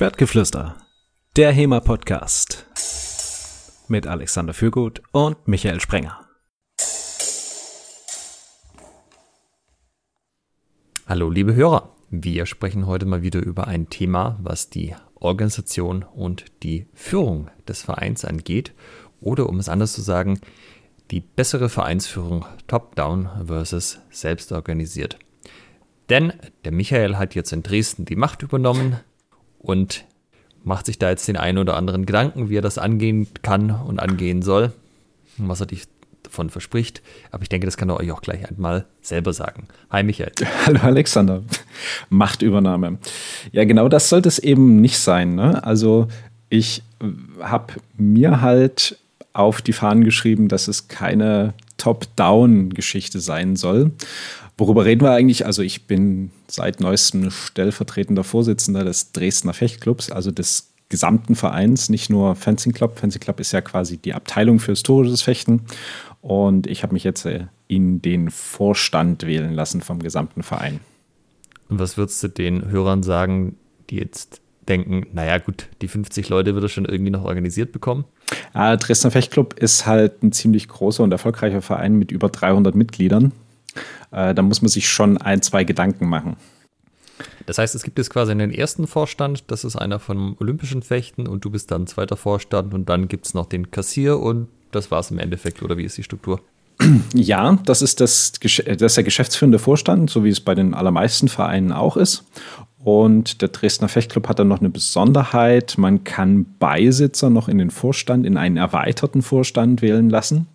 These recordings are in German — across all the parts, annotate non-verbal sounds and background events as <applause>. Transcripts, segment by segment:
Schwertgeflüster, der HEMA-Podcast. Mit Alexander Fürgut und Michael Sprenger. Hallo liebe Hörer, wir sprechen heute mal wieder über ein Thema, was die Organisation und die Führung des Vereins angeht. Oder um es anders zu sagen, die bessere Vereinsführung top-down versus selbst organisiert. Denn der Michael hat jetzt in Dresden die Macht übernommen und macht sich da jetzt den einen oder anderen Gedanken, wie er das angehen kann und angehen soll und was er dich davon verspricht. Aber ich denke, das kann er euch auch gleich einmal selber sagen. Hi Michael. <laughs> Hallo Alexander. Machtübernahme. Ja, genau das sollte es eben nicht sein. Ne? Also ich habe mir halt auf die Fahnen geschrieben, dass es keine Top-Down-Geschichte sein soll. Worüber reden wir eigentlich? Also ich bin seit neuestem stellvertretender Vorsitzender des Dresdner Fechtclubs, also des gesamten Vereins, nicht nur Fencing Club. Fencing Club ist ja quasi die Abteilung für historisches Fechten. Und ich habe mich jetzt äh, in den Vorstand wählen lassen vom gesamten Verein. Und was würdest du den Hörern sagen, die jetzt denken, naja gut, die 50 Leute wird er schon irgendwie noch organisiert bekommen? Äh, Dresdner Fechtclub ist halt ein ziemlich großer und erfolgreicher Verein mit über 300 Mitgliedern. Äh, da muss man sich schon ein, zwei Gedanken machen. Das heißt, es gibt jetzt quasi einen ersten Vorstand, das ist einer vom Olympischen Fechten und du bist dann zweiter Vorstand und dann gibt es noch den Kassier und das war es im Endeffekt, oder wie ist die Struktur? <clears throat> Ja, das ist, das, das ist der geschäftsführende Vorstand, so wie es bei den allermeisten Vereinen auch ist. Und der Dresdner Fechtclub hat dann noch eine Besonderheit. Man kann Beisitzer noch in den Vorstand, in einen erweiterten Vorstand wählen lassen.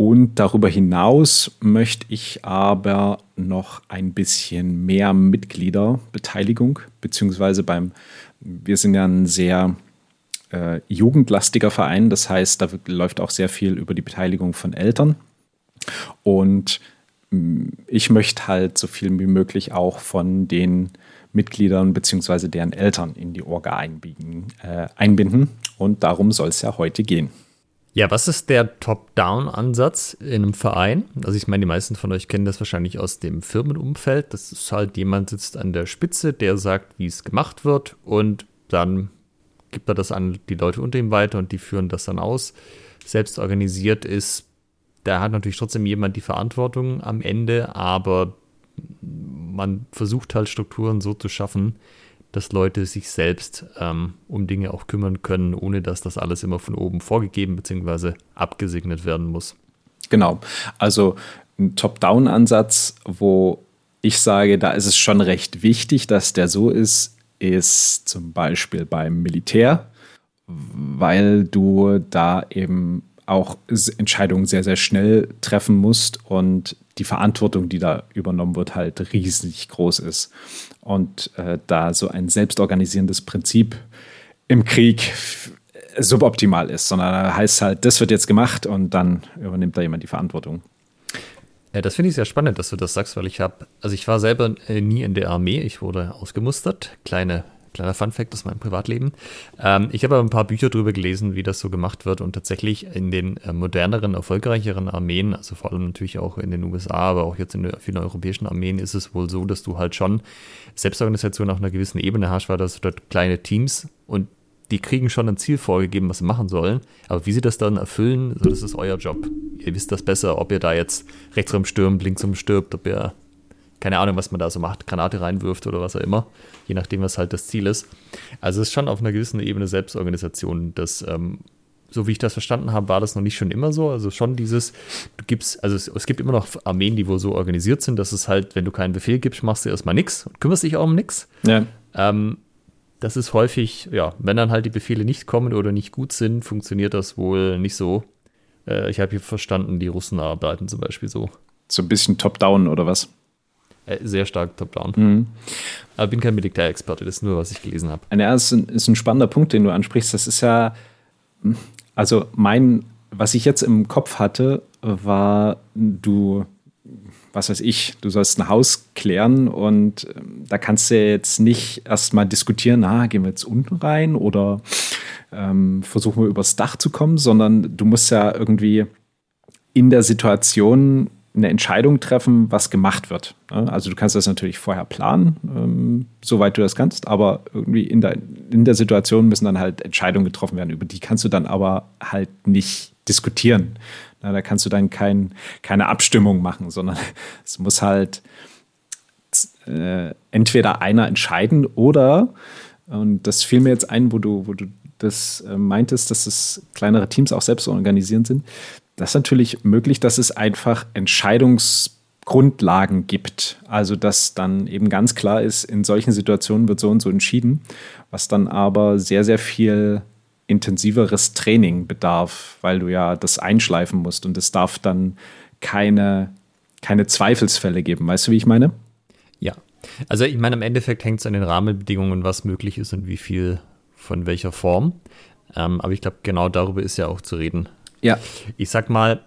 Und darüber hinaus möchte ich aber noch ein bisschen mehr Mitgliederbeteiligung, beziehungsweise beim, wir sind ja ein sehr äh, jugendlastiger Verein, das heißt, da läuft auch sehr viel über die Beteiligung von Eltern. Und mm, ich möchte halt so viel wie möglich auch von den Mitgliedern beziehungsweise deren Eltern in die Orga einbiegen, äh, einbinden. Und darum soll es ja heute gehen. Ja, was ist der Top-Down-Ansatz in einem Verein? Also ich meine, die meisten von euch kennen das wahrscheinlich aus dem Firmenumfeld. Das ist halt jemand sitzt an der Spitze, der sagt, wie es gemacht wird und dann gibt er das an die Leute unter ihm weiter und die führen das dann aus. Selbst organisiert ist, da hat natürlich trotzdem jemand die Verantwortung am Ende, aber man versucht halt Strukturen so zu schaffen, dass Leute sich selbst ähm, um Dinge auch kümmern können, ohne dass das alles immer von oben vorgegeben bzw. abgesegnet werden muss. Genau. Also ein Top-Down-Ansatz, wo ich sage, da ist es schon recht wichtig, dass der so ist, ist zum Beispiel beim Militär, weil du da eben auch Entscheidungen sehr, sehr schnell treffen musst und die Verantwortung, die da übernommen wird, halt riesig groß ist. Und äh, da so ein selbstorganisierendes Prinzip im Krieg suboptimal ist, sondern da heißt halt, das wird jetzt gemacht und dann übernimmt da jemand die Verantwortung. Ja, das finde ich sehr spannend, dass du das sagst, weil ich habe, also ich war selber äh, nie in der Armee, ich wurde ausgemustert, kleine Kleiner Funfact aus meinem Privatleben. Ähm, ich habe ein paar Bücher darüber gelesen, wie das so gemacht wird und tatsächlich in den äh, moderneren, erfolgreicheren Armeen, also vor allem natürlich auch in den USA, aber auch jetzt in vielen europäischen Armeen ist es wohl so, dass du halt schon Selbstorganisation auf einer gewissen Ebene hast, weil das dort kleine Teams und die kriegen schon ein Ziel vorgegeben, was sie machen sollen. Aber wie sie das dann erfüllen, so, das ist euer Job. Ihr wisst das besser, ob ihr da jetzt rechts rum stürmt, links rum stirbt, ob ihr keine Ahnung, was man da so macht, Granate reinwirft oder was auch immer, je nachdem, was halt das Ziel ist. Also es ist schon auf einer gewissen Ebene Selbstorganisation. Das, ähm, so wie ich das verstanden habe, war das noch nicht schon immer so. Also schon dieses, du gibst, also es, es, gibt immer noch Armeen, die wohl so organisiert sind, dass es halt, wenn du keinen Befehl gibst, machst du erstmal nichts und kümmerst dich auch um nichts. Ja. Ähm, das ist häufig, ja, wenn dann halt die Befehle nicht kommen oder nicht gut sind, funktioniert das wohl nicht so. Äh, ich habe hier verstanden, die Russen arbeiten zum Beispiel so. So ein bisschen top-down oder was? Äh, sehr stark top-down. Mhm. Aber bin kein Militärexperte, das ist nur, was ich gelesen habe. Ja, das ist ein, ist ein spannender Punkt, den du ansprichst. Das ist ja, also mein, was ich jetzt im Kopf hatte, war, du, was weiß ich, du sollst ein Haus klären und ähm, da kannst du jetzt nicht erstmal diskutieren, na, gehen wir jetzt unten rein oder ähm, versuchen wir übers Dach zu kommen, sondern du musst ja irgendwie in der Situation eine Entscheidung treffen, was gemacht wird. Also du kannst das natürlich vorher planen, ähm, soweit du das kannst, aber irgendwie in der, in der Situation müssen dann halt Entscheidungen getroffen werden, über die kannst du dann aber halt nicht diskutieren. da kannst du dann kein, keine Abstimmung machen, sondern <laughs> es muss halt äh, entweder einer entscheiden oder, und das fiel mir jetzt ein, wo du, wo du das äh, meintest, dass es kleinere Teams auch selbst organisieren sind, das ist natürlich möglich, dass es einfach Entscheidungsgrundlagen gibt. Also, dass dann eben ganz klar ist, in solchen Situationen wird so und so entschieden, was dann aber sehr, sehr viel intensiveres Training bedarf, weil du ja das einschleifen musst und es darf dann keine, keine Zweifelsfälle geben. Weißt du, wie ich meine? Ja. Also ich meine, im Endeffekt hängt es an den Rahmenbedingungen, was möglich ist und wie viel von welcher Form. Ähm, aber ich glaube, genau darüber ist ja auch zu reden. Ja. Ich sag mal,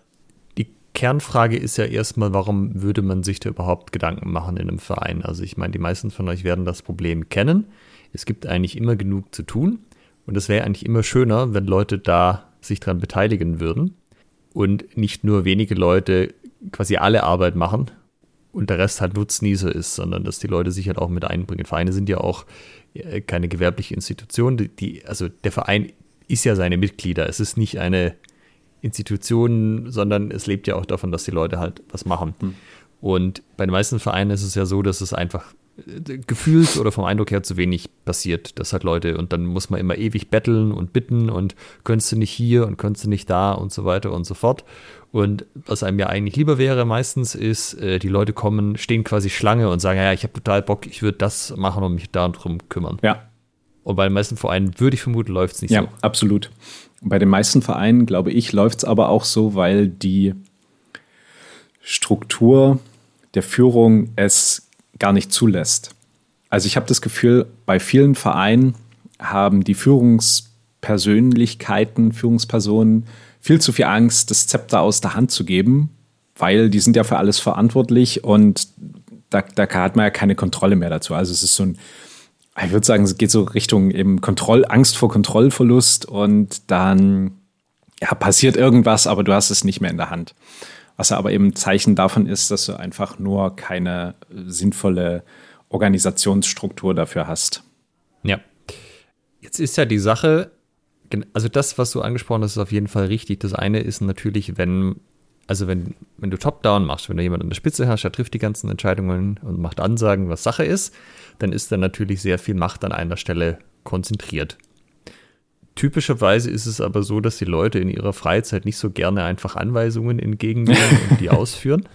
die Kernfrage ist ja erstmal, warum würde man sich da überhaupt Gedanken machen in einem Verein? Also ich meine, die meisten von euch werden das Problem kennen. Es gibt eigentlich immer genug zu tun. Und es wäre eigentlich immer schöner, wenn Leute da sich dran beteiligen würden und nicht nur wenige Leute quasi alle Arbeit machen und der Rest halt Nutznießer ist, sondern dass die Leute sich halt auch mit einbringen. Vereine sind ja auch äh, keine gewerbliche Institution. Die, also der Verein ist ja seine Mitglieder. Es ist nicht eine Institution, sondern es lebt ja auch davon, dass die Leute halt was machen. Hm. Und bei den meisten Vereinen ist es ja so, dass es einfach äh, gefühlt oder vom Eindruck her zu wenig passiert. Das hat Leute und dann muss man immer ewig betteln und bitten und könntest du nicht hier und könntest du nicht da und so weiter und so fort. Und was einem ja eigentlich lieber wäre meistens ist, äh, die Leute kommen, stehen quasi Schlange und sagen, ja, ich habe total Bock, ich würde das machen und mich darum kümmern. Ja. Und bei den meisten Vereinen würde ich vermuten, läuft es nicht ja, so. Ja, absolut. Bei den meisten Vereinen, glaube ich, läuft es aber auch so, weil die Struktur der Führung es gar nicht zulässt. Also ich habe das Gefühl, bei vielen Vereinen haben die Führungspersönlichkeiten, Führungspersonen viel zu viel Angst, das Zepter aus der Hand zu geben, weil die sind ja für alles verantwortlich und da, da hat man ja keine Kontrolle mehr dazu. Also es ist so ein, ich würde sagen, es geht so Richtung eben Kontroll, Angst vor Kontrollverlust und dann ja, passiert irgendwas, aber du hast es nicht mehr in der Hand. Was aber eben ein Zeichen davon ist, dass du einfach nur keine sinnvolle Organisationsstruktur dafür hast. Ja. Jetzt ist ja die Sache, also das, was du angesprochen hast, ist auf jeden Fall richtig. Das eine ist natürlich, wenn, also wenn, wenn du Top-Down machst, wenn du jemanden an der Spitze hast, der trifft die ganzen Entscheidungen und macht Ansagen, was Sache ist, dann ist da natürlich sehr viel Macht an einer Stelle konzentriert. Typischerweise ist es aber so, dass die Leute in ihrer Freizeit nicht so gerne einfach Anweisungen entgegennehmen und die <laughs> ausführen.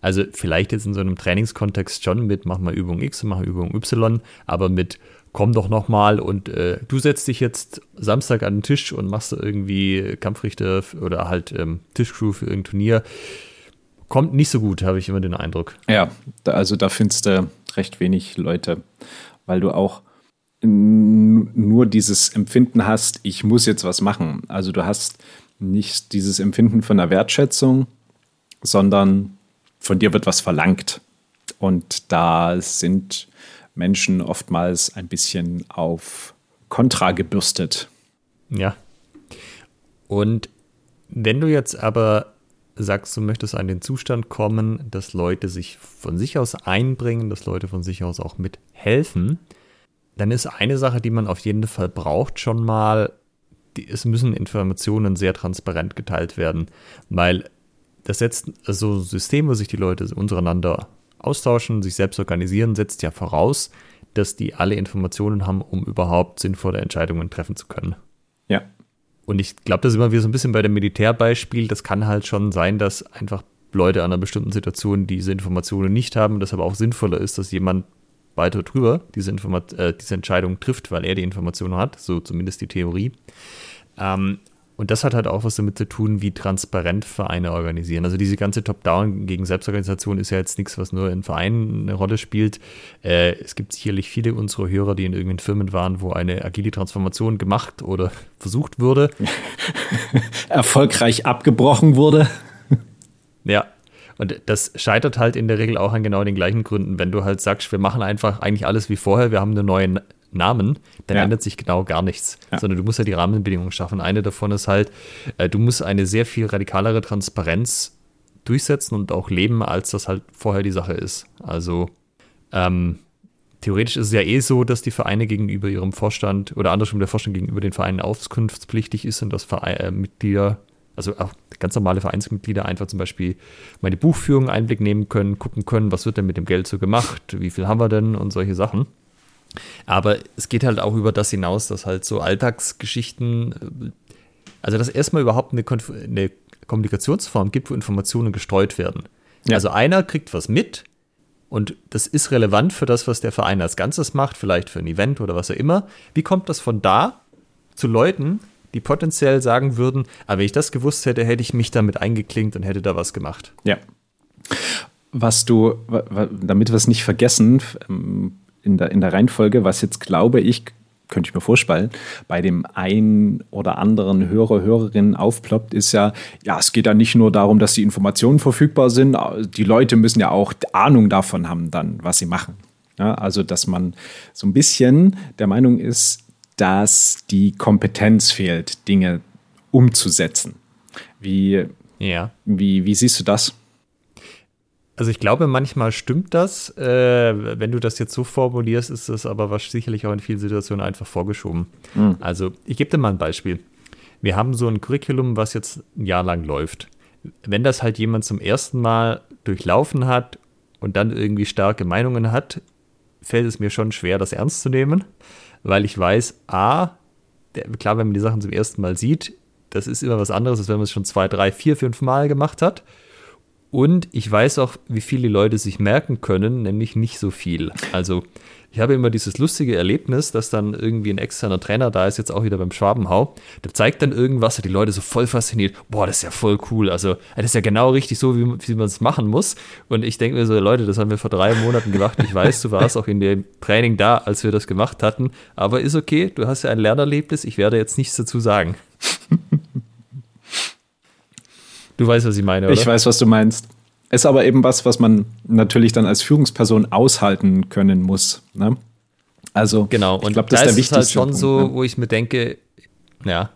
Also vielleicht jetzt in so einem Trainingskontext schon mit, mach mal Übung X, mach mal Übung Y, aber mit komm doch noch mal und äh, du setzt dich jetzt Samstag an den Tisch und machst irgendwie Kampfrichter oder halt ähm, Tischcrew für irgendein Turnier. Kommt nicht so gut, habe ich immer den Eindruck. Ja, also da findest du recht wenig Leute, weil du auch nur dieses Empfinden hast, ich muss jetzt was machen. Also du hast nicht dieses Empfinden von der Wertschätzung, sondern von dir wird was verlangt. Und da sind Menschen oftmals ein bisschen auf Kontra gebürstet. Ja. Und wenn du jetzt aber sagst, du möchtest an den Zustand kommen, dass Leute sich von sich aus einbringen, dass Leute von sich aus auch mithelfen, dann ist eine Sache, die man auf jeden Fall braucht, schon mal, die, es müssen Informationen sehr transparent geteilt werden, weil das setzt, also System, wo sich die Leute untereinander austauschen, sich selbst organisieren, setzt ja voraus, dass die alle Informationen haben, um überhaupt sinnvolle Entscheidungen treffen zu können. Ja. Und ich glaube, das ist immer wieder so ein bisschen bei dem Militärbeispiel. Das kann halt schon sein, dass einfach Leute an einer bestimmten Situation diese Informationen nicht haben, das aber auch sinnvoller ist, dass jemand weiter drüber diese, Informat äh, diese Entscheidung trifft, weil er die Informationen hat, so zumindest die Theorie. Ähm, und das hat halt auch was damit zu tun, wie transparent Vereine organisieren. Also diese ganze Top-Down gegen Selbstorganisation ist ja jetzt nichts, was nur in Vereinen eine Rolle spielt. Äh, es gibt sicherlich viele unserer Hörer, die in irgendwelchen Firmen waren, wo eine agile Transformation gemacht oder <laughs> versucht wurde. <laughs> Erfolgreich abgebrochen wurde. Ja, und das scheitert halt in der Regel auch an genau den gleichen Gründen. Wenn du halt sagst, wir machen einfach eigentlich alles wie vorher, wir haben einen neuen Namen, dann ja. ändert sich genau gar nichts. Ja. Sondern du musst ja die Rahmenbedingungen schaffen. Eine davon ist halt, äh, du musst eine sehr viel radikalere Transparenz durchsetzen und auch leben, als das halt vorher die Sache ist. Also ähm, theoretisch ist es ja eh so, dass die Vereine gegenüber ihrem Vorstand oder andersrum der Vorstand gegenüber den Vereinen auskunftspflichtig ist und dass Verein, äh, Mitglieder, also auch ganz normale Vereinsmitglieder einfach zum Beispiel die Buchführung Einblick nehmen können, gucken können, was wird denn mit dem Geld so gemacht, wie viel haben wir denn und solche Sachen. Aber es geht halt auch über das hinaus, dass halt so Alltagsgeschichten, äh, also dass erstmal überhaupt eine, Konf eine Kommunikationsform gibt, wo Informationen gestreut werden. Ja. Also einer kriegt was mit und das ist relevant für das, was der Verein als Ganzes macht, vielleicht für ein Event oder was auch immer. Wie kommt das von da zu Leuten, die potenziell sagen würden, aber ah, wenn ich das gewusst hätte, hätte ich mich damit eingeklinkt und hätte da was gemacht. Ja. Was du, damit wir es nicht vergessen, ähm, in der, in der Reihenfolge, was jetzt glaube ich, könnte ich mir vorstellen, bei dem einen oder anderen Hörer, Hörerin aufploppt, ist ja, ja, es geht ja nicht nur darum, dass die Informationen verfügbar sind, die Leute müssen ja auch Ahnung davon haben, dann, was sie machen. Ja, also, dass man so ein bisschen der Meinung ist, dass die Kompetenz fehlt, Dinge umzusetzen. Wie, ja. wie, wie siehst du das? Also ich glaube, manchmal stimmt das. Äh, wenn du das jetzt so formulierst, ist das aber was sicherlich auch in vielen Situationen einfach vorgeschoben. Mhm. Also ich gebe dir mal ein Beispiel. Wir haben so ein Curriculum, was jetzt ein Jahr lang läuft. Wenn das halt jemand zum ersten Mal durchlaufen hat und dann irgendwie starke Meinungen hat, fällt es mir schon schwer, das ernst zu nehmen, weil ich weiß, a, der, klar, wenn man die Sachen zum ersten Mal sieht, das ist immer was anderes, als wenn man es schon zwei, drei, vier, fünf Mal gemacht hat. Und ich weiß auch, wie viele Leute sich merken können, nämlich nicht so viel. Also ich habe immer dieses lustige Erlebnis, dass dann irgendwie ein externer Trainer da ist, jetzt auch wieder beim Schwabenhau, der zeigt dann irgendwas, und die Leute so voll fasziniert, boah, das ist ja voll cool. Also das ist ja genau richtig so, wie, wie man es machen muss. Und ich denke mir so, Leute, das haben wir vor drei Monaten gemacht. Ich weiß, du warst auch in dem Training da, als wir das gemacht hatten. Aber ist okay, du hast ja ein Lernerlebnis, ich werde jetzt nichts dazu sagen. Du weißt, was ich meine, oder? Ich weiß, was du meinst. Ist aber eben was, was man natürlich dann als Führungsperson aushalten können muss. Ne? Also, genau. Und ich glaube, das da ist der wichtigste halt schon Punkt, so, ne? wo ich mir denke, ja,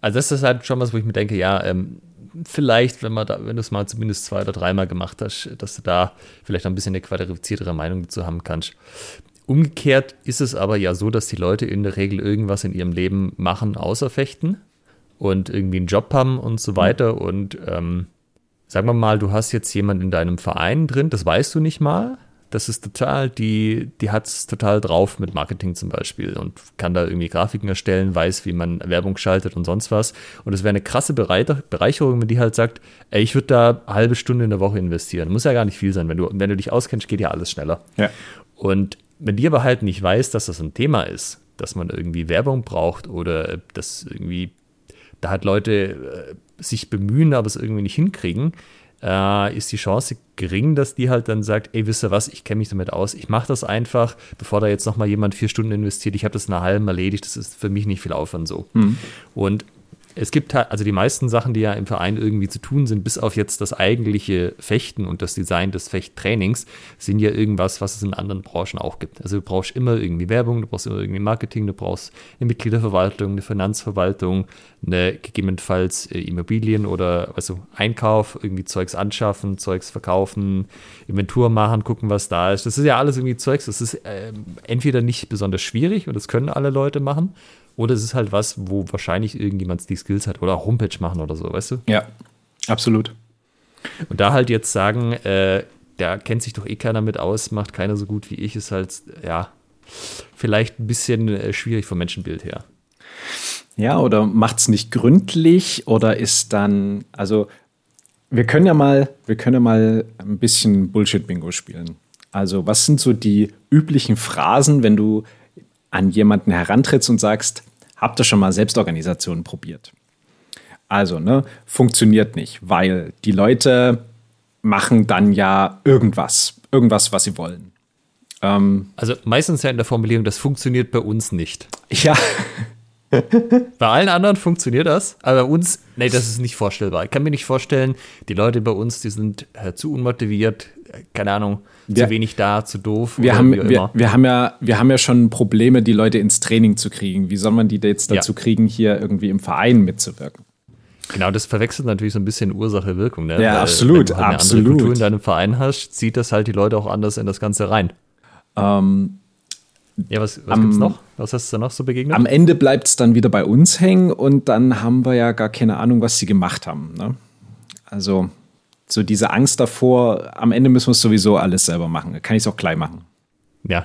also das ist halt schon was, wo ich mir denke, ja, ähm, vielleicht, wenn man da, wenn du es mal zumindest zwei oder dreimal gemacht hast, dass du da vielleicht ein bisschen eine qualifiziertere Meinung dazu haben kannst. Umgekehrt ist es aber ja so, dass die Leute in der Regel irgendwas in ihrem Leben machen, außer fechten und irgendwie einen Job haben und so weiter. Und ähm, sagen wir mal, du hast jetzt jemanden in deinem Verein drin, das weißt du nicht mal. Das ist total, die, die hat es total drauf mit Marketing zum Beispiel und kann da irgendwie Grafiken erstellen, weiß, wie man Werbung schaltet und sonst was. Und es wäre eine krasse Bereicherung, wenn die halt sagt, ey, ich würde da eine halbe Stunde in der Woche investieren. Muss ja gar nicht viel sein. Wenn du, wenn du dich auskennst, geht ja alles schneller. Ja. Und wenn die aber halt nicht weiß, dass das ein Thema ist, dass man irgendwie Werbung braucht oder dass irgendwie da halt Leute äh, sich bemühen, aber es irgendwie nicht hinkriegen, äh, ist die Chance gering, dass die halt dann sagt, ey, wisst ihr was, ich kenne mich damit aus, ich mache das einfach, bevor da jetzt nochmal jemand vier Stunden investiert, ich habe das in einer halben erledigt, das ist für mich nicht viel Aufwand so. Mhm. Und es gibt halt, also die meisten Sachen, die ja im Verein irgendwie zu tun sind, bis auf jetzt das eigentliche Fechten und das Design des Fechttrainings, sind ja irgendwas, was es in anderen Branchen auch gibt. Also du brauchst immer irgendwie Werbung, du brauchst immer irgendwie Marketing, du brauchst eine Mitgliederverwaltung, eine Finanzverwaltung, eine gegebenenfalls äh, Immobilien oder also Einkauf, irgendwie Zeugs anschaffen, Zeugs verkaufen, Inventur machen, gucken, was da ist. Das ist ja alles irgendwie Zeugs, das ist äh, entweder nicht besonders schwierig und das können alle Leute machen oder es ist halt was, wo wahrscheinlich irgendjemand die Skills hat oder Homepage machen oder so, weißt du? Ja, absolut. Und da halt jetzt sagen, äh, da kennt sich doch eh keiner mit aus, macht keiner so gut wie ich, ist halt, ja, vielleicht ein bisschen äh, schwierig vom Menschenbild her. Ja, oder macht es nicht gründlich oder ist dann, also wir können ja mal, wir können ja mal ein bisschen Bullshit-Bingo spielen. Also, was sind so die üblichen Phrasen, wenn du an jemanden herantrittst und sagst, habt ihr schon mal Selbstorganisation probiert? Also, ne, funktioniert nicht, weil die Leute machen dann ja irgendwas, irgendwas, was sie wollen. Ähm, also meistens ja in der Formulierung, das funktioniert bei uns nicht. Ja. <laughs> <laughs> bei allen anderen funktioniert das, aber bei uns, nee, das ist nicht vorstellbar. Ich kann mir nicht vorstellen, die Leute bei uns, die sind äh, zu unmotiviert, äh, keine Ahnung, wir, zu wenig da, zu doof. Wir haben, wir, wir, haben ja, wir haben ja schon Probleme, die Leute ins Training zu kriegen. Wie soll man die jetzt dazu ja. kriegen, hier irgendwie im Verein mitzuwirken? Genau, das verwechselt natürlich so ein bisschen Ursache-Wirkung. Ne? Ja, Weil, absolut, Wenn du eine absolut. andere Kultur in deinem Verein hast, zieht das halt die Leute auch anders in das Ganze rein. Ähm, Ja, was, was Am- gibt's noch? Was hast du da noch so begegnet? am Ende bleibt es dann wieder bei uns hängen und dann haben wir ja gar keine Ahnung, was sie gemacht haben. Ne? Also so diese Angst davor, am Ende müssen wir es sowieso alles selber machen. Kann ich es auch gleich machen. ja,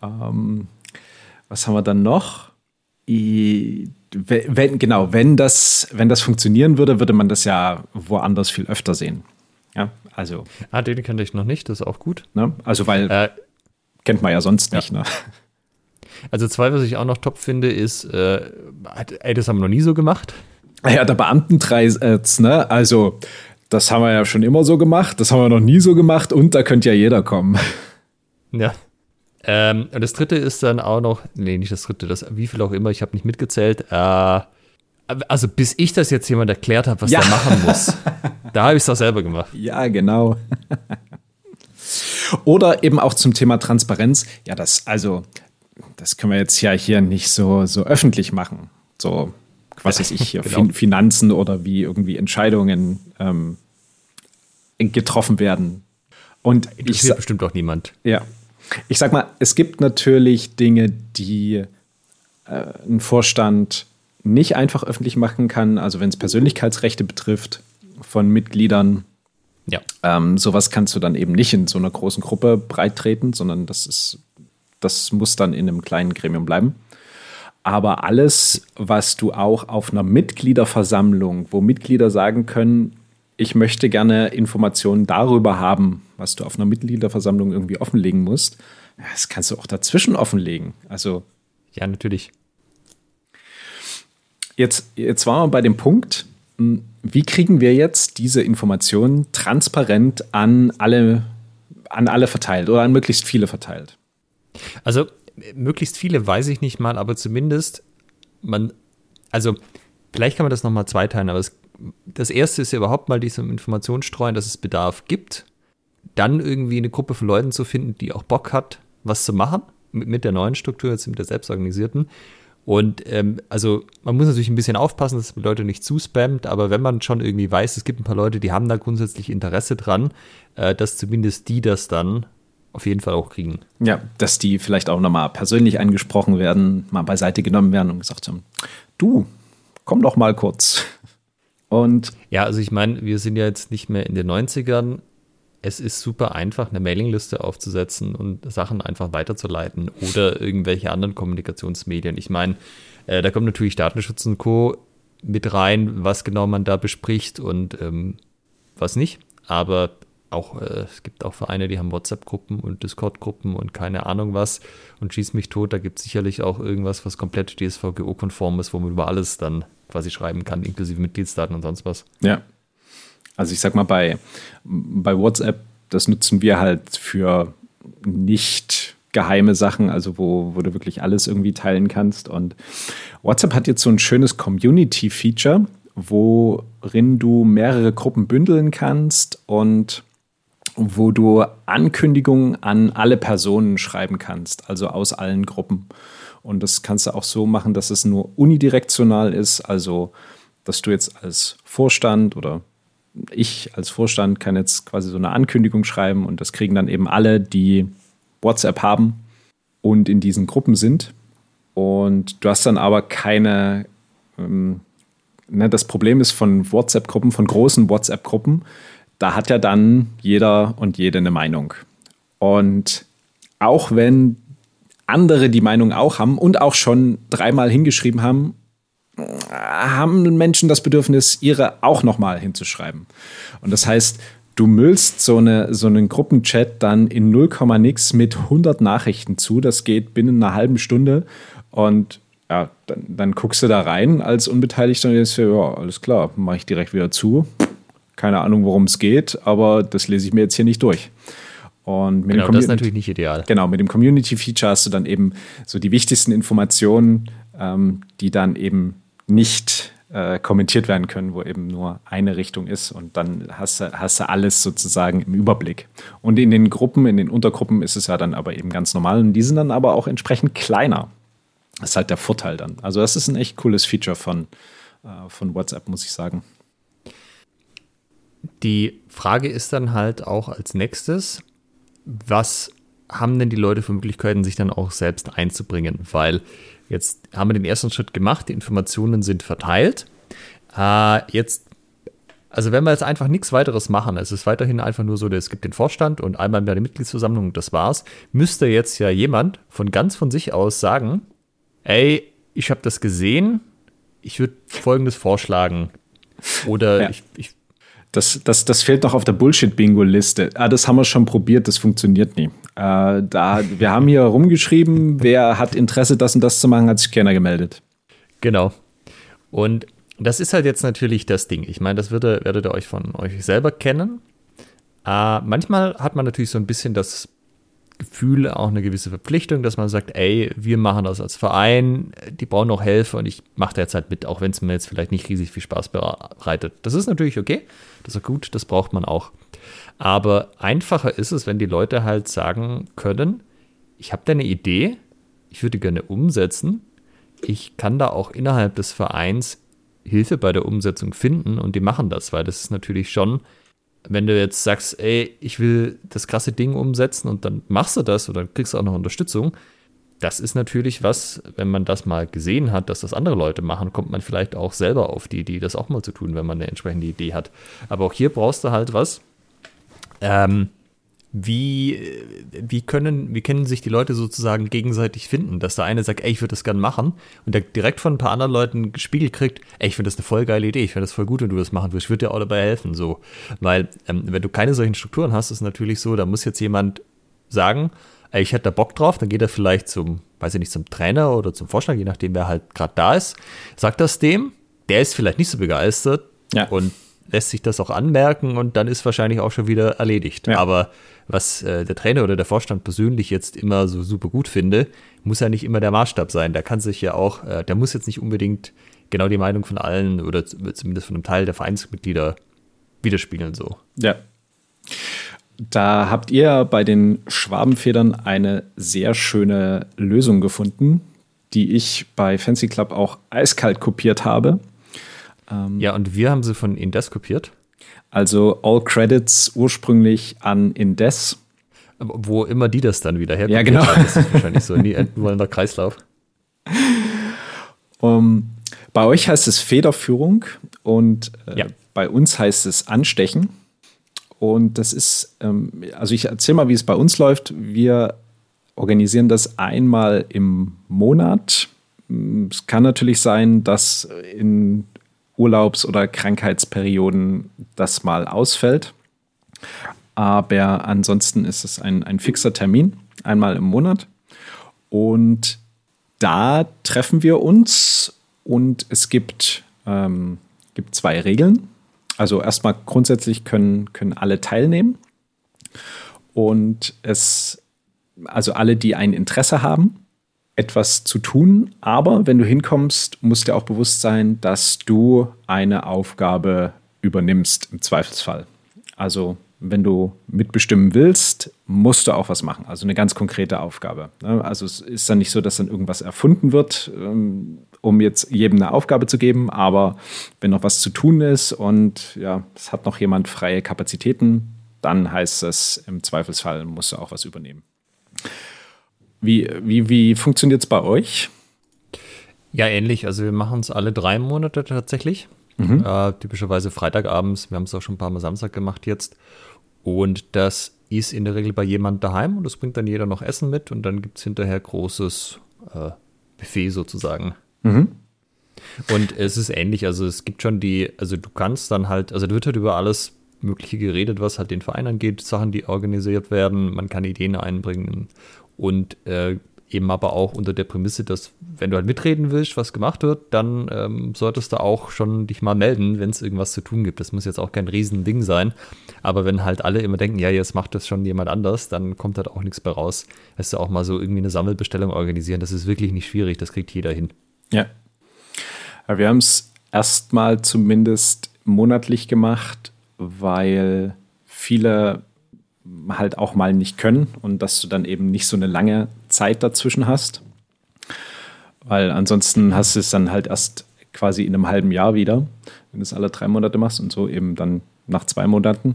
Was haben wir dann noch? I, we- wenn, genau, wenn das, wenn das funktionieren würde, würde man das ja woanders viel öfter sehen. Ja, also, ah, den kannte ich noch nicht, das ist auch gut. ne? also weil Äh, kennt man ja sonst nicht. Ne? Also zwei, was ich auch noch top finde, ist, äh, ey, das haben wir noch nie so gemacht. Ja, der Beamtentreis, ne? Also, das haben wir ja schon immer so gemacht, das haben wir noch nie so gemacht und da könnte ja jeder kommen. Ja. Ähm, und das dritte ist dann auch noch, nee, nicht das dritte, das wie viel auch immer, ich habe nicht mitgezählt. Äh, also bis ich das jetzt jemand erklärt habe, was Ja. der machen muss, da habe ich es auch selber gemacht. Ja, genau. Oder eben auch zum Thema Transparenz. Ja, das, also, das können wir jetzt ja hier nicht so, so öffentlich machen. So, was weiß ich, <laughs> hier Genau. fin Finanzen oder wie irgendwie Entscheidungen ähm, getroffen werden. Und ich, Interessiert sa- bestimmt auch niemand. ja. Ich sag mal, es gibt natürlich Dinge, die äh, ein Vorstand nicht einfach öffentlich machen kann. Also wenn es Persönlichkeitsrechte betrifft von Mitgliedern, Ja. ähm, sowas kannst du dann eben nicht in so einer großen Gruppe breit treten, sondern das ist, das muss dann in einem kleinen Gremium bleiben. Aber alles, was du auch auf einer Mitgliederversammlung, wo Mitglieder sagen können, ich möchte gerne Informationen darüber haben, was du auf einer Mitgliederversammlung irgendwie offenlegen musst, das kannst du auch dazwischen offenlegen. Also Ja, natürlich. Jetzt, jetzt waren wir bei dem Punkt, mh, wie kriegen wir jetzt diese Informationen transparent an alle, an alle verteilt oder an möglichst viele verteilt? Also möglichst viele weiß ich nicht mal, aber zumindest man, also vielleicht kann man das nochmal zweiteilen, aber es, das erste ist ja überhaupt mal diese Information streuen, dass es Bedarf gibt. Dann irgendwie eine Gruppe von Leuten zu finden, die auch Bock hat, was zu machen, mit, mit der neuen Struktur, jetzt mit der selbstorganisierten. Und ähm, also man muss natürlich ein bisschen aufpassen, dass man Leute nicht zuspammt, aber wenn man schon irgendwie weiß, es gibt ein paar Leute, die haben da grundsätzlich Interesse dran, äh, dass zumindest die das dann auf jeden Fall auch kriegen. Ja, dass die vielleicht auch nochmal persönlich angesprochen werden, mal beiseite genommen werden und gesagt haben, du, komm doch mal kurz. Und Ja, also ich meine, wir sind ja jetzt nicht mehr in den 90ern. Es ist super einfach, eine Mailingliste aufzusetzen und Sachen einfach weiterzuleiten oder irgendwelche anderen Kommunikationsmedien. Ich meine, äh, da kommt natürlich Datenschutz und Co. mit rein, was genau man da bespricht und ähm, was nicht. Aber auch, äh, es gibt auch Vereine, die haben WhatsApp-Gruppen und Discord-Gruppen und keine Ahnung was und schieß mich tot. Da gibt es sicherlich auch irgendwas, was komplett DSVGO-konform ist, wo man alles dann quasi schreiben kann, inklusive Mitgliedsdaten und sonst was. ja, also ich sag mal, bei, bei WhatsApp, das nutzen wir halt für nicht geheime Sachen, also wo, wo du wirklich alles irgendwie teilen kannst. Und WhatsApp hat jetzt so ein schönes Community-Feature, worin du mehrere Gruppen bündeln kannst und wo du Ankündigungen an alle Personen schreiben kannst, also aus allen Gruppen. Und das kannst du auch so machen, dass es nur unidirektional ist, also dass du jetzt als Vorstand oder ich als Vorstand kann jetzt quasi so eine Ankündigung schreiben und das kriegen dann eben alle, die WhatsApp haben und in diesen Gruppen sind. Und du hast dann aber keine, ähm, ne, das Problem ist von WhatsApp-Gruppen, von großen WhatsApp-Gruppen, da hat ja dann jeder und jede eine Meinung. Und auch wenn andere die Meinung auch haben und auch schon dreimal hingeschrieben haben, haben Menschen das Bedürfnis, ihre auch nochmal hinzuschreiben. Und das heißt, du müllst so, eine, so einen Gruppenchat dann in 0, nix mit 100 Nachrichten zu. Das geht binnen einer halben Stunde. Und ja, dann, dann guckst du da rein als Unbeteiligter und denkst dir, ja, alles klar, mache ich direkt wieder zu. Keine Ahnung, worum es geht, aber das lese ich mir jetzt hier nicht durch. Und mit Genau, dem das ist natürlich nicht ideal. Genau, mit dem Community-Feature hast du dann eben so die wichtigsten Informationen, ähm, die dann eben nicht äh, kommentiert werden können, wo eben nur eine Richtung ist und dann hast du, hast du alles sozusagen im Überblick. Und in den Gruppen, in den Untergruppen ist es ja dann aber eben ganz normal und die sind dann aber auch entsprechend kleiner. Das ist halt der Vorteil dann. Also das ist ein echt cooles Feature von, äh, von WhatsApp, muss ich sagen. Die Frage ist dann halt auch als nächstes, was haben denn die Leute für Möglichkeiten, sich dann auch selbst einzubringen? Weil jetzt haben wir den ersten Schritt gemacht, die Informationen sind verteilt. Äh, jetzt, also wenn wir jetzt einfach nichts weiteres machen, es ist weiterhin einfach nur so, es gibt den Vorstand und einmal mehr die Mitgliedsversammlung und das war's, müsste jetzt ja jemand von ganz von sich aus sagen, ey, ich habe das gesehen, ich würde Folgendes vorschlagen. Oder ja. ich, ich das, das, das fehlt noch auf der Bullshit-Bingo-Liste. Ah, das haben wir schon probiert, das funktioniert nie. Äh, da, wir haben hier rumgeschrieben, wer hat Interesse, das und das zu machen, hat sich keiner gemeldet. Genau. Und das ist halt jetzt natürlich das Ding. Ich meine, das werdet, werdet ihr euch von euch selber kennen. Äh, manchmal hat man natürlich so ein bisschen das Gefühl, auch eine gewisse Verpflichtung, dass man sagt, ey, wir machen das als Verein, die brauchen noch Hilfe und ich mache halt mit, auch wenn es mir jetzt vielleicht nicht riesig viel Spaß bereitet. Das ist natürlich okay, das ist gut, das braucht man auch. Aber einfacher ist es, wenn die Leute halt sagen können, ich habe da eine Idee, ich würde gerne umsetzen, ich kann da auch innerhalb des Vereins Hilfe bei der Umsetzung finden und die machen das, weil das ist natürlich schon wenn du jetzt sagst, ey, ich will das krasse Ding umsetzen und dann machst du das oder kriegst du auch noch Unterstützung, das ist natürlich was, wenn man das mal gesehen hat, dass das andere Leute machen, kommt man vielleicht auch selber auf die Idee, das auch mal zu tun, wenn man eine entsprechende Idee hat. Aber auch hier brauchst du halt was, ähm, wie, wie, können, wie können sich die Leute sozusagen gegenseitig finden, dass der eine sagt, ey, ich würde das gerne machen und der direkt von ein paar anderen Leuten gespiegelt kriegt, ey, ich finde das eine voll geile Idee, ich finde das voll gut, wenn du das machen würdest, ich würde dir auch dabei helfen, so. Weil, ähm, wenn du keine solchen Strukturen hast, ist es natürlich so, da muss jetzt jemand sagen, ey, ich hätte da Bock drauf, dann geht er vielleicht zum, weiß ich nicht, zum Trainer oder zum Vorstand, je nachdem, wer halt gerade da ist, sagt das dem, der ist vielleicht nicht so begeistert ja. und lässt sich das auch anmerken und dann ist wahrscheinlich auch schon wieder erledigt. Ja. Aber was äh, der Trainer oder der Vorstand persönlich jetzt immer so super gut finde, muss ja nicht immer der Maßstab sein. Der kann sich ja auch, äh, der muss jetzt nicht unbedingt genau die Meinung von allen oder zumindest von einem Teil der Vereinsmitglieder widerspiegeln so. Ja. Da habt ihr bei den Schwabenfedern eine sehr schöne Lösung gefunden, die ich bei Fancy Club auch eiskalt kopiert habe. Ähm, ja, und wir haben sie von Indes kopiert. Also All Credits ursprünglich an Indes. Wo immer die das dann wieder herkommen. Ja, genau. Das ist wahrscheinlich so, nie nur in der Kreislauf. Um, bei euch heißt es Federführung und äh, ja. bei uns heißt es Anstechen. Und das ist, ähm, also ich erzähle mal, wie es bei uns läuft. Wir organisieren das einmal im Monat. Es kann natürlich sein, dass in Urlaubs- oder Krankheitsperioden das mal ausfällt. Aber ansonsten ist es ein, ein fixer Termin, einmal im Monat. Und da treffen wir uns und es gibt, ähm, gibt zwei Regeln. Also erstmal grundsätzlich können, können alle teilnehmen. Und es, also alle, die ein Interesse haben etwas zu tun, aber wenn du hinkommst, muss dir auch bewusst sein, dass du eine Aufgabe übernimmst im Zweifelsfall. Also wenn du mitbestimmen willst, musst du auch was machen. Also eine ganz konkrete Aufgabe. Ne? Also es ist dann nicht so, dass dann irgendwas erfunden wird, ähm, um jetzt jedem eine Aufgabe zu geben, aber wenn noch was zu tun ist und ja, es hat noch jemand freie Kapazitäten, dann heißt es im Zweifelsfall musst du auch was übernehmen. Wie, wie, wie funktioniert es bei euch? Ja, ähnlich. Also wir machen es alle drei Monate tatsächlich. Mhm. Äh, typischerweise Freitagabends. Wir haben es auch schon ein paar Mal Samstag gemacht jetzt. Und das ist in der Regel bei jemand daheim und das bringt dann jeder noch Essen mit und dann gibt es hinterher großes äh, Buffet sozusagen. Mhm. Und es ist ähnlich, also es gibt schon die, also du kannst dann halt, also da wird halt über alles Mögliche geredet, was halt den Verein angeht, Sachen, die organisiert werden, man kann Ideen einbringen und äh, eben aber auch unter der Prämisse, dass wenn du halt mitreden willst, was gemacht wird, dann ähm, solltest du auch schon dich mal melden, wenn es irgendwas zu tun gibt. Das muss jetzt auch kein Riesending sein, aber wenn halt alle immer denken, ja, jetzt macht das schon jemand anders, dann kommt halt auch nichts bei raus. Weißt du, auch mal so irgendwie eine Sammelbestellung organisieren, das ist wirklich nicht schwierig, das kriegt jeder hin. Ja. Wir haben es erstmal zumindest monatlich gemacht, weil viele halt auch mal nicht können und dass du dann eben nicht so eine lange Zeit dazwischen hast. Weil ansonsten hast du es dann halt erst quasi in einem halben Jahr wieder, wenn du es alle drei Monate machst und so eben dann nach zwei Monaten.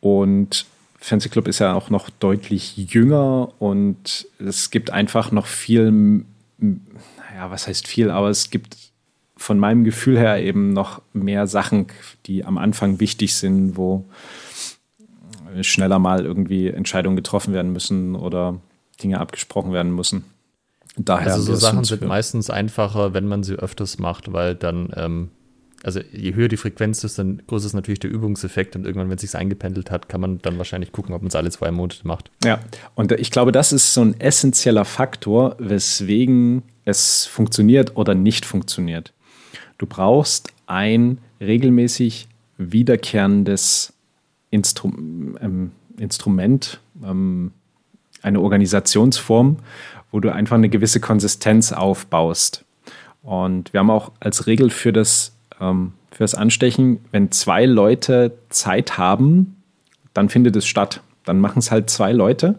Und Fancy Club ist ja auch noch deutlich jünger und es gibt einfach noch viel, naja, was heißt viel, aber es gibt von meinem Gefühl her eben noch mehr Sachen, die am Anfang wichtig sind, wo schneller mal irgendwie Entscheidungen getroffen werden müssen oder Dinge abgesprochen werden müssen. Daher also so Sachen sind meistens einfacher, wenn man sie öfters macht, weil dann, ähm, also je höher die Frequenz ist, dann größer ist natürlich der Übungseffekt und irgendwann, wenn es sich eingependelt hat, kann man dann wahrscheinlich gucken, ob man es alle zwei Monate macht. Ja, und ich glaube, das ist so ein essentieller Faktor, weswegen es funktioniert oder nicht funktioniert. Du brauchst ein regelmäßig wiederkehrendes Instru ähm, Instrument, ähm, eine Organisationsform, wo du einfach eine gewisse Konsistenz aufbaust. Und wir haben auch als Regel für das, ähm, für das Anstechen, wenn zwei Leute Zeit haben, dann findet es statt. Dann machen es halt zwei Leute.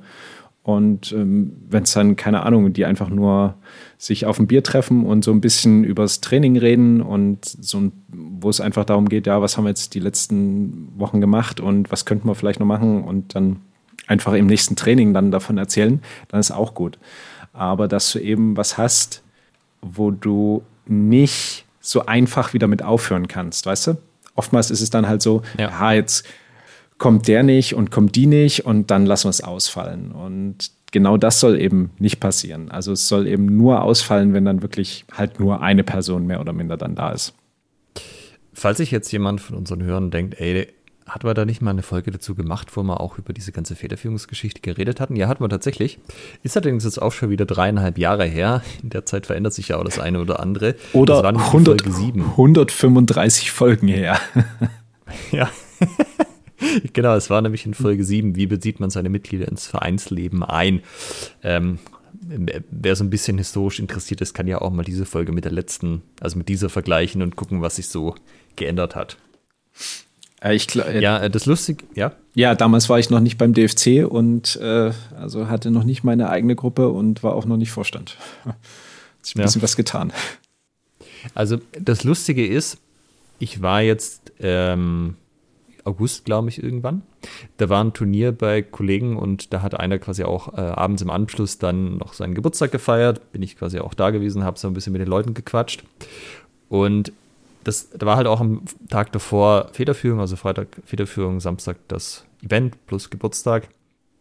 Und ähm, wenn es dann, keine Ahnung, die einfach nur sich auf ein Bier treffen und so ein bisschen übers Training reden und so, wo es einfach darum geht, ja, was haben wir jetzt die letzten Wochen gemacht und was könnten wir vielleicht noch machen und dann einfach im nächsten Training dann davon erzählen, dann ist auch gut. Aber dass du eben was hast, wo du nicht so einfach wieder mit aufhören kannst, weißt du? Oftmals ist es dann halt so, ja, ja jetzt kommt der nicht und kommt die nicht und dann lassen wir es ausfallen. Und genau das soll eben nicht passieren. Also es soll eben nur ausfallen, wenn dann wirklich halt nur eine Person mehr oder minder dann da ist. Falls sich jetzt jemand von unseren Hörern denkt, ey, hat man da nicht mal eine Folge dazu gemacht, wo wir auch über diese ganze Federführungsgeschichte geredet hatten? Ja, hatten wir tatsächlich. Ist allerdings jetzt auch schon wieder dreieinhalb Jahre her. In der Zeit verändert sich ja auch das eine oder andere. Oder 100, Folge 135 Folgen her. <laughs> ja. <laughs> <laughs> genau, es war nämlich in Folge 7, wie bezieht man seine Mitglieder ins Vereinsleben ein. Ähm, wer so ein bisschen historisch interessiert ist, kann ja auch mal diese Folge mit der letzten, also mit dieser vergleichen und gucken, was sich so geändert hat. Äh, ich, äh, ja, äh, das lustig, ja. Ja, damals war ich noch nicht beim DFC und äh, also hatte noch nicht meine eigene Gruppe und war auch noch nicht Vorstand. <laughs> Hat sich ein ja. bisschen was getan. Also das Lustige ist, ich war jetzt ähm, August, glaube ich, irgendwann. Da war ein Turnier bei Kollegen und da hat einer quasi auch äh, abends im Anschluss dann noch seinen Geburtstag gefeiert. Bin ich quasi auch da gewesen, habe so ein bisschen mit den Leuten gequatscht. Und das, da war halt auch am Tag davor Federführung, also Freitag Federführung, Samstag das Event plus Geburtstag.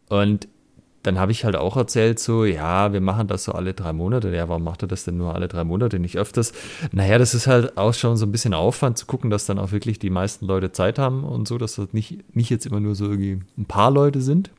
Und dann habe ich halt auch erzählt, so, ja, wir machen das so alle drei Monate. Ja, warum macht er das denn nur alle drei Monate, nicht öfters? Naja, das ist halt auch schon so ein bisschen Aufwand zu gucken, dass dann auch wirklich die meisten Leute Zeit haben und so, dass das nicht, nicht jetzt immer nur so irgendwie ein paar Leute sind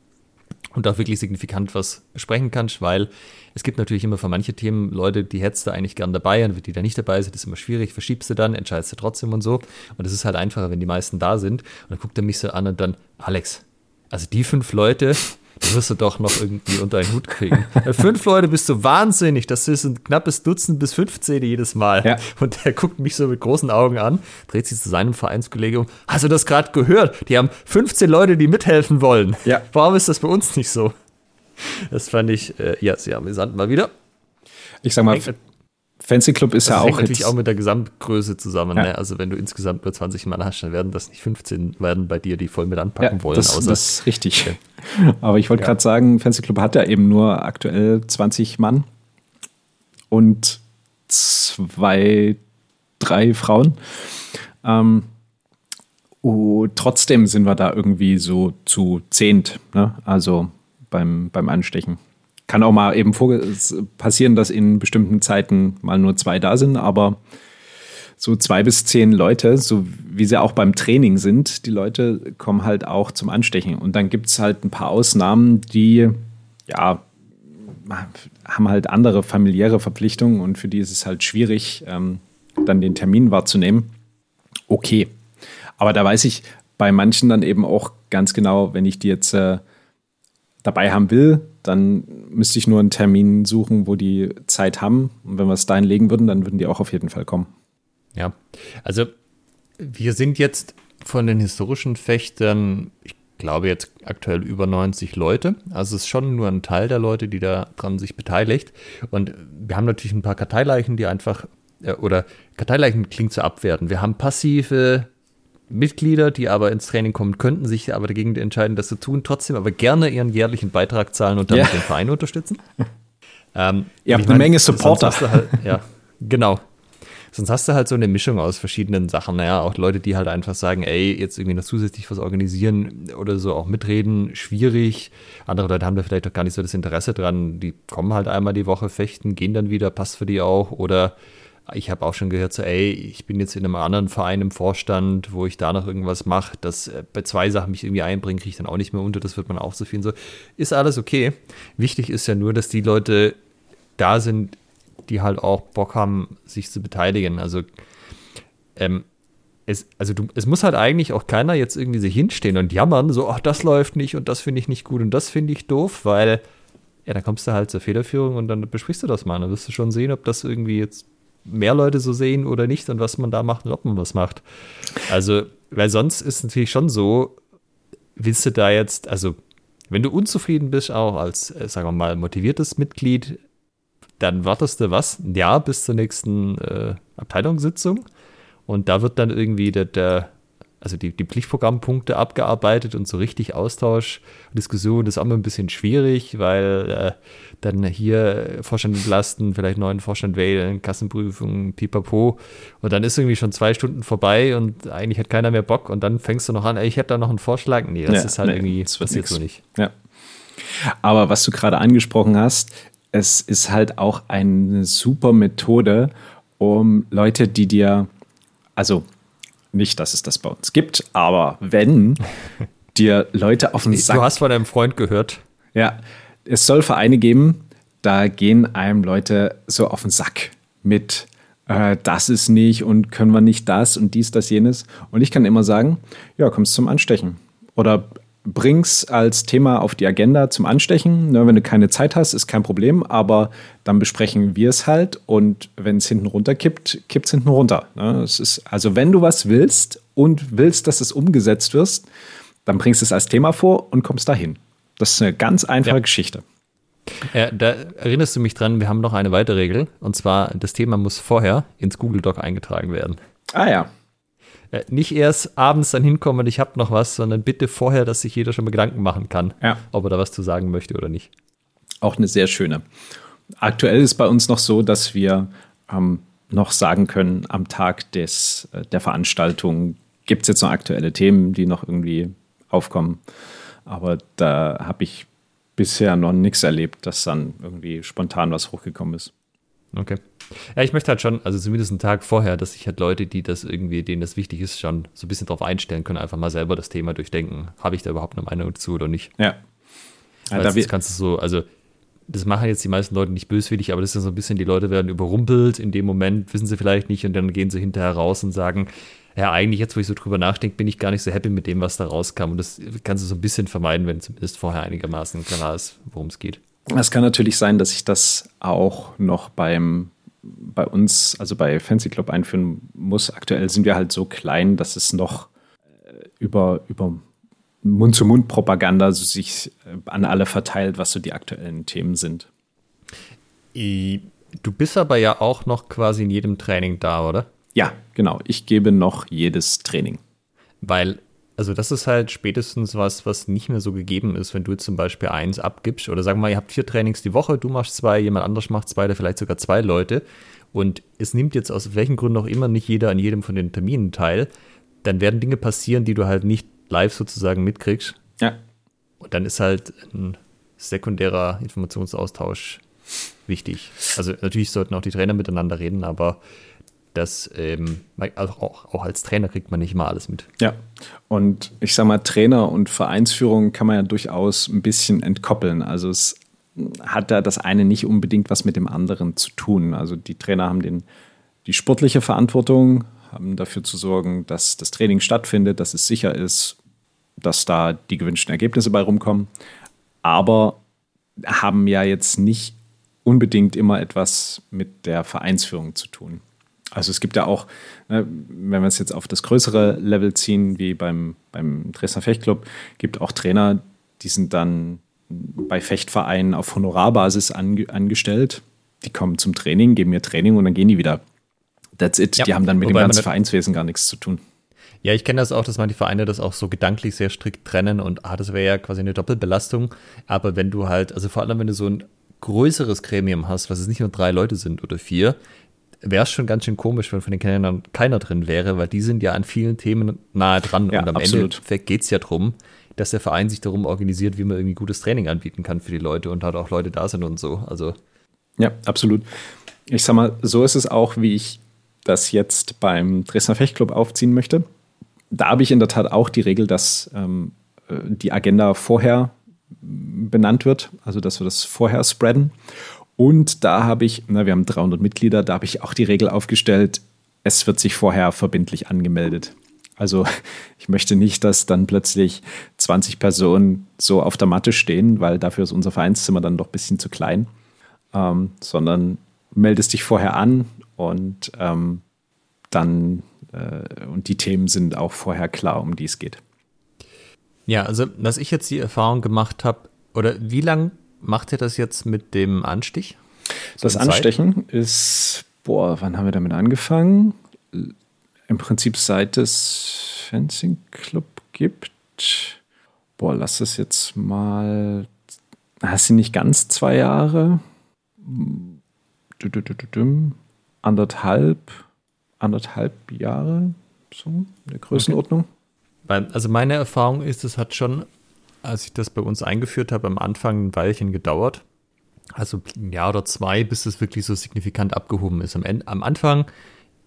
und auch wirklich signifikant was sprechen kannst, weil es gibt natürlich immer für manche Themen Leute, die hättest du eigentlich gern dabei und die da nicht dabei sind, ist immer schwierig, verschiebst du dann, entscheidest du trotzdem und so. Und es ist halt einfacher, wenn die meisten da sind. Und dann guckt er mich so an und dann, Alex, also die fünf Leute, die wirst du doch noch irgendwie unter einen Hut kriegen. Bei fünf Leute bist du wahnsinnig. Das ist ein knappes Dutzend bis 15 jedes Mal. Ja. Und der guckt mich so mit großen Augen an, dreht sich zu seinem Vereinskollege um. Hast du das gerade gehört? Die haben 15 Leute, die mithelfen wollen. Ja. Warum ist das bei uns nicht so? Das fand ich, äh, ja, sehr amüsant mal wieder. Ich sag mal, Fancy Club ist das ja auch. natürlich auch mit der Gesamtgröße zusammen. Ja. Ne? Also, wenn du insgesamt nur 20 Mann hast, dann werden das nicht 15 werden bei dir, die voll mit anpacken ja, wollen. Das, außer, das ist richtig. <laughs> Aber ich wollte ja. gerade sagen, Fancy Club hat ja eben nur aktuell 20 Mann und zwei, drei Frauen. Ähm, oh, trotzdem sind wir da irgendwie so zu zehnt, ne? also beim, beim Anstechen. Kann auch mal eben passieren, dass in bestimmten Zeiten mal nur zwei da sind, aber so zwei bis zehn Leute, so wie sie auch beim Training sind, die Leute kommen halt auch zum Anstechen. Und dann gibt es halt ein paar Ausnahmen, die ja haben halt andere familiäre Verpflichtungen und für die ist es halt schwierig, ähm, dann den Termin wahrzunehmen. Okay. Aber da weiß ich bei manchen dann eben auch ganz genau, wenn ich die jetzt äh, dabei haben will, dann müsste ich nur einen Termin suchen, wo die Zeit haben. Und wenn wir es dahin legen würden, dann würden die auch auf jeden Fall kommen. Ja, also wir sind jetzt von den historischen Fechtern, ich glaube jetzt aktuell über 90 Leute. Also es ist schon nur ein Teil der Leute, die daran sich beteiligt. Und wir haben natürlich ein paar Karteileichen, die einfach oder Karteileichen klingt zu abwerten. Wir haben passive Mitglieder, die aber ins Training kommen könnten, sich aber dagegen entscheiden, das zu tun, trotzdem aber gerne ihren jährlichen Beitrag zahlen und damit ja. den Verein unterstützen. <laughs> ähm, Ihr habt eine Menge Supporter. Halt, ja, genau. Sonst hast du halt so eine Mischung aus verschiedenen Sachen. Naja, auch Leute, die halt einfach sagen, ey, jetzt irgendwie noch zusätzlich was organisieren oder so auch mitreden, schwierig. Andere Leute haben da vielleicht auch gar nicht so das Interesse dran. Die kommen halt einmal die Woche fechten, gehen dann wieder, passt für die auch. Oder ich habe auch schon gehört, so, ey, ich bin jetzt in einem anderen Verein im Vorstand, wo ich da noch irgendwas mache, das äh, bei zwei Sachen mich irgendwie einbringen, kriege ich dann auch nicht mehr unter, das wird man auch so viel. So, ist alles okay. Wichtig ist ja nur, dass die Leute da sind, die halt auch Bock haben, sich zu beteiligen. Also, ähm, es, also du, es muss halt eigentlich auch keiner jetzt irgendwie sich hinstehen und jammern, so, ach, das läuft nicht und das finde ich nicht gut und das finde ich doof, weil, ja, dann kommst du halt zur Federführung und dann besprichst du das mal. Dann wirst du schon sehen, ob das irgendwie jetzt mehr Leute so sehen oder nicht und was man da macht und ob man was macht. Also, weil sonst ist natürlich schon so, willst du da jetzt, also, wenn du unzufrieden bist, auch als, äh, sagen wir mal, motiviertes Mitglied, dann wartest du was? Ein Jahr bis zur nächsten äh, Abteilungssitzung. Und da wird dann irgendwie der, der also die, die Pflichtprogrammpunkte abgearbeitet und so richtig Austausch, Diskussion ist auch immer ein bisschen schwierig, weil äh, dann hier Vorstand entlasten, vielleicht neuen Vorstand wählen, Kassenprüfung, pipapo. Und dann ist irgendwie schon zwei Stunden vorbei und eigentlich hat keiner mehr Bock und dann fängst du noch an, ey, ich hätte da noch einen Vorschlag. Nee, das ja, ist halt nee, irgendwie, das passiert so nicht. Ja. Aber was du gerade angesprochen hast, es ist halt auch eine super Methode, um Leute, die dir, also nicht, dass es das bei uns gibt, aber wenn <laughs> dir Leute auf den Sack. Du hast von deinem Freund gehört. Ja, es soll Vereine geben, da gehen einem Leute so auf den Sack mit, äh, das ist nicht und können wir nicht das und dies, das, jenes. Und ich kann immer sagen, ja, kommst zum Anstechen. Oder bring's als Thema auf die Agenda zum Anstechen. Ne, wenn du keine Zeit hast, ist kein Problem, aber dann besprechen wir es halt und wenn es hinten runter kippt, kippt es hinten runter. Ne? Es ist, also wenn du was willst und willst, dass es umgesetzt wird, dann bringst du es als Thema vor und kommst dahin. Das ist eine ganz einfache ja. Geschichte. Ja, da erinnerst du mich dran, wir haben noch eine weitere Regel und zwar das Thema muss vorher ins Google Doc eingetragen werden. Ah ja, nicht erst abends dann hinkommen und ich habe noch was, sondern bitte vorher, dass sich jeder schon mal Gedanken machen kann, ja. ob er da was zu sagen möchte oder nicht. Auch eine sehr schöne. Aktuell ist bei uns noch so, dass wir ähm, noch sagen können, am Tag des, äh, der Veranstaltung gibt es jetzt noch aktuelle Themen, die noch irgendwie aufkommen. Aber da habe ich bisher noch nichts erlebt, dass dann irgendwie spontan was hochgekommen ist. Okay. Ja, ich möchte halt schon, also zumindest einen Tag vorher, dass sich halt Leute, die das irgendwie, denen das wichtig ist, schon so ein bisschen darauf einstellen können, einfach mal selber das Thema durchdenken. Habe ich da überhaupt eine Meinung dazu oder nicht? Ja. da das kannst du so, also das machen jetzt die meisten Leute nicht böswillig, aber das ist ja so ein bisschen, die Leute werden überrumpelt in dem Moment, wissen sie vielleicht nicht und dann gehen sie hinterher raus und sagen, ja, eigentlich jetzt, wo ich so drüber nachdenke, bin ich gar nicht so happy mit dem, was da rauskam. Und das kannst du so ein bisschen vermeiden, wenn zumindest vorher einigermaßen klar ist, worum es geht. Es kann natürlich sein, dass ich das auch noch beim bei uns, also bei Fancy Club einführen muss. Aktuell sind wir halt so klein, dass es noch äh, über, über Mund-zu-Mund-Propaganda sich äh, an alle verteilt, was so die aktuellen Themen sind. Du bist aber ja auch noch quasi in jedem Training da, oder? Ja, genau. Ich gebe noch jedes Training. Weil also das ist halt spätestens was, was nicht mehr so gegeben ist, wenn du zum Beispiel eins abgibst oder sagen wir mal, ihr habt vier Trainings die Woche, du machst zwei, jemand anders macht zwei oder vielleicht sogar zwei Leute und es nimmt jetzt aus welchen Gründen auch immer nicht jeder an jedem von den Terminen teil, dann werden Dinge passieren, die du halt nicht live sozusagen mitkriegst. Ja. Und dann ist halt ein sekundärer Informationsaustausch wichtig. Also natürlich sollten auch die Trainer miteinander reden, aber das ähm, also auch, auch als Trainer kriegt man nicht immer alles mit. Ja, und ich sag mal, Trainer und Vereinsführung kann man ja durchaus ein bisschen entkoppeln. Also es hat da das eine nicht unbedingt was mit dem anderen zu tun. Also die Trainer haben den, die sportliche Verantwortung, haben dafür zu sorgen, dass das Training stattfindet, dass es sicher ist, dass da die gewünschten Ergebnisse bei rumkommen. Aber haben ja jetzt nicht unbedingt immer etwas mit der Vereinsführung zu tun. Also es gibt ja auch, ne, wenn wir es jetzt auf das größere Level ziehen, wie beim, beim Dresdner Fechtclub, gibt auch Trainer, die sind dann bei Fechtvereinen auf Honorarbasis ange angestellt. Die kommen zum Training, geben mir Training und dann gehen die wieder. That's it. Ja, die haben dann mit dem ganzen Vereinswesen gar nichts zu tun. Ja, ich kenne das auch, dass manche Vereine das auch so gedanklich sehr strikt trennen und ah, das wäre ja quasi eine Doppelbelastung. Aber wenn du halt, also vor allem, wenn du so ein größeres Gremium hast, was es nicht nur drei Leute sind oder vier, wäre es schon ganz schön komisch, wenn von den Kindern keiner drin wäre, weil die sind ja an vielen Themen nahe dran. Ja, und am absolut. Ende geht es ja darum, dass der Verein sich darum organisiert, wie man irgendwie gutes Training anbieten kann für die Leute und halt auch Leute da sind und so. Also. Ja, absolut. Ich sag mal, so ist es auch, wie ich das jetzt beim Dresdner Fechtclub aufziehen möchte. Da habe ich in der Tat auch die Regel, dass ähm, äh, die Agenda vorher benannt wird, also dass wir das vorher spreaden. Und da habe ich, na, wir haben 300 Mitglieder, da habe ich auch die Regel aufgestellt, es wird sich vorher verbindlich angemeldet. Also <laughs> ich möchte nicht, dass dann plötzlich 20 Personen so auf der Matte stehen, weil dafür ist unser Vereinszimmer dann doch ein bisschen zu klein, ähm, sondern meldest dich vorher an und ähm, dann äh, und die Themen sind auch vorher klar, um die es geht. Ja, also dass ich jetzt die Erfahrung gemacht habe, oder wie lange macht ihr das jetzt mit dem Anstich? So das Anstechen Zeit? ist, boah, wann haben wir damit angefangen? Im Prinzip seit es Fencing Club gibt. Boah, lass es jetzt mal. Hast du nicht ganz zwei Jahre? Anderthalb, anderthalb Jahre, so in der Größenordnung. Okay. Also meine Erfahrung ist, es hat schon als ich das bei uns eingeführt habe, am Anfang ein Weilchen gedauert. Also ein Jahr oder zwei, bis es wirklich so signifikant abgehoben ist. Am, Ende, am Anfang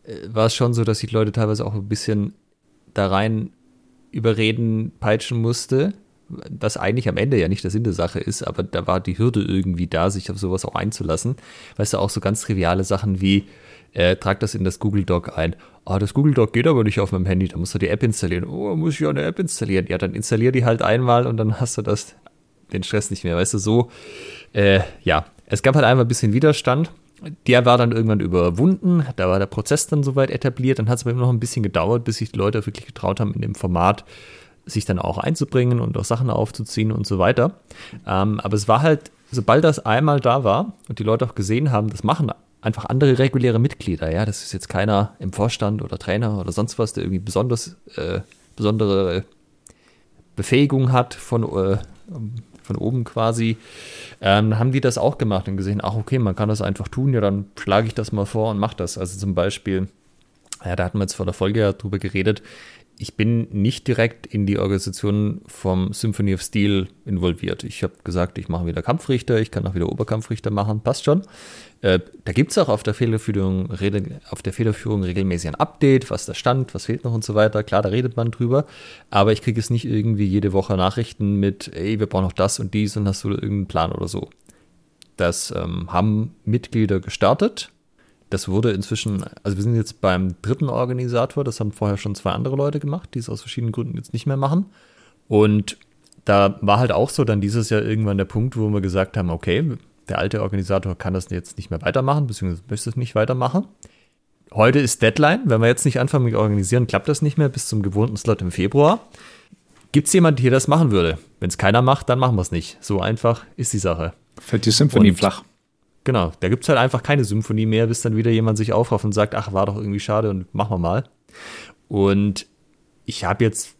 äh, war es schon so, dass ich Leute teilweise auch ein bisschen da rein überreden, peitschen musste, was eigentlich am Ende ja nicht der Sinn der Sache ist, aber da war die Hürde irgendwie da, sich auf sowas auch einzulassen. Weißt du, auch so ganz triviale Sachen wie, äh, trag das in das Google Doc ein. Ah, das Google Doc geht aber nicht auf meinem Handy, da musst du die App installieren. Oh, muss ich ja eine App installieren. Ja, dann installier die halt einmal und dann hast du das, den Stress nicht mehr. Weißt du, so, äh, ja. Es gab halt einmal ein bisschen Widerstand. Der war dann irgendwann überwunden, da war der Prozess dann soweit etabliert, dann hat es aber immer noch ein bisschen gedauert, bis sich die Leute wirklich getraut haben, in dem Format sich dann auch einzubringen und auch Sachen aufzuziehen und so weiter. Ähm, aber es war halt, sobald das einmal da war und die Leute auch gesehen haben, das machen einfach andere reguläre Mitglieder. Ja, das ist jetzt keiner im Vorstand oder Trainer oder sonst was, der irgendwie besonders äh, besondere Befähigung hat von, äh, von oben quasi. Ähm, haben die das auch gemacht und gesehen, ach okay, man kann das einfach tun, ja, dann schlage ich das mal vor und mache das. Also zum Beispiel, ja, da hatten wir jetzt vor der Folge ja drüber geredet, ich bin nicht direkt in die Organisation vom Symphony of Steel involviert. Ich habe gesagt, ich mache wieder Kampfrichter, ich kann auch wieder Oberkampfrichter machen, passt schon. Äh, da gibt es auch auf der, Fehlerführung, auf der Fehlerführung regelmäßig ein Update, was da stand, was fehlt noch und so weiter. Klar, da redet man drüber, aber ich kriege es nicht irgendwie jede Woche Nachrichten mit, ey, wir brauchen noch das und dies und hast du irgendeinen Plan oder so. Das ähm, haben Mitglieder gestartet das wurde inzwischen, also wir sind jetzt beim dritten Organisator, das haben vorher schon zwei andere Leute gemacht, die es aus verschiedenen Gründen jetzt nicht mehr machen. Und da war halt auch so dann dieses Jahr irgendwann der Punkt, wo wir gesagt haben, okay, der alte Organisator kann das jetzt nicht mehr weitermachen, beziehungsweise möchte es nicht weitermachen. Heute ist Deadline. Wenn wir jetzt nicht anfangen mit organisieren, klappt das nicht mehr bis zum gewohnten Slot im Februar. Gibt es jemanden, der das machen würde? Wenn es keiner macht, dann machen wir es nicht. So einfach ist die Sache. Fällt die Symphonie flach. Genau, da gibt es halt einfach keine Symphonie mehr, bis dann wieder jemand sich aufrafft und sagt, ach, war doch irgendwie schade und machen wir mal. Und ich habe jetzt,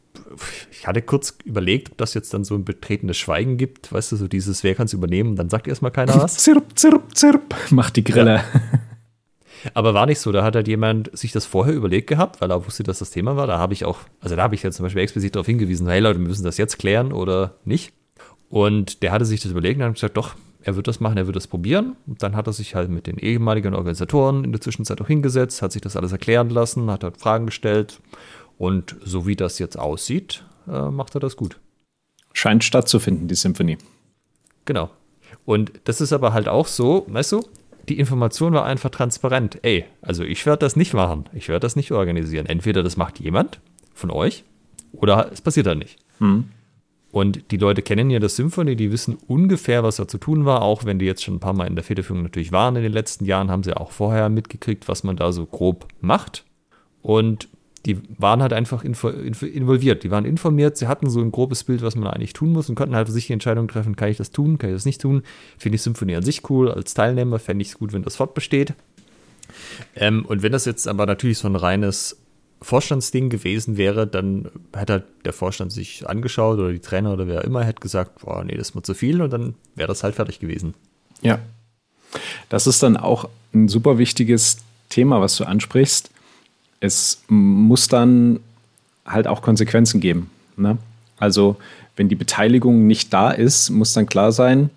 ich hatte kurz überlegt, ob das jetzt dann so ein betretenes Schweigen gibt, weißt du, so dieses, wer kann es übernehmen, und dann sagt erstmal keiner <laughs> was. zirp, zirp, zirp, macht die Grille. Ja. Aber war nicht so, da hat halt jemand sich das vorher überlegt gehabt, weil er wusste, dass das Thema war. Da habe ich auch, also da habe ich jetzt zum Beispiel explizit darauf hingewiesen, hey Leute, wir müssen das jetzt klären oder nicht. Und der hatte sich das überlegt und hat gesagt, doch, er wird das machen, er wird das probieren. Und dann hat er sich halt mit den ehemaligen Organisatoren in der Zwischenzeit auch hingesetzt, hat sich das alles erklären lassen, hat halt Fragen gestellt. Und so wie das jetzt aussieht, äh, macht er das gut. Scheint stattzufinden, die Symphonie. Genau. Und das ist aber halt auch so, weißt du, die Information war einfach transparent. Ey, also ich werde das nicht machen. Ich werde das nicht organisieren. Entweder das macht jemand von euch oder es passiert dann nicht. Hm. Und die Leute kennen ja das Symphony, die wissen ungefähr, was da zu ttun war, auch wenn die jetzt schon ein paar Mal in der Federführung natürlich waren in den letzten Jahren, haben sie auch vorher mitgekriegt, was man da so grob macht. Und die waren halt einfach involviert, die waren informiert, sie hatten so ein grobes Bild, was man eigentlich tun muss und konnten halt für sich die Entscheidung treffen, kann ich das tun, kann ich das nicht tun. Finde ich Symphonie an sich cool, als Teilnehmer fände ich es gut, wenn das fortbesteht. Ähm, und wenn das jetzt aber natürlich so ein reines Vorstandsding gewesen wäre, dann hätte halt der Vorstand sich angeschaut oder die Trainer oder wer immer hätte gesagt, boah, nee, das ist mir zu viel und dann wäre das halt fertig gewesen. Ja. Das ist dann auch ein super wichtiges Thema, was du ansprichst. Es muss dann halt auch Konsequenzen geben. Ne? Also, wenn die Beteiligung nicht da ist, muss dann klar sein,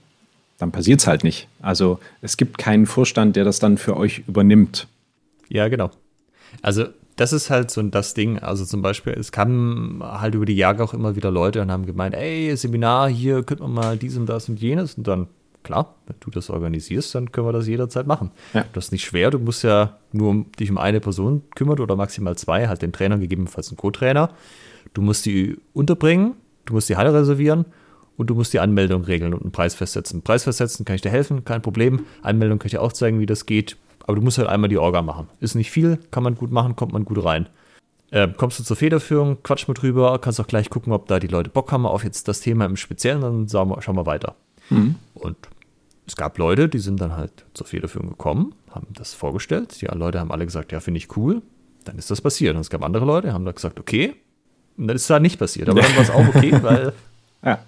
dann passiert es halt nicht. Also, es gibt keinen Vorstand, der das dann für euch übernimmt. Ja, genau. Also, das ist halt so das Ding. Also zum Beispiel, es kamen halt über die Jahre auch immer wieder Leute und haben gemeint, ey, Seminar, hier könnte man mal dies und das und jenes. Und dann, klar, wenn du das organisierst, dann können wir das jederzeit machen. Ja. Das ist nicht schwer, du musst ja nur um, dich um eine Person kümmern oder maximal zwei, halt den Trainer, gegebenenfalls einen Co-Trainer. Du musst die unterbringen, du musst die Halle reservieren und du musst die Anmeldung regeln und einen Preis festsetzen. Preis festsetzen kann ich dir helfen, kein Problem. Anmeldung kann ich dir auch zeigen, wie das geht. Aber du musst halt einmal die Orga machen. Ist nicht viel, kann man gut machen, kommt man gut rein. Äh, kommst du zur Federführung, quatsch mit drüber, kannst auch gleich gucken, ob da die Leute Bock haben auf jetzt das Thema im Speziellen, dann schauen wir, schauen wir weiter. Mhm. Und es gab Leute, die sind dann halt zur Federführung gekommen, haben das vorgestellt. Die Leute haben alle gesagt, ja, finde ich cool. Dann ist das passiert. Und es gab andere Leute, die haben da gesagt, okay. Und dann ist es da nicht passiert. Aber dann war es auch okay, <laughs> weil ja.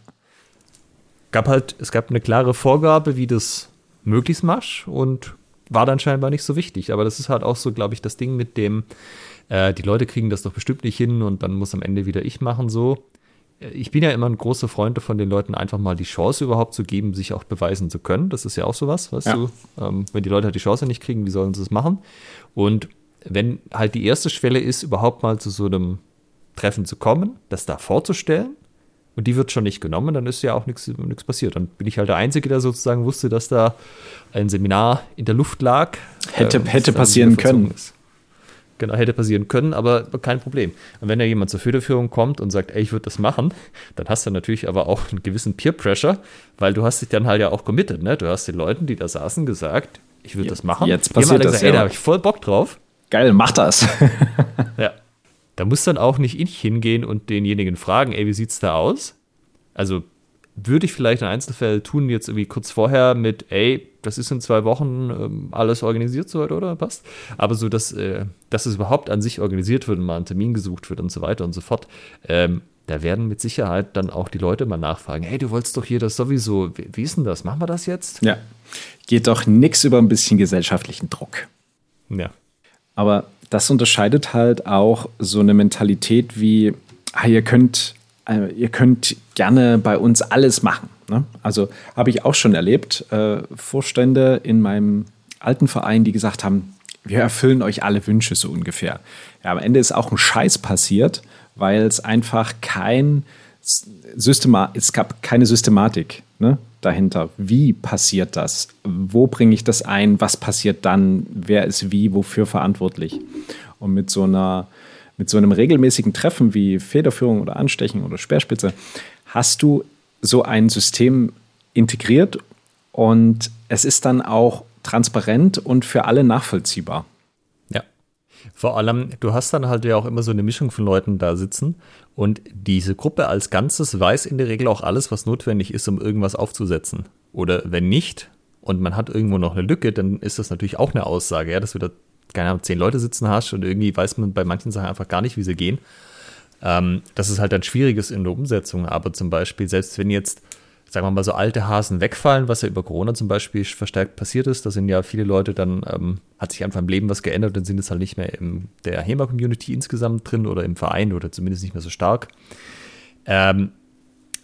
gab halt, es gab eine klare Vorgabe, wie das möglichst machst und war dann scheinbar nicht so wichtig. Aber das ist halt auch so, glaube ich, das Ding mit dem, äh, die Leute kriegen das doch bestimmt nicht hin und dann muss am Ende wieder ich machen so. Äh, ich bin ja immer ein großer Freund davon, den Leuten einfach mal die Chance überhaupt zu geben, sich auch beweisen zu können. Das ist ja auch sowas, weißt ja. du? Ähm, wenn die Leute halt die Chance nicht kriegen, wie sollen sie es machen? Und wenn halt die erste Schwelle ist, überhaupt mal zu so einem Treffen zu kommen, das da vorzustellen, und die wird schon nicht genommen, dann ist ja auch nichts passiert. Dann bin ich halt der Einzige, der sozusagen wusste, dass da ein Seminar in der Luft lag. Hätte, äh, hätte passieren können. Ist. Genau, hätte passieren können, aber kein Problem. Und wenn da jemand zur Federführung kommt und sagt, ey, ich würde das machen, dann hast du natürlich aber auch einen gewissen Peer Pressure, weil du hast dich dann halt ja auch committed, ne? Du hast den Leuten, die da saßen, gesagt, ich würde das machen. Jetzt passiert das, gesagt, ey, da habe ich voll Bock drauf. Geil, mach das. ja. <laughs> Da muss dann auch nicht ich hingehen und denjenigen fragen, ey, wie sieht's da aus? Also würde ich vielleicht in Einzelfällen tun, jetzt irgendwie kurz vorher mit, ey, das ist in zwei Wochen ähm, alles organisiert soweit, oder? Passt. Aber so, dass, äh, dass es überhaupt an sich organisiert wird und mal ein Termin gesucht wird und so weiter und so fort, ähm, da werden mit Sicherheit dann auch die Leute mal nachfragen, hey, du wolltest doch hier das sowieso, wie, wie ist denn das? Machen wir das jetzt? Ja, geht doch nichts über ein bisschen gesellschaftlichen Druck. Ja. Aber das unterscheidet halt auch so eine Mentalität wie, ah, ihr könnt, äh, ihr könnt gerne bei uns alles machen. Ne? Also habe ich auch schon erlebt, äh, Vorstände in meinem alten Verein, die gesagt haben, wir erfüllen euch alle Wünsche so ungefähr. Ja, am Ende ist auch ein Scheiß passiert, weil es einfach kein Systema es gab keine Systematik ne, dahinter. Wie passiert das? Wo bringe ich das ein? Was passiert dann? Wer ist wie, wofür verantwortlich? Und mit so einer, mit so einem regelmäßigen Treffen wie Federführung oder Anstechen oder Speerspitze hast du so ein System integriert und es ist dann auch transparent und für alle nachvollziehbar. Vor allem, du hast dann halt ja auch immer so eine Mischung von Leuten da sitzen und diese Gruppe als Ganzes weiß in der Regel auch alles, was notwendig ist, um irgendwas aufzusetzen. Oder wenn nicht und man hat irgendwo noch eine Lücke, dann ist das natürlich auch eine Aussage, ja, dass du da, keine Ahnung, zehn Leute sitzen hast und irgendwie weiß man bei manchen Sachen einfach gar nicht, wie sie gehen. Ähm, das ist halt dann schwieriges in der Umsetzung, aber zum Beispiel, selbst wenn jetzt sagen wir mal, so alte Hasen wegfallen, was ja über Corona zum Beispiel verstärkt passiert ist. Da sind ja viele Leute dann, ähm, hat sich einfach im Leben was geändert, dann sind es halt nicht mehr in der HEMA-Community insgesamt drin oder im Verein oder zumindest nicht mehr so stark. Ähm,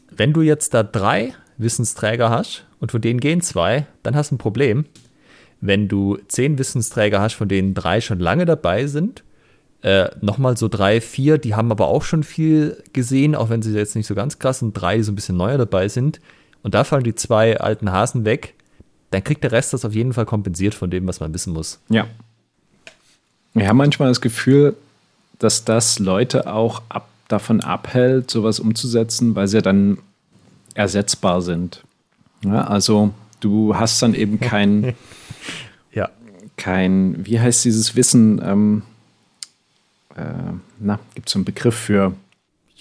wenn du jetzt da drei Wissensträger hast und von denen gehen zwei, dann hast du ein Problem. Wenn du zehn Wissensträger hast, von denen drei schon lange dabei sind, äh, nochmal so drei, vier, die haben aber auch schon viel gesehen, auch wenn sie jetzt nicht so ganz krass sind, drei, die so ein bisschen neuer dabei sind, und da fallen die zwei alten Hasen weg, dann kriegt der Rest das auf jeden Fall kompensiert von dem, was man wissen muss. Ja. Wir haben manchmal das Gefühl, dass das Leute auch ab, davon abhält, sowas umzusetzen, weil sie dann ersetzbar sind. Ja, also du hast dann eben <laughs> kein, ja. kein, wie heißt dieses Wissen, ähm, äh, na, gibt es so einen Begriff für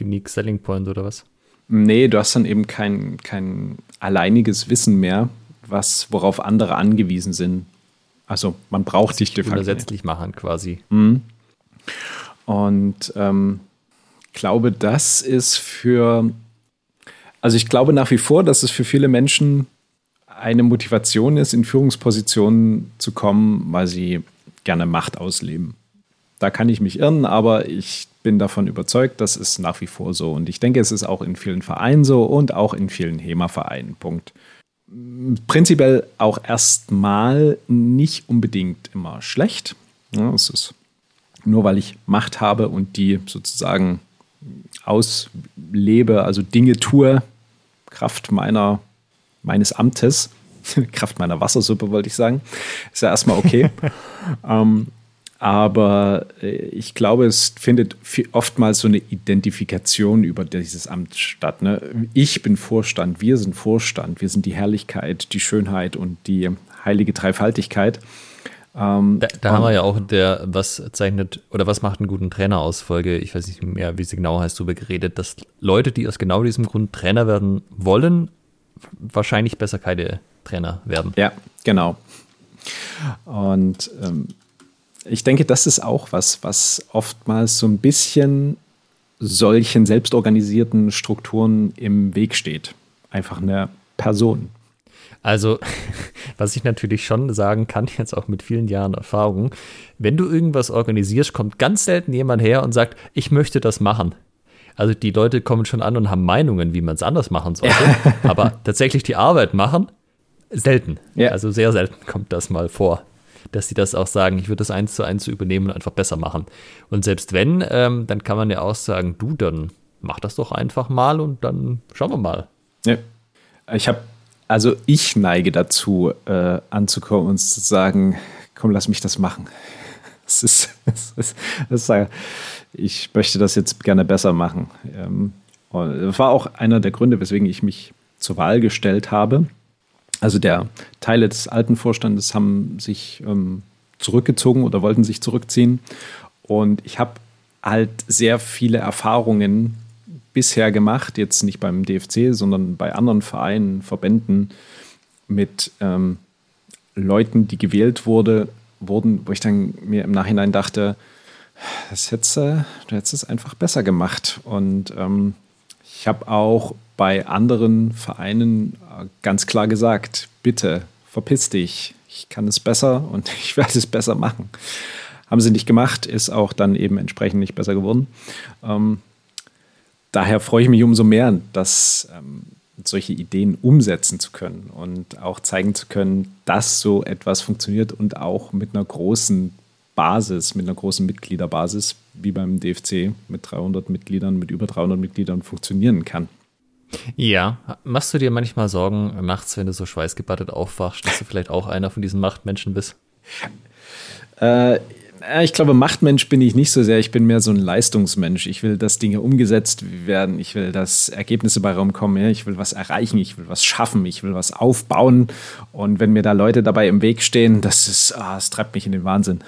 Unique Selling Point oder was? Nee, du hast dann eben kein, kein alleiniges Wissen mehr, was, worauf andere angewiesen sind. Also man braucht dich de facto. Unersetzlich machen quasi. Mhm. Und ähm, glaube, das ist für, also ich glaube nach wie vor, dass es für viele Menschen eine Motivation ist, in Führungspositionen zu kommen, weil sie gerne Macht ausleben. Da kann ich mich irren, aber ich bin davon überzeugt, das ist nach wie vor so. Und ich denke, es ist auch in vielen Vereinen so und auch in vielen HEMA-Vereinen. Punkt. Prinzipiell auch erstmal nicht unbedingt immer schlecht. Ja, es ist nur weil ich Macht habe und die sozusagen auslebe, also Dinge tue, Kraft meiner, meines Amtes, <laughs> Kraft meiner Wassersuppe wollte ich sagen, ist ja erstmal okay. <laughs> ähm, aber äh, ich glaube, es findet oftmals so eine Identifikation über dieses Amt statt. Ne? Ich bin Vorstand, wir sind Vorstand, wir sind die Herrlichkeit, die Schönheit und die heilige Dreifaltigkeit. Ähm, da, da haben wir ja auch der, was zeichnet oder was macht einen guten Trainer aus Folge, ich weiß nicht mehr, wie sie genau heißt, darüber geredet, dass Leute, die aus genau diesem Grund Trainer werden wollen, wahrscheinlich besser keine Trainer werden. Ja, genau. Und ähm, ich denke, das ist auch was, was oftmals so ein bisschen solchen selbstorganisierten Strukturen im Weg steht. Einfach eine Person. Also, <laughs> was ich natürlich schon sagen kann, jetzt auch mit vielen Jahren Erfahrung, wenn du irgendwas organisierst, kommt ganz selten jemand her und sagt, ich möchte das machen. Also die Leute kommen schon an und haben Meinungen, wie man es anders machen sollte. aber tatsächlich die Arbeit machen, selten. Ja. Also sehr selten kommt das mal vor dass sie das auch sagen, ich würde das eins zu eins übernehmen und einfach besser machen. Und selbst wenn, ähm, dann kann man ja auch sagen, du, dann mach das doch einfach mal und dann schauen wir mal. Ja. Ich habe, also ich neige dazu, äh, anzukommen und zu sagen, komm, lass mich das machen. <laughs> Das ist, das ist, das ist, ich möchte das jetzt gerne besser machen. Ähm, das war auch einer der Gründe, weswegen ich mich zur Wahl gestellt habe also der Teile des alten Vorstandes haben sich ähm, zurückgezogen oder wollten sich zurückziehen. Und ich habe halt sehr viele Erfahrungen bisher gemacht, jetzt nicht beim DFC, sondern bei anderen Vereinen, Verbänden mit ähm, Leuten, die gewählt wurde, wurden, wo ich dann mir im Nachhinein dachte, das hättest, du hättest es einfach besser gemacht. Und ähm, ich habe auch bei anderen Vereinen äh, ganz klar gesagt, bitte verpiss dich, ich kann es besser <laughs> und ich werde es besser machen. Haben sie nicht gemacht, ist auch dann eben entsprechend nicht besser geworden. Ähm, daher freue ich mich umso mehr, dass ähm, solche Ideen umsetzen zu können und auch zeigen zu können, dass so etwas funktioniert und auch mit einer großen Basis, mit einer großen Mitgliederbasis, wie beim DFC mit 300 Mitgliedern, mit über 300 Mitgliedern funktionieren kann. Ja, machst du dir manchmal Sorgen nachts, wenn du so schweißgebattet aufwachst, dass du vielleicht auch einer von diesen Machtmenschen bist? Äh, ich glaube, Machtmensch bin ich nicht so sehr. Ich bin mehr so ein Leistungsmensch. Ich will, dass Dinge umgesetzt werden. Ich will, dass Ergebnisse bei Raum kommen. Ich will was erreichen. Ich will was schaffen. Ich will was aufbauen. Und wenn mir da Leute dabei im Weg stehen, das ist, ah, das treibt mich in den Wahnsinn.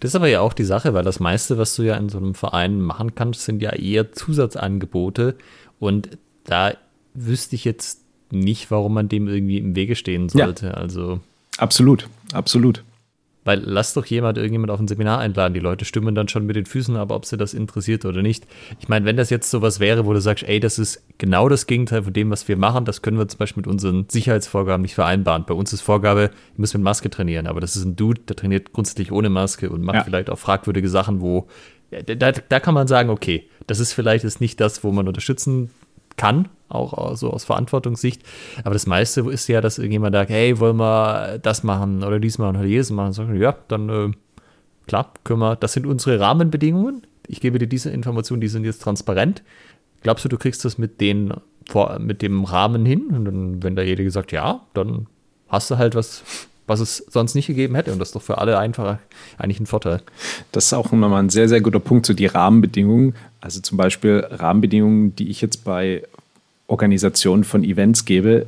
Das ist aber ja auch die Sache, weil das meiste, was du ja in so einem Verein machen kannst, sind ja eher Zusatzangebote. Und da wüsste ich jetzt nicht, warum man dem irgendwie im Wege stehen sollte. Ja. Also. Absolut, absolut. Weil lass doch jemand irgendjemand auf ein Seminar einladen. Die Leute stimmen dann schon mit den Füßen, aber ob sie das interessiert oder nicht. Ich meine, wenn das jetzt sowas wäre, wo du sagst, ey, das ist genau das Gegenteil von dem, was wir machen, das können wir zum Beispiel mit unseren Sicherheitsvorgaben nicht vereinbaren. Bei uns ist Vorgabe, ich muss mit Maske trainieren, aber das ist ein Dude, der trainiert grundsätzlich ohne Maske und macht ja. vielleicht auch fragwürdige Sachen, wo da, da kann man sagen, okay, das ist vielleicht jetzt nicht das, wo man unterstützen kann, auch so aus Verantwortungssicht. Aber das meiste ist ja, dass irgendjemand sagt, hey, wollen wir das machen oder dies machen oder jedes machen. Sagen, ja, dann äh, klar, können wir, das sind unsere Rahmenbedingungen. Ich gebe dir diese Informationen, die sind jetzt transparent. Glaubst du, du kriegst das mit, den, mit dem Rahmen hin? Und dann, wenn da jeder gesagt, ja, dann hast du halt was, was es sonst nicht gegeben hätte. Und das ist doch für alle einfach eigentlich ein Vorteil. Das ist auch nochmal ein sehr, sehr guter Punkt, so die Rahmenbedingungen. Also zum Beispiel Rahmenbedingungen, die ich jetzt bei Organisationen von Events gebe,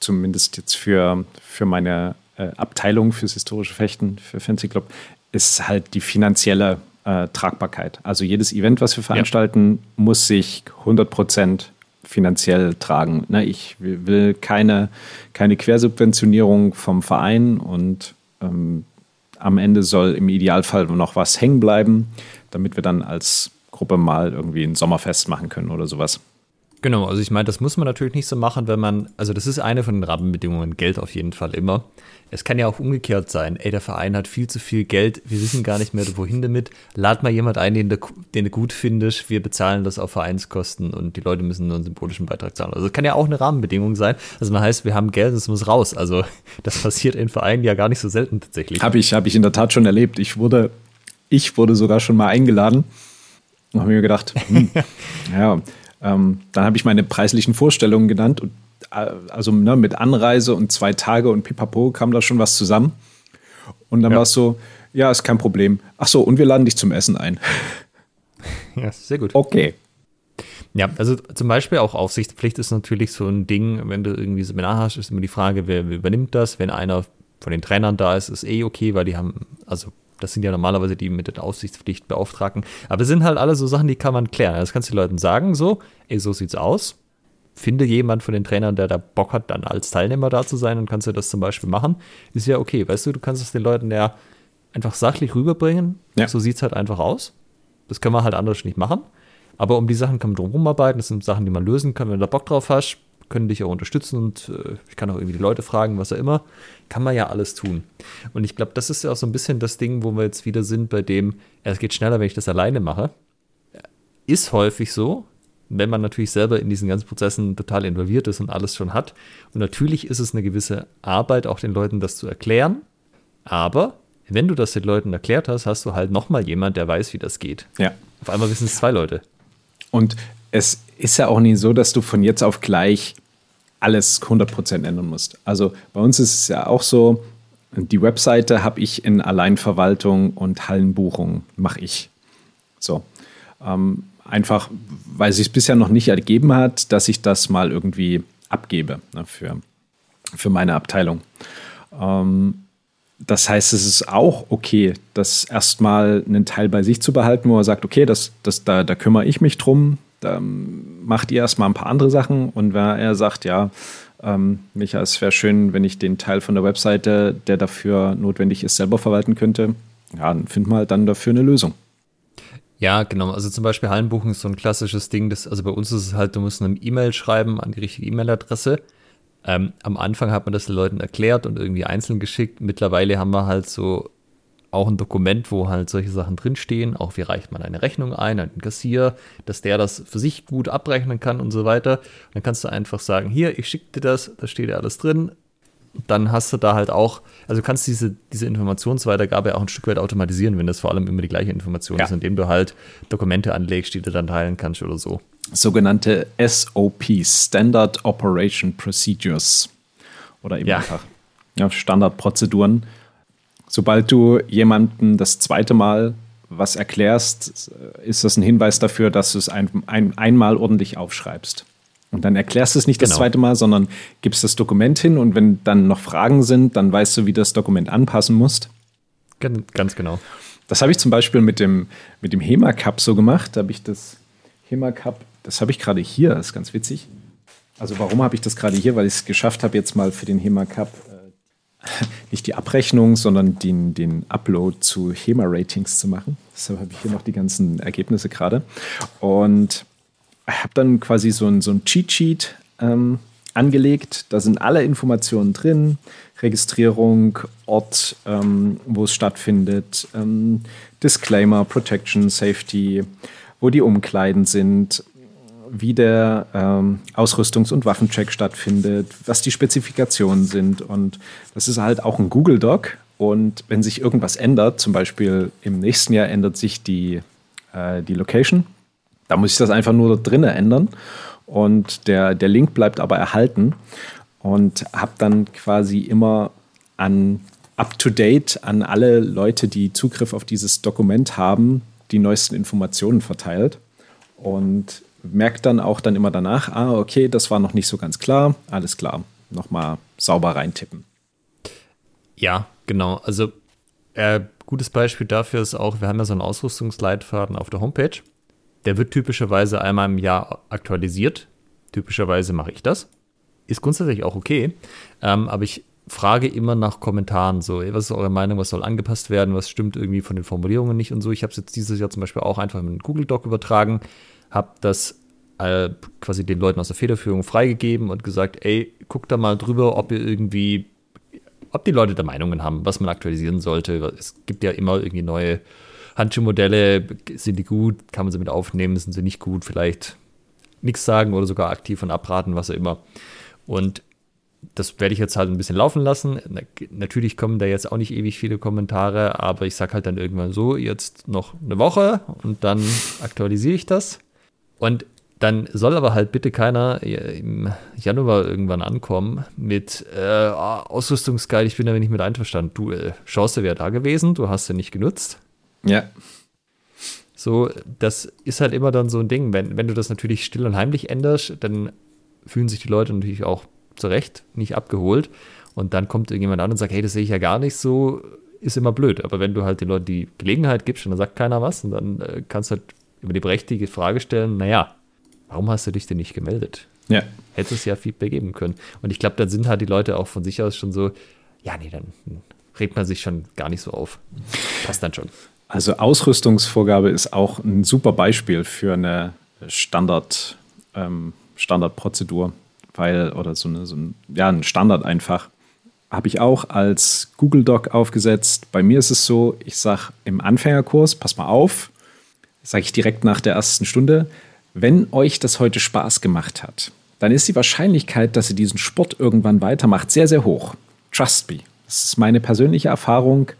zumindest jetzt für, für meine äh, Abteilung fürs historische Fechten, für Fancy Club, ist halt die finanzielle äh, Tragbarkeit. Also jedes Event, was wir veranstalten, ja. muss sich 100 Prozent finanziell tragen. Ne, ich will keine, keine Quersubventionierung vom Verein und ähm, am Ende soll im Idealfall noch was hängen bleiben, damit wir dann als Gruppe mal irgendwie ein Sommerfest machen können oder sowas. Genau, also ich meine, das muss man natürlich nicht so machen, wenn man, also das ist eine von den Rahmenbedingungen, Geld auf jeden Fall immer. Es kann ja auch umgekehrt sein, ey, der Verein hat viel zu viel Geld, wir wissen gar nicht mehr, wohin damit. Lad mal jemand ein, den du, den du gut findest, wir bezahlen das auf Vereinskosten und die Leute müssen nur einen symbolischen Beitrag zahlen. Also das kann ja auch eine Rahmenbedingung sein. Also man heißt, wir haben Geld, es muss raus. Also <laughs> das passiert in Vereinen ja gar nicht so selten tatsächlich. Habe ich, hab ich in der Tat schon erlebt. Ich wurde, ich wurde sogar schon mal eingeladen und habe mir gedacht, hm, <laughs> ja, ähm, dann habe ich meine preislichen Vorstellungen genannt und äh, also ne, mit Anreise und zwei Tage und pipapo kam da schon was zusammen. Und dann ja. war es so, ja, ist kein Problem. Ach so, und wir laden dich zum Essen ein. <laughs> Ja, sehr gut. Okay. Ja, also zum Beispiel auch Aufsichtspflicht ist natürlich so ein Ding, wenn du irgendwie Seminar hast, ist immer die Frage, wer, wer übernimmt das? Wenn einer von den Trainern da ist, ist eh okay, weil die haben, also das sind ja normalerweise die mit der Aufsichtspflicht beauftragen. Aber es sind halt alle so Sachen, die kann man klären. Das kannst du den Leuten sagen, so, ey, so sieht's aus. Finde jemand von den Trainern, der da Bock hat, dann als Teilnehmer da zu sein und kannst du das zum Beispiel machen. Ist ja okay. Weißt du, du kannst es den Leuten ja einfach sachlich rüberbringen. Ja. So sieht's halt einfach aus. Das können wir halt anders nicht machen. Aber um die Sachen kann man drumherum arbeiten. Das sind Sachen, die man lösen kann, wenn du da Bock drauf hast können dich auch unterstützen und äh, ich kann auch irgendwie die Leute fragen, was auch immer. Kann man ja alles tun. Und ich glaube, das ist ja auch so ein bisschen das Ding, wo wir jetzt wieder sind, bei dem, es geht schneller, wenn ich das alleine mache. Ist häufig so, wenn man natürlich selber in diesen ganzen Prozessen total involviert ist und alles schon hat. Und natürlich ist es eine gewisse Arbeit, auch den Leuten das zu erklären. Aber wenn du das den Leuten erklärt hast, hast du halt nochmal jemand, der weiß, wie das geht. Ja. Auf einmal wissen es zwei Leute. Und es ist ja auch nicht so, dass du von jetzt auf gleich alles 100% ändern musst. Also bei uns ist es ja auch so, die Webseite habe ich in Alleinverwaltung und Hallenbuchung mache ich. So. Ähm, einfach, weil es sich bisher noch nicht ergeben hat, dass ich das mal irgendwie abgebe ne, für, für meine Abteilung. Ähm, das heißt, es ist auch okay, das erstmal einen Teil bei sich zu behalten, wo er sagt, okay, das, das, da, da kümmere ich mich drum, da macht ihr erstmal ein paar andere Sachen und wenn er sagt, ja, ähm, Micha, es wäre schön, wenn ich den Teil von der Webseite, der dafür notwendig ist, selber verwalten könnte, ja, dann finden wir halt dann dafür eine Lösung. Ja, genau. Also zum Beispiel Hallenbuchen ist so ein klassisches Ding. Das, also bei uns ist es halt, du musst eine E-Mail schreiben an die richtige E-Mail-Adresse. Ähm, am Anfang hat man das den Leuten erklärt und irgendwie einzeln geschickt. Mittlerweile haben wir halt so auch ein Dokument, wo halt solche Sachen drinstehen, auch wie reicht man eine Rechnung ein den Kassier, dass der das für sich gut abrechnen kann und so weiter. Und dann kannst du einfach sagen, hier, ich schicke dir das, da steht ja alles drin. Dann hast du da halt auch, also du kannst diese, diese Informationsweitergabe auch ein Stück weit automatisieren, wenn das vor allem immer die gleiche Information ja. ist, indem du halt Dokumente anlegst, die du dann teilen kannst oder so. Sogenannte SOPs, Standard Operation Procedures. Oder eben ja. einfach ja, Standardprozeduren sobald du jemandem das zweite Mal was erklärst, ist das ein Hinweis dafür, dass du es ein, ein, einmal ordentlich aufschreibst. Und dann erklärst du es nicht genau. das zweite Mal, sondern gibst das Dokument hin und wenn dann noch Fragen sind, dann weißt du, wie du das Dokument anpassen musst. Ganz genau. Das habe ich zum Beispiel mit dem, mit dem HEMA Cup so gemacht. Da habe ich das HEMA Cup, das habe ich gerade hier, das ist ganz witzig. Also warum habe ich das gerade hier? Weil ich es geschafft habe, jetzt mal für den HEMA Cup <laughs> nicht die Abrechnung, sondern den, den Upload zu HEMA-Ratings zu machen. Deshalb habe ich hier noch die ganzen Ergebnisse gerade. Und habe dann quasi so ein, so ein Cheat-Sheet ähm, angelegt. Da sind alle Informationen drin. Registrierung, Ort, ähm, wo es stattfindet, ähm, Disclaimer, Protection, Safety, wo die Umkleiden sind, wie der ähm, Ausrüstungs- und Waffencheck stattfindet, was die Spezifikationen sind. Und das ist halt auch ein Google Doc. Und wenn sich irgendwas ändert, zum Beispiel im nächsten Jahr ändert sich die, äh, die Location, da muss ich das einfach nur drinnen ändern. Und der, der Link bleibt aber erhalten. Und habe dann quasi immer an up-to-date an alle Leute, die Zugriff auf dieses Dokument haben, die neuesten Informationen verteilt. Und merkt dann auch dann immer danach, ah, okay, das war noch nicht so ganz klar, alles klar, nochmal sauber reintippen. Ja, genau. Also äh, gutes Beispiel dafür ist auch, wir haben ja so einen Ausrüstungsleitfaden auf der Homepage. Der wird typischerweise einmal im Jahr aktualisiert. Typischerweise mache ich das. Ist grundsätzlich auch okay. Ähm, aber ich frage immer nach Kommentaren. So, was ist eure Meinung? Was soll angepasst werden? Was stimmt irgendwie von den Formulierungen nicht und so? Ich habe es jetzt dieses Jahr zum Beispiel auch einfach in Google Doc übertragen, habe das äh, quasi den Leuten aus der Federführung freigegeben und gesagt, ey, guckt da mal drüber, ob ihr irgendwie, ob die Leute da Meinungen haben, was man aktualisieren sollte. Es gibt ja immer irgendwie neue Handschuhmodelle. Sind die gut? Kann man sie mit aufnehmen? Sind sie nicht gut? Vielleicht nichts sagen oder sogar aktiv von abraten, was auch immer. Und das werde ich jetzt halt ein bisschen laufen lassen. Natürlich kommen da jetzt auch nicht ewig viele Kommentare, aber ich sage halt dann irgendwann so, jetzt noch eine Woche und dann aktualisiere ich das. Und dann soll aber halt bitte keiner im Januar irgendwann ankommen mit äh, Ausrüstungsguide, ich bin damit nicht mit einverstanden. Du, äh, Chance wäre da gewesen, du hast sie nicht genutzt. Ja. So, das ist halt immer dann so ein Ding. Wenn, wenn du das natürlich still und heimlich änderst, dann fühlen sich die Leute natürlich auch zu Recht nicht abgeholt. Und dann kommt irgendjemand an und sagt, hey, das sehe ich ja gar nicht so, ist immer blöd. Aber wenn du halt den Leuten die Gelegenheit gibst und dann sagt keiner was und dann äh, kannst du halt über die berechtigte Frage stellen, naja, warum hast du dich denn nicht gemeldet? Ja. Hättest es ja Feedback geben können. Und ich glaube, dann sind halt die Leute auch von sich aus schon so, ja, nee, dann regt man sich schon gar nicht so auf. Passt dann schon. Also Ausrüstungsvorgabe ist auch ein super Beispiel für eine Standard, ähm, Standardprozedur, weil, oder so, eine, so ein, ja, ein Standard einfach. Habe ich auch als Google Doc aufgesetzt. Bei mir ist es so, ich sage im Anfängerkurs, pass mal auf, sage ich direkt nach der ersten Stunde, wenn euch das heute Spaß gemacht hat, dann ist die Wahrscheinlichkeit, dass ihr diesen Sport irgendwann weitermacht, sehr, sehr hoch. Trust me. Das ist meine persönliche Erfahrung.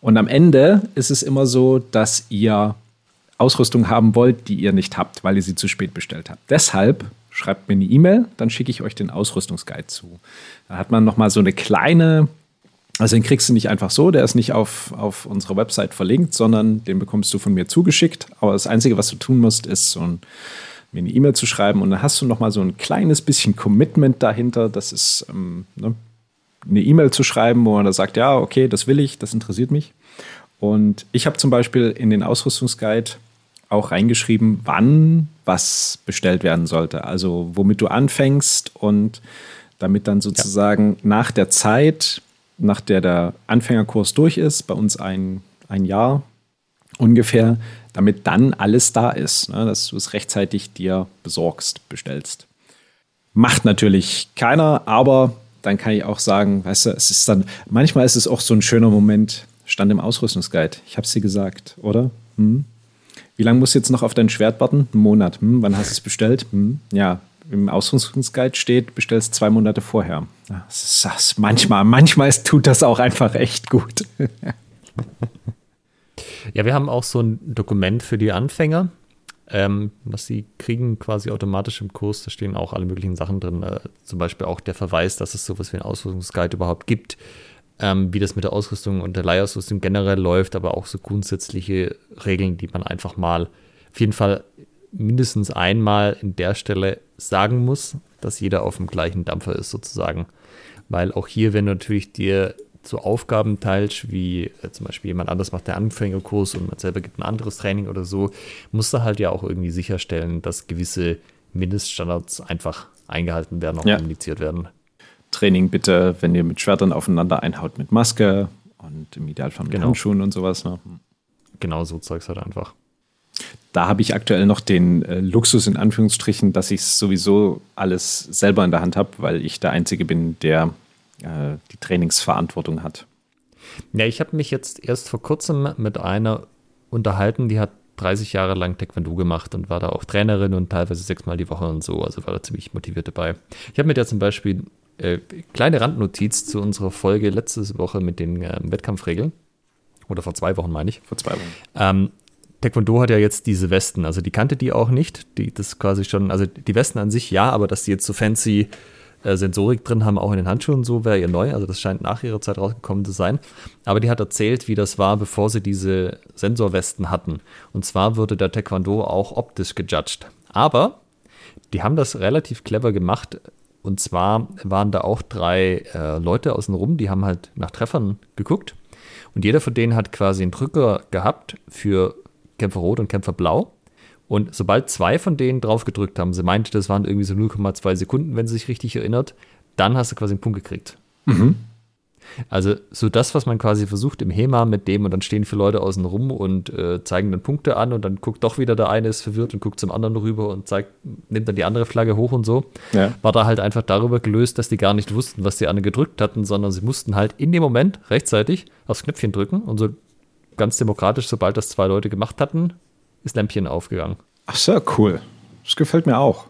Und am Ende ist es immer so, dass ihr Ausrüstung haben wollt, die ihr nicht habt, weil ihr sie zu spät bestellt habt. Deshalb schreibt mir eine E-Mail, dann schicke ich euch den Ausrüstungsguide zu. Da hat man nochmal so eine kleine, also den kriegst du nicht einfach so, der ist nicht auf, auf unserer Website verlinkt, sondern den bekommst du von mir zugeschickt. Aber das Einzige, was du tun musst, ist so ein mir eine E-Mail zu schreiben und dann hast du noch mal so ein kleines bisschen Commitment dahinter. Das ist ähm, ne, eine E-Mail zu schreiben, wo man da sagt, ja, okay, das will ich, das interessiert mich. Und ich habe zum Beispiel in den Ausrüstungsguide auch reingeschrieben, wann was bestellt werden sollte. Also womit du anfängst und damit dann sozusagen ja. nach der Zeit, nach der der Anfängerkurs durch ist, bei uns ein, ein Jahr ungefähr, damit dann alles da ist, ne, dass du es rechtzeitig dir besorgst, bestellst. Macht natürlich keiner, aber dann kann ich auch sagen, weißt du, es ist dann, manchmal ist es auch so ein schöner Moment, stand im Ausrüstungsguide. Ich habe es dir gesagt, oder? Hm? Wie lange musst du jetzt noch auf dein Schwert warten? Ein Monat. Hm? Wann hast du es bestellt? Hm? Ja, im Ausrüstungsguide steht, bestellst zwei Monate vorher. Das ist das. Manchmal, manchmal tut das auch einfach echt gut. <laughs> Ja, wir haben auch so ein Dokument für die Anfänger, ähm, was sie kriegen quasi automatisch im Kurs. Da stehen auch alle möglichen Sachen drin. Äh, zum Beispiel auch der Verweis, dass es sowas wie ein Ausrüstungsguide überhaupt gibt. Ähm, wie das mit der Ausrüstung und der Leihausrüstung generell läuft, aber auch so grundsätzliche Regeln, die man einfach mal auf jeden Fall mindestens einmal in der Stelle sagen muss, dass jeder auf dem gleichen Dampfer ist sozusagen. Weil auch hier, wenn du natürlich dir so Aufgaben teilst, wie äh, zum Beispiel jemand anders macht der Anfängerkurs und man selber gibt ein anderes Training oder so, musst du halt ja auch irgendwie sicherstellen, dass gewisse Mindeststandards einfach eingehalten werden, auch ja. kommuniziert werden. Training bitte, wenn ihr mit Schwertern aufeinander einhaut, mit Maske und im Idealfall mit genau. Handschuhen und sowas. Ne? Genau, so Zeugs halt einfach. Da habe ich aktuell noch den äh, Luxus in Anführungsstrichen, dass ich sowieso alles selber in der Hand habe, weil ich der Einzige bin, der äh, die Trainingsverantwortung hat. Ja, ich habe mich jetzt erst vor kurzem mit einer unterhalten, die hat 30 Jahre lang Taekwondo gemacht und war da auch Trainerin und teilweise sechsmal die Woche und so, also war da ziemlich motiviert dabei. Ich habe mir da zum Beispiel äh, kleine Randnotiz zu unserer Folge letzte Woche mit den äh, Wettkampfregeln. Oder vor zwei Wochen, meine ich. Vor zwei Wochen. Ähm, Taekwondo hat ja jetzt diese Westen, also die kannte die auch nicht. Die, das quasi schon, also die Westen an sich ja, aber dass die jetzt so fancy äh, Sensorik drin haben, auch in den Handschuhen so, wäre ihr neu. Also das scheint nach ihrer Zeit rausgekommen zu sein. Aber die hat erzählt, wie das war, bevor sie diese Sensorwesten hatten. Und zwar wurde der Taekwondo auch optisch gejudged. Aber die haben das relativ clever gemacht. Und zwar waren da auch drei äh, Leute außenrum, die haben halt nach Treffern geguckt. Und jeder von denen hat quasi einen Drücker gehabt für Kämpfer Rot und Kämpfer Blau. Und sobald zwei von denen drauf gedrückt haben, sie meinte, das waren irgendwie so 0,2 Sekunden, wenn sie sich richtig erinnert, dann hast du quasi einen Punkt gekriegt. Mhm. Also so das, was man quasi versucht im HEMA mit dem und dann stehen viele Leute außen rum und äh, zeigen dann Punkte an und dann guckt doch wieder der eine ist verwirrt und guckt zum anderen rüber und zeigt, nimmt dann die andere Flagge hoch und so. Ja. War da halt einfach darüber gelöst, dass die gar nicht wussten, was die anderen gedrückt hatten, sondern sie mussten halt in dem Moment rechtzeitig aufs Knöpfchen drücken und so ganz demokratisch, sobald das zwei Leute gemacht hatten, ist Lämpchen aufgegangen. Ach so, cool. Das gefällt mir auch.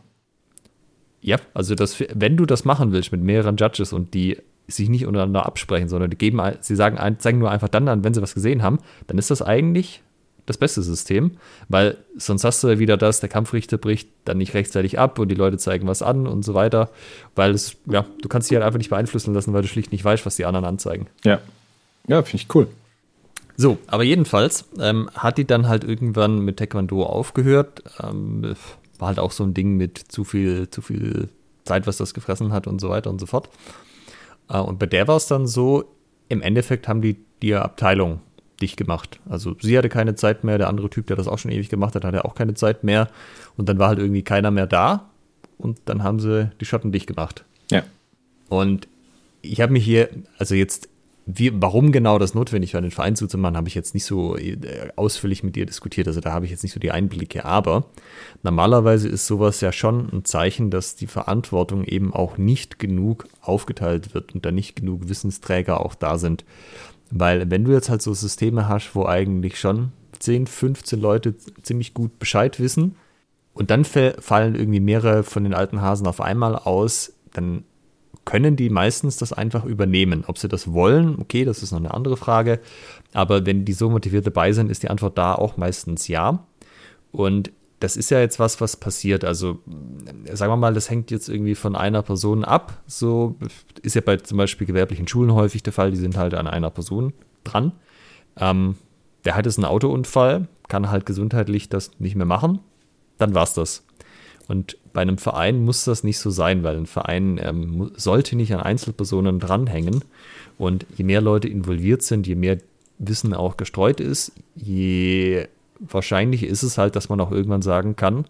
Ja, also das, wenn du das machen willst mit mehreren Judges und die sich nicht untereinander absprechen, sondern die geben, sie sagen, zeigen nur einfach dann an, wenn sie was gesehen haben, dann ist das eigentlich das beste System, weil sonst hast du wieder das, der Kampfrichter bricht dann nicht rechtzeitig ab und die Leute zeigen was an und so weiter, weil es, ja, du kannst dich halt einfach nicht beeinflussen lassen, weil du schlicht nicht weißt, was die anderen anzeigen. Ja, ja, finde ich cool. So, aber jedenfalls ähm, hat die dann halt irgendwann mit Taekwondo aufgehört. Ähm, war halt auch so ein Ding mit zu viel, zu viel Zeit, was das gefressen hat und so weiter und so fort. Äh, und bei der war es dann so, im Endeffekt haben die die Abteilung dicht gemacht. Also sie hatte keine Zeit mehr, der andere Typ, der das auch schon ewig gemacht hat, hatte auch keine Zeit mehr. Und dann war halt irgendwie keiner mehr da. Und dann haben sie die Schotten dicht gemacht. Ja. Und ich habe mich hier, also jetzt wie, warum genau das notwendig war, den Verein zuzumachen, habe ich jetzt nicht so äh, ausführlich mit dir diskutiert. Also da habe ich jetzt nicht so die Einblicke. Aber normalerweise ist sowas ja schon ein Zeichen, dass die Verantwortung eben auch nicht genug aufgeteilt wird und da nicht genug Wissensträger auch da sind. Weil wenn du jetzt halt so Systeme hast, wo eigentlich schon 10, 15 Leute ziemlich gut Bescheid wissen und dann fallen irgendwie mehrere von den alten Hasen auf einmal aus, dann können die meistens das einfach übernehmen. Ob sie das wollen, okay, das ist noch eine andere Frage. Aber wenn die so motiviert dabei sind, ist die Antwort da auch meistens ja. Und das ist ja jetzt was, was passiert. Also sagen wir mal, das hängt jetzt irgendwie von einer Person ab. So ist ja bei zum Beispiel gewerblichen Schulen häufig der Fall. Die sind halt an einer Person dran. Ähm, der hat jetzt einen Autounfall, kann halt gesundheitlich das nicht mehr machen. Dann war's das. Und bei einem Verein muss das nicht so sein, weil ein Verein ähm, sollte nicht an Einzelpersonen dranhängen. Und je mehr Leute involviert sind, je mehr Wissen auch gestreut ist, je wahrscheinlich ist es halt, dass man auch irgendwann sagen kann,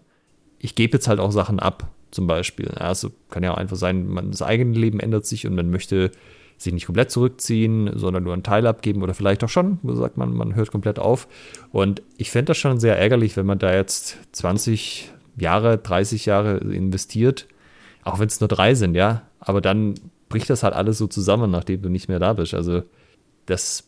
ich gebe jetzt halt auch Sachen ab, zum Beispiel. Also kann ja auch einfach sein, man, das eigene Leben ändert sich und man möchte sich nicht komplett zurückziehen, sondern nur einen Teil abgeben oder vielleicht auch schon, wo sagt man, man hört komplett auf. Und ich fände das schon sehr ärgerlich, wenn man da jetzt 20, Jahre, 30 Jahre investiert, auch wenn es nur drei sind, ja, aber dann bricht das halt alles so zusammen, nachdem du nicht mehr da bist. Also das,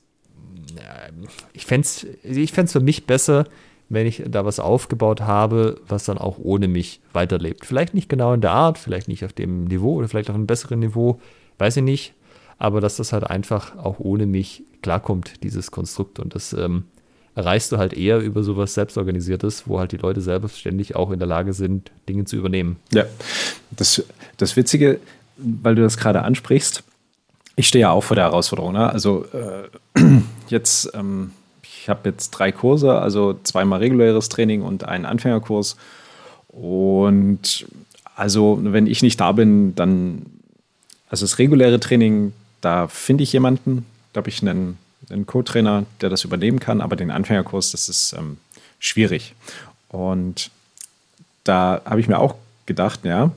ich fände es ich für mich besser, wenn ich da was aufgebaut habe, was dann auch ohne mich weiterlebt. Vielleicht nicht genau in der Art, vielleicht nicht auf dem Niveau oder vielleicht auf einem besseren Niveau, weiß ich nicht. Aber dass das halt einfach auch ohne mich klarkommt, dieses Konstrukt. Und das ähm, erreichst du halt eher über sowas Selbstorganisiertes, wo halt die Leute selbstständig auch in der Lage sind, Dinge zu übernehmen. Ja, das, das Witzige, weil du das gerade ansprichst, ich stehe ja auch vor der Herausforderung. Ne? Also äh, <clears throat> jetzt, ähm, ich habe jetzt drei Kurse, also zweimal reguläres Training und einen Anfängerkurs. Und also, wenn ich nicht da bin, dann, also das reguläre Training, da finde ich jemanden, habe ich einen einen Co-Trainer, der das übernehmen kann, aber den Anfängerkurs, das ist ähm, schwierig. Und da habe ich mir auch gedacht, ja,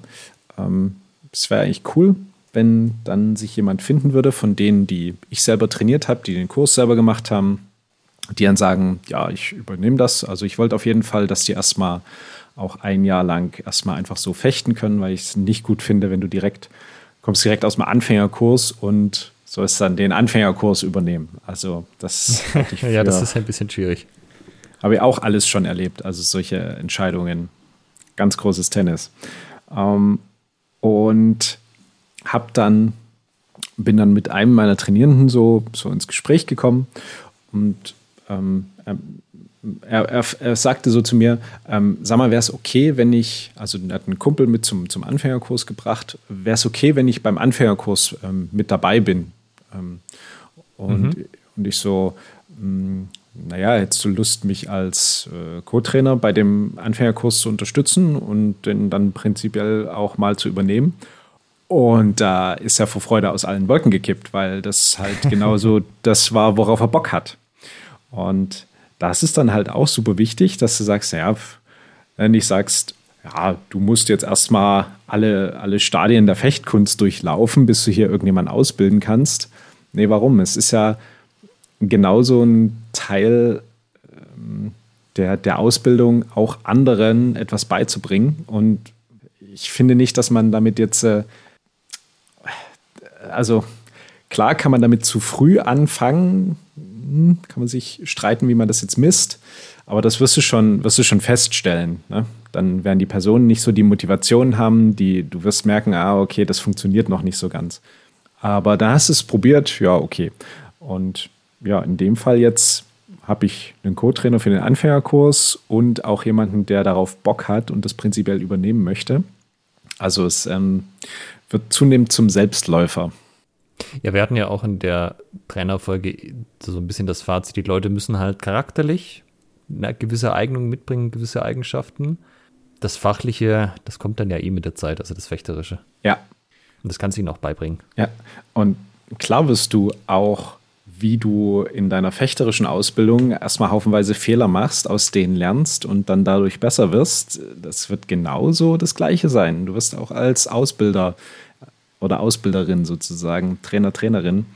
ähm, es wäre eigentlich cool, wenn dann sich jemand finden würde von denen, die ich selber trainiert habe, die den Kurs selber gemacht haben, die dann sagen, ja, ich übernehme das. Also ich wollte auf jeden Fall, dass die erstmal auch ein Jahr lang erstmal einfach so fechten können, weil ich es nicht gut finde, wenn du direkt kommst direkt aus dem Anfängerkurs und sollst dann den Anfängerkurs übernehmen. Also das <laughs> ja, das ist ein bisschen schwierig. Habe ich auch alles schon erlebt, also solche Entscheidungen. Ganz großes Tennis. Ähm, und habe dann bin dann mit einem meiner Trainierenden so, so ins Gespräch gekommen und ähm, er, er, er, sagte so zu mir, ähm, sag mal, wäre es okay, wenn ich, also er hat einen Kumpel mit zum, zum Anfängerkurs gebracht, wäre es okay, wenn ich beim Anfängerkurs ähm, mit dabei bin? Ähm, und, mhm. und ich so, mh, hm, naja, hättest du Lust, mich als äh, Co-Trainer bei dem Anfängerkurs zu unterstützen und den dann prinzipiell auch mal zu übernehmen? Und da ist er vor Freude aus allen Wolken gekippt, weil das halt <laughs> genauso das war, worauf er Bock hat. Und das ist dann halt auch super wichtig, dass du sagst, ja, nicht sagst, ja, du musst jetzt erstmal alle, alle Stadien der Fechtkunst durchlaufen, bis du hier irgendjemanden ausbilden kannst. Nee, warum? Es ist ja genauso ein Teil ähm, der, der Ausbildung, auch anderen etwas beizubringen. Und ich finde nicht, dass man damit jetzt, äh, also klar kann man damit zu früh anfangen, hm, kann man sich streiten, wie man das jetzt misst, aber das wirst du schon, wirst du schon feststellen. Ne? Dann werden die Personen nicht so die Motivation haben, die du wirst merken, ah, okay, das funktioniert noch nicht so ganz. Aber da hast du es probiert, ja, okay. Und ja, in dem Fall jetzt habe ich einen Co-Trainer für den Anfängerkurs und auch jemanden, der darauf Bock hat und das prinzipiell übernehmen möchte. Also es ähm, wird zunehmend zum Selbstläufer. Ja, wir hatten ja auch in der Trainerfolge so ein bisschen das Fazit, die Leute müssen halt charakterlich eine gewisse Eignung mitbringen, gewisse Eigenschaften. Das Fachliche, das kommt dann ja eh mit der Zeit, also das Fechterische. Ja. Und das kannst du ihnen auch beibringen. Ja, und klar wirst du auch wie du in deiner fechterischen Ausbildung erstmal haufenweise Fehler machst, aus denen lernst und dann dadurch besser wirst. Das wird genauso das Gleiche sein. Du wirst auch als Ausbilder oder Ausbilderin sozusagen, Trainer, Trainerin,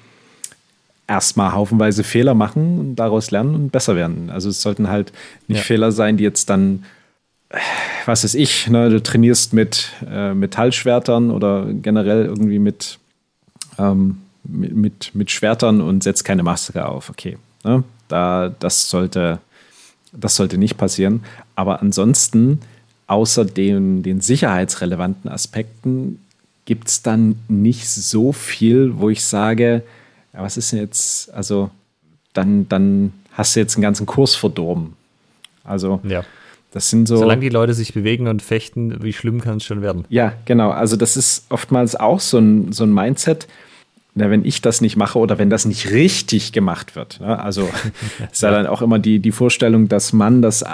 erstmal haufenweise Fehler machen und daraus lernen und besser werden. Also es sollten halt nicht ja. Fehler sein, die jetzt dann, was weiß ich, ne, du trainierst mit äh, Metallschwertern oder generell irgendwie mit ähm, mit, mit Schwertern und setzt keine Maske auf. Okay, ne? da, das, sollte, das sollte nicht passieren. Aber ansonsten, außer den, den sicherheitsrelevanten Aspekten, gibt es dann nicht so viel, wo ich sage, ja, was ist denn jetzt, also dann, dann hast du jetzt einen ganzen Kurs verdorben. Also ja. Das sind so. Solange die Leute sich bewegen und fechten, wie schlimm kann es schon werden? Ja, genau. Also das ist oftmals auch so ein, so ein Mindset na, wenn ich das nicht mache oder wenn das nicht richtig gemacht wird. Ne? Also <laughs> ist ja dann auch immer die, die Vorstellung, dass man das,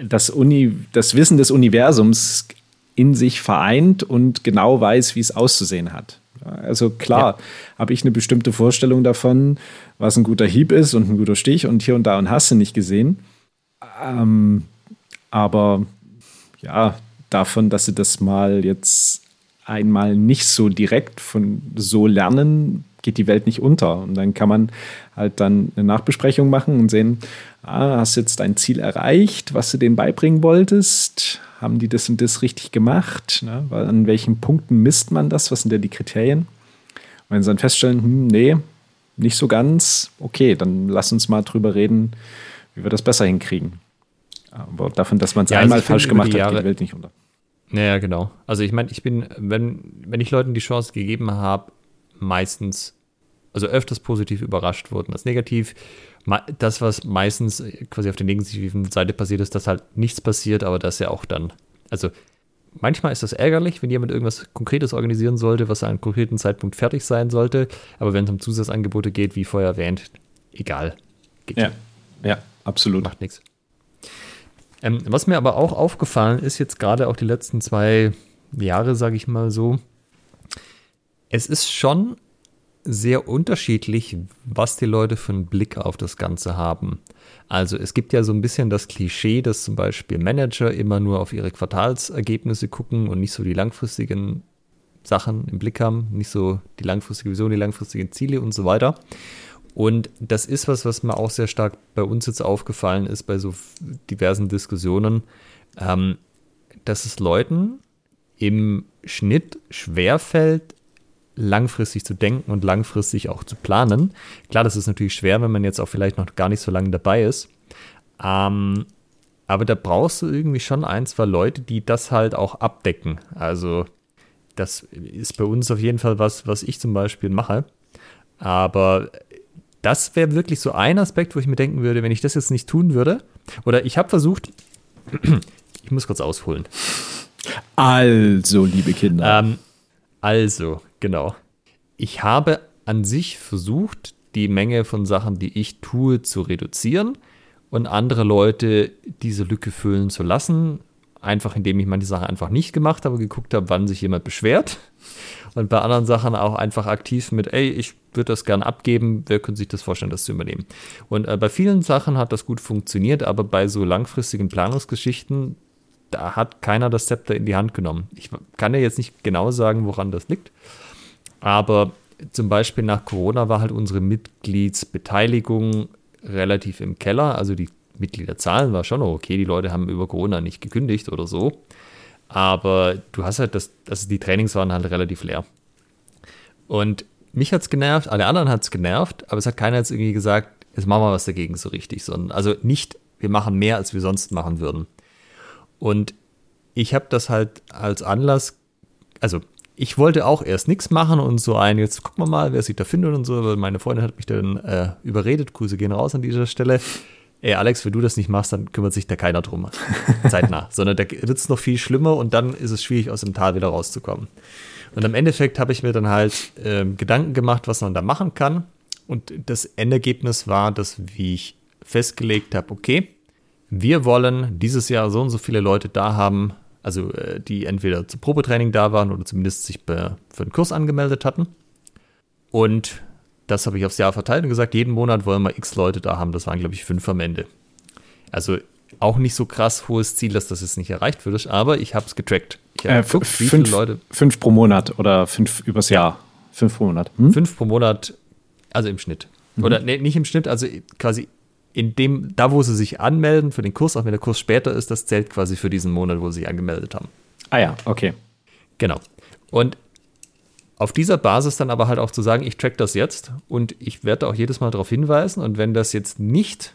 das, Uni, das Wissen des Universums in sich vereint und genau weiß, wie es auszusehen hat. Also klar, ja. habe ich eine bestimmte Vorstellung davon, was ein guter Hieb ist und ein guter Stich und hier und da und hast du nicht gesehen. Ähm, aber ja, davon, dass sie das mal jetzt einmal nicht so direkt von so lernen, geht die Welt nicht unter. Und dann kann man halt dann eine Nachbesprechung machen und sehen, ah, hast jetzt dein Ziel erreicht, was du denen beibringen wolltest? Haben die das und das richtig gemacht? Ne? Weil an welchen Punkten misst man das? Was sind denn die Kriterien? Und wenn sie dann feststellen, hm, nee, nicht so ganz, okay, dann lass uns mal drüber reden, wie wir das besser hinkriegen. Aber davon, dass man es ja, einmal also falsch gemacht hat, geht die Welt nicht unter. Naja, genau. Also ich meine, ich bin, wenn, wenn ich Leuten die Chance gegeben habe, meistens, also öfters positiv überrascht wurden als negativ. Das, was meistens quasi auf der negativen Seite passiert ist, dass halt nichts passiert, aber dass ja auch dann, also manchmal ist das ärgerlich, wenn jemand irgendwas Konkretes organisieren sollte, was an einem konkreten Zeitpunkt fertig sein sollte, aber wenn es um Zusatzangebote geht, wie vorher erwähnt, egal. Geht ja, ja, absolut. Macht nichts. Ähm, was mir aber auch aufgefallen ist, jetzt gerade auch die letzten zwei Jahre, sage ich mal so, es ist schon sehr unterschiedlich, was die Leute für einen Blick auf das Ganze haben. Also es gibt ja so ein bisschen das Klischee, dass zum Beispiel Manager immer nur auf ihre Quartalsergebnisse gucken und nicht so die langfristigen Sachen im Blick haben, nicht so die langfristige Vision, die langfristigen Ziele und so weiter. Und das ist was, was mir auch sehr stark bei uns jetzt aufgefallen ist, bei so diversen Diskussionen, ähm, dass es Leuten im Schnitt schwerfällt, langfristig zu denken und langfristig auch zu planen. Klar, das ist natürlich schwer, wenn man jetzt auch vielleicht noch gar nicht so lange dabei ist. Ähm, aber da brauchst du irgendwie schon ein, zwei Leute, die das halt auch abdecken. Also, das ist bei uns auf jeden Fall was, was ich zum Beispiel mache. Aber das wäre wirklich so ein Aspekt, wo ich mir denken würde, wenn ich das jetzt nicht tun würde. Oder ich habe versucht, <clears throat> ich muss kurz ausholen. Also, liebe Kinder. Ähm, also, genau. Ich habe an sich versucht, die Menge von Sachen, die ich tue, zu reduzieren und andere Leute diese Lücke füllen zu lassen. Einfach indem ich manche Sachen einfach nicht gemacht habe, geguckt habe, wann sich jemand beschwert. Und bei anderen Sachen auch einfach aktiv mit, ey, ich würde das gern abgeben, wer könnte sich das vorstellen, das zu übernehmen. Und äh, bei vielen Sachen hat das gut funktioniert, aber bei so langfristigen Planungsgeschichten da hat keiner das Zepter in die Hand genommen. Ich kann ja jetzt nicht genau sagen, woran das liegt, aber zum Beispiel nach Corona war halt unsere Mitgliedsbeteiligung relativ im Keller. Also die Mitgliederzahlen war schon okay, die Leute haben über Corona nicht gekündigt oder so. Aber du hast halt das, also die Trainings waren halt relativ leer. Und mich hat es genervt, alle anderen hat es genervt, aber es hat keiner jetzt irgendwie gesagt, jetzt machen wir was dagegen so richtig, sondern also nicht, wir machen mehr, als wir sonst machen würden. Und ich habe das halt als Anlass, also ich wollte auch erst nichts machen und so ein, jetzt gucken wir mal, wer sich da findet und so, aber meine Freundin hat mich dann äh, überredet, Grüße gehen raus an dieser Stelle. Ey, Alex, wenn du das nicht machst, dann kümmert sich da keiner drum. <laughs> Zeitnah. Sondern da wird es noch viel schlimmer und dann ist es schwierig, aus dem Tal wieder rauszukommen. Und im Endeffekt habe ich mir dann halt äh, Gedanken gemacht, was man da machen kann. Und das Endergebnis war, dass, wie ich festgelegt habe, okay, wir wollen dieses Jahr so und so viele Leute da haben, also äh, die entweder zum Probetraining da waren oder zumindest sich für den Kurs angemeldet hatten. Und das habe ich aufs Jahr verteilt und gesagt, jeden Monat wollen wir x Leute da haben. Das waren, glaube ich, fünf am Ende. Also auch nicht so krass hohes Ziel, dass das jetzt nicht erreicht wird, aber ich habe es getrackt. Ich hab äh, geguckt, wie fünf, viele Leute. Fünf pro Monat oder fünf übers Jahr. Fünf pro Monat. Hm? Fünf pro Monat, also im Schnitt. Mhm. Oder nee, nicht im Schnitt, also quasi in dem, da wo sie sich anmelden für den Kurs, auch wenn der Kurs später ist, das zählt quasi für diesen Monat, wo sie sich angemeldet haben. Ah ja, okay. Genau. Und auf dieser Basis dann aber halt auch zu sagen, ich track das jetzt und ich werde auch jedes Mal darauf hinweisen und wenn das jetzt nicht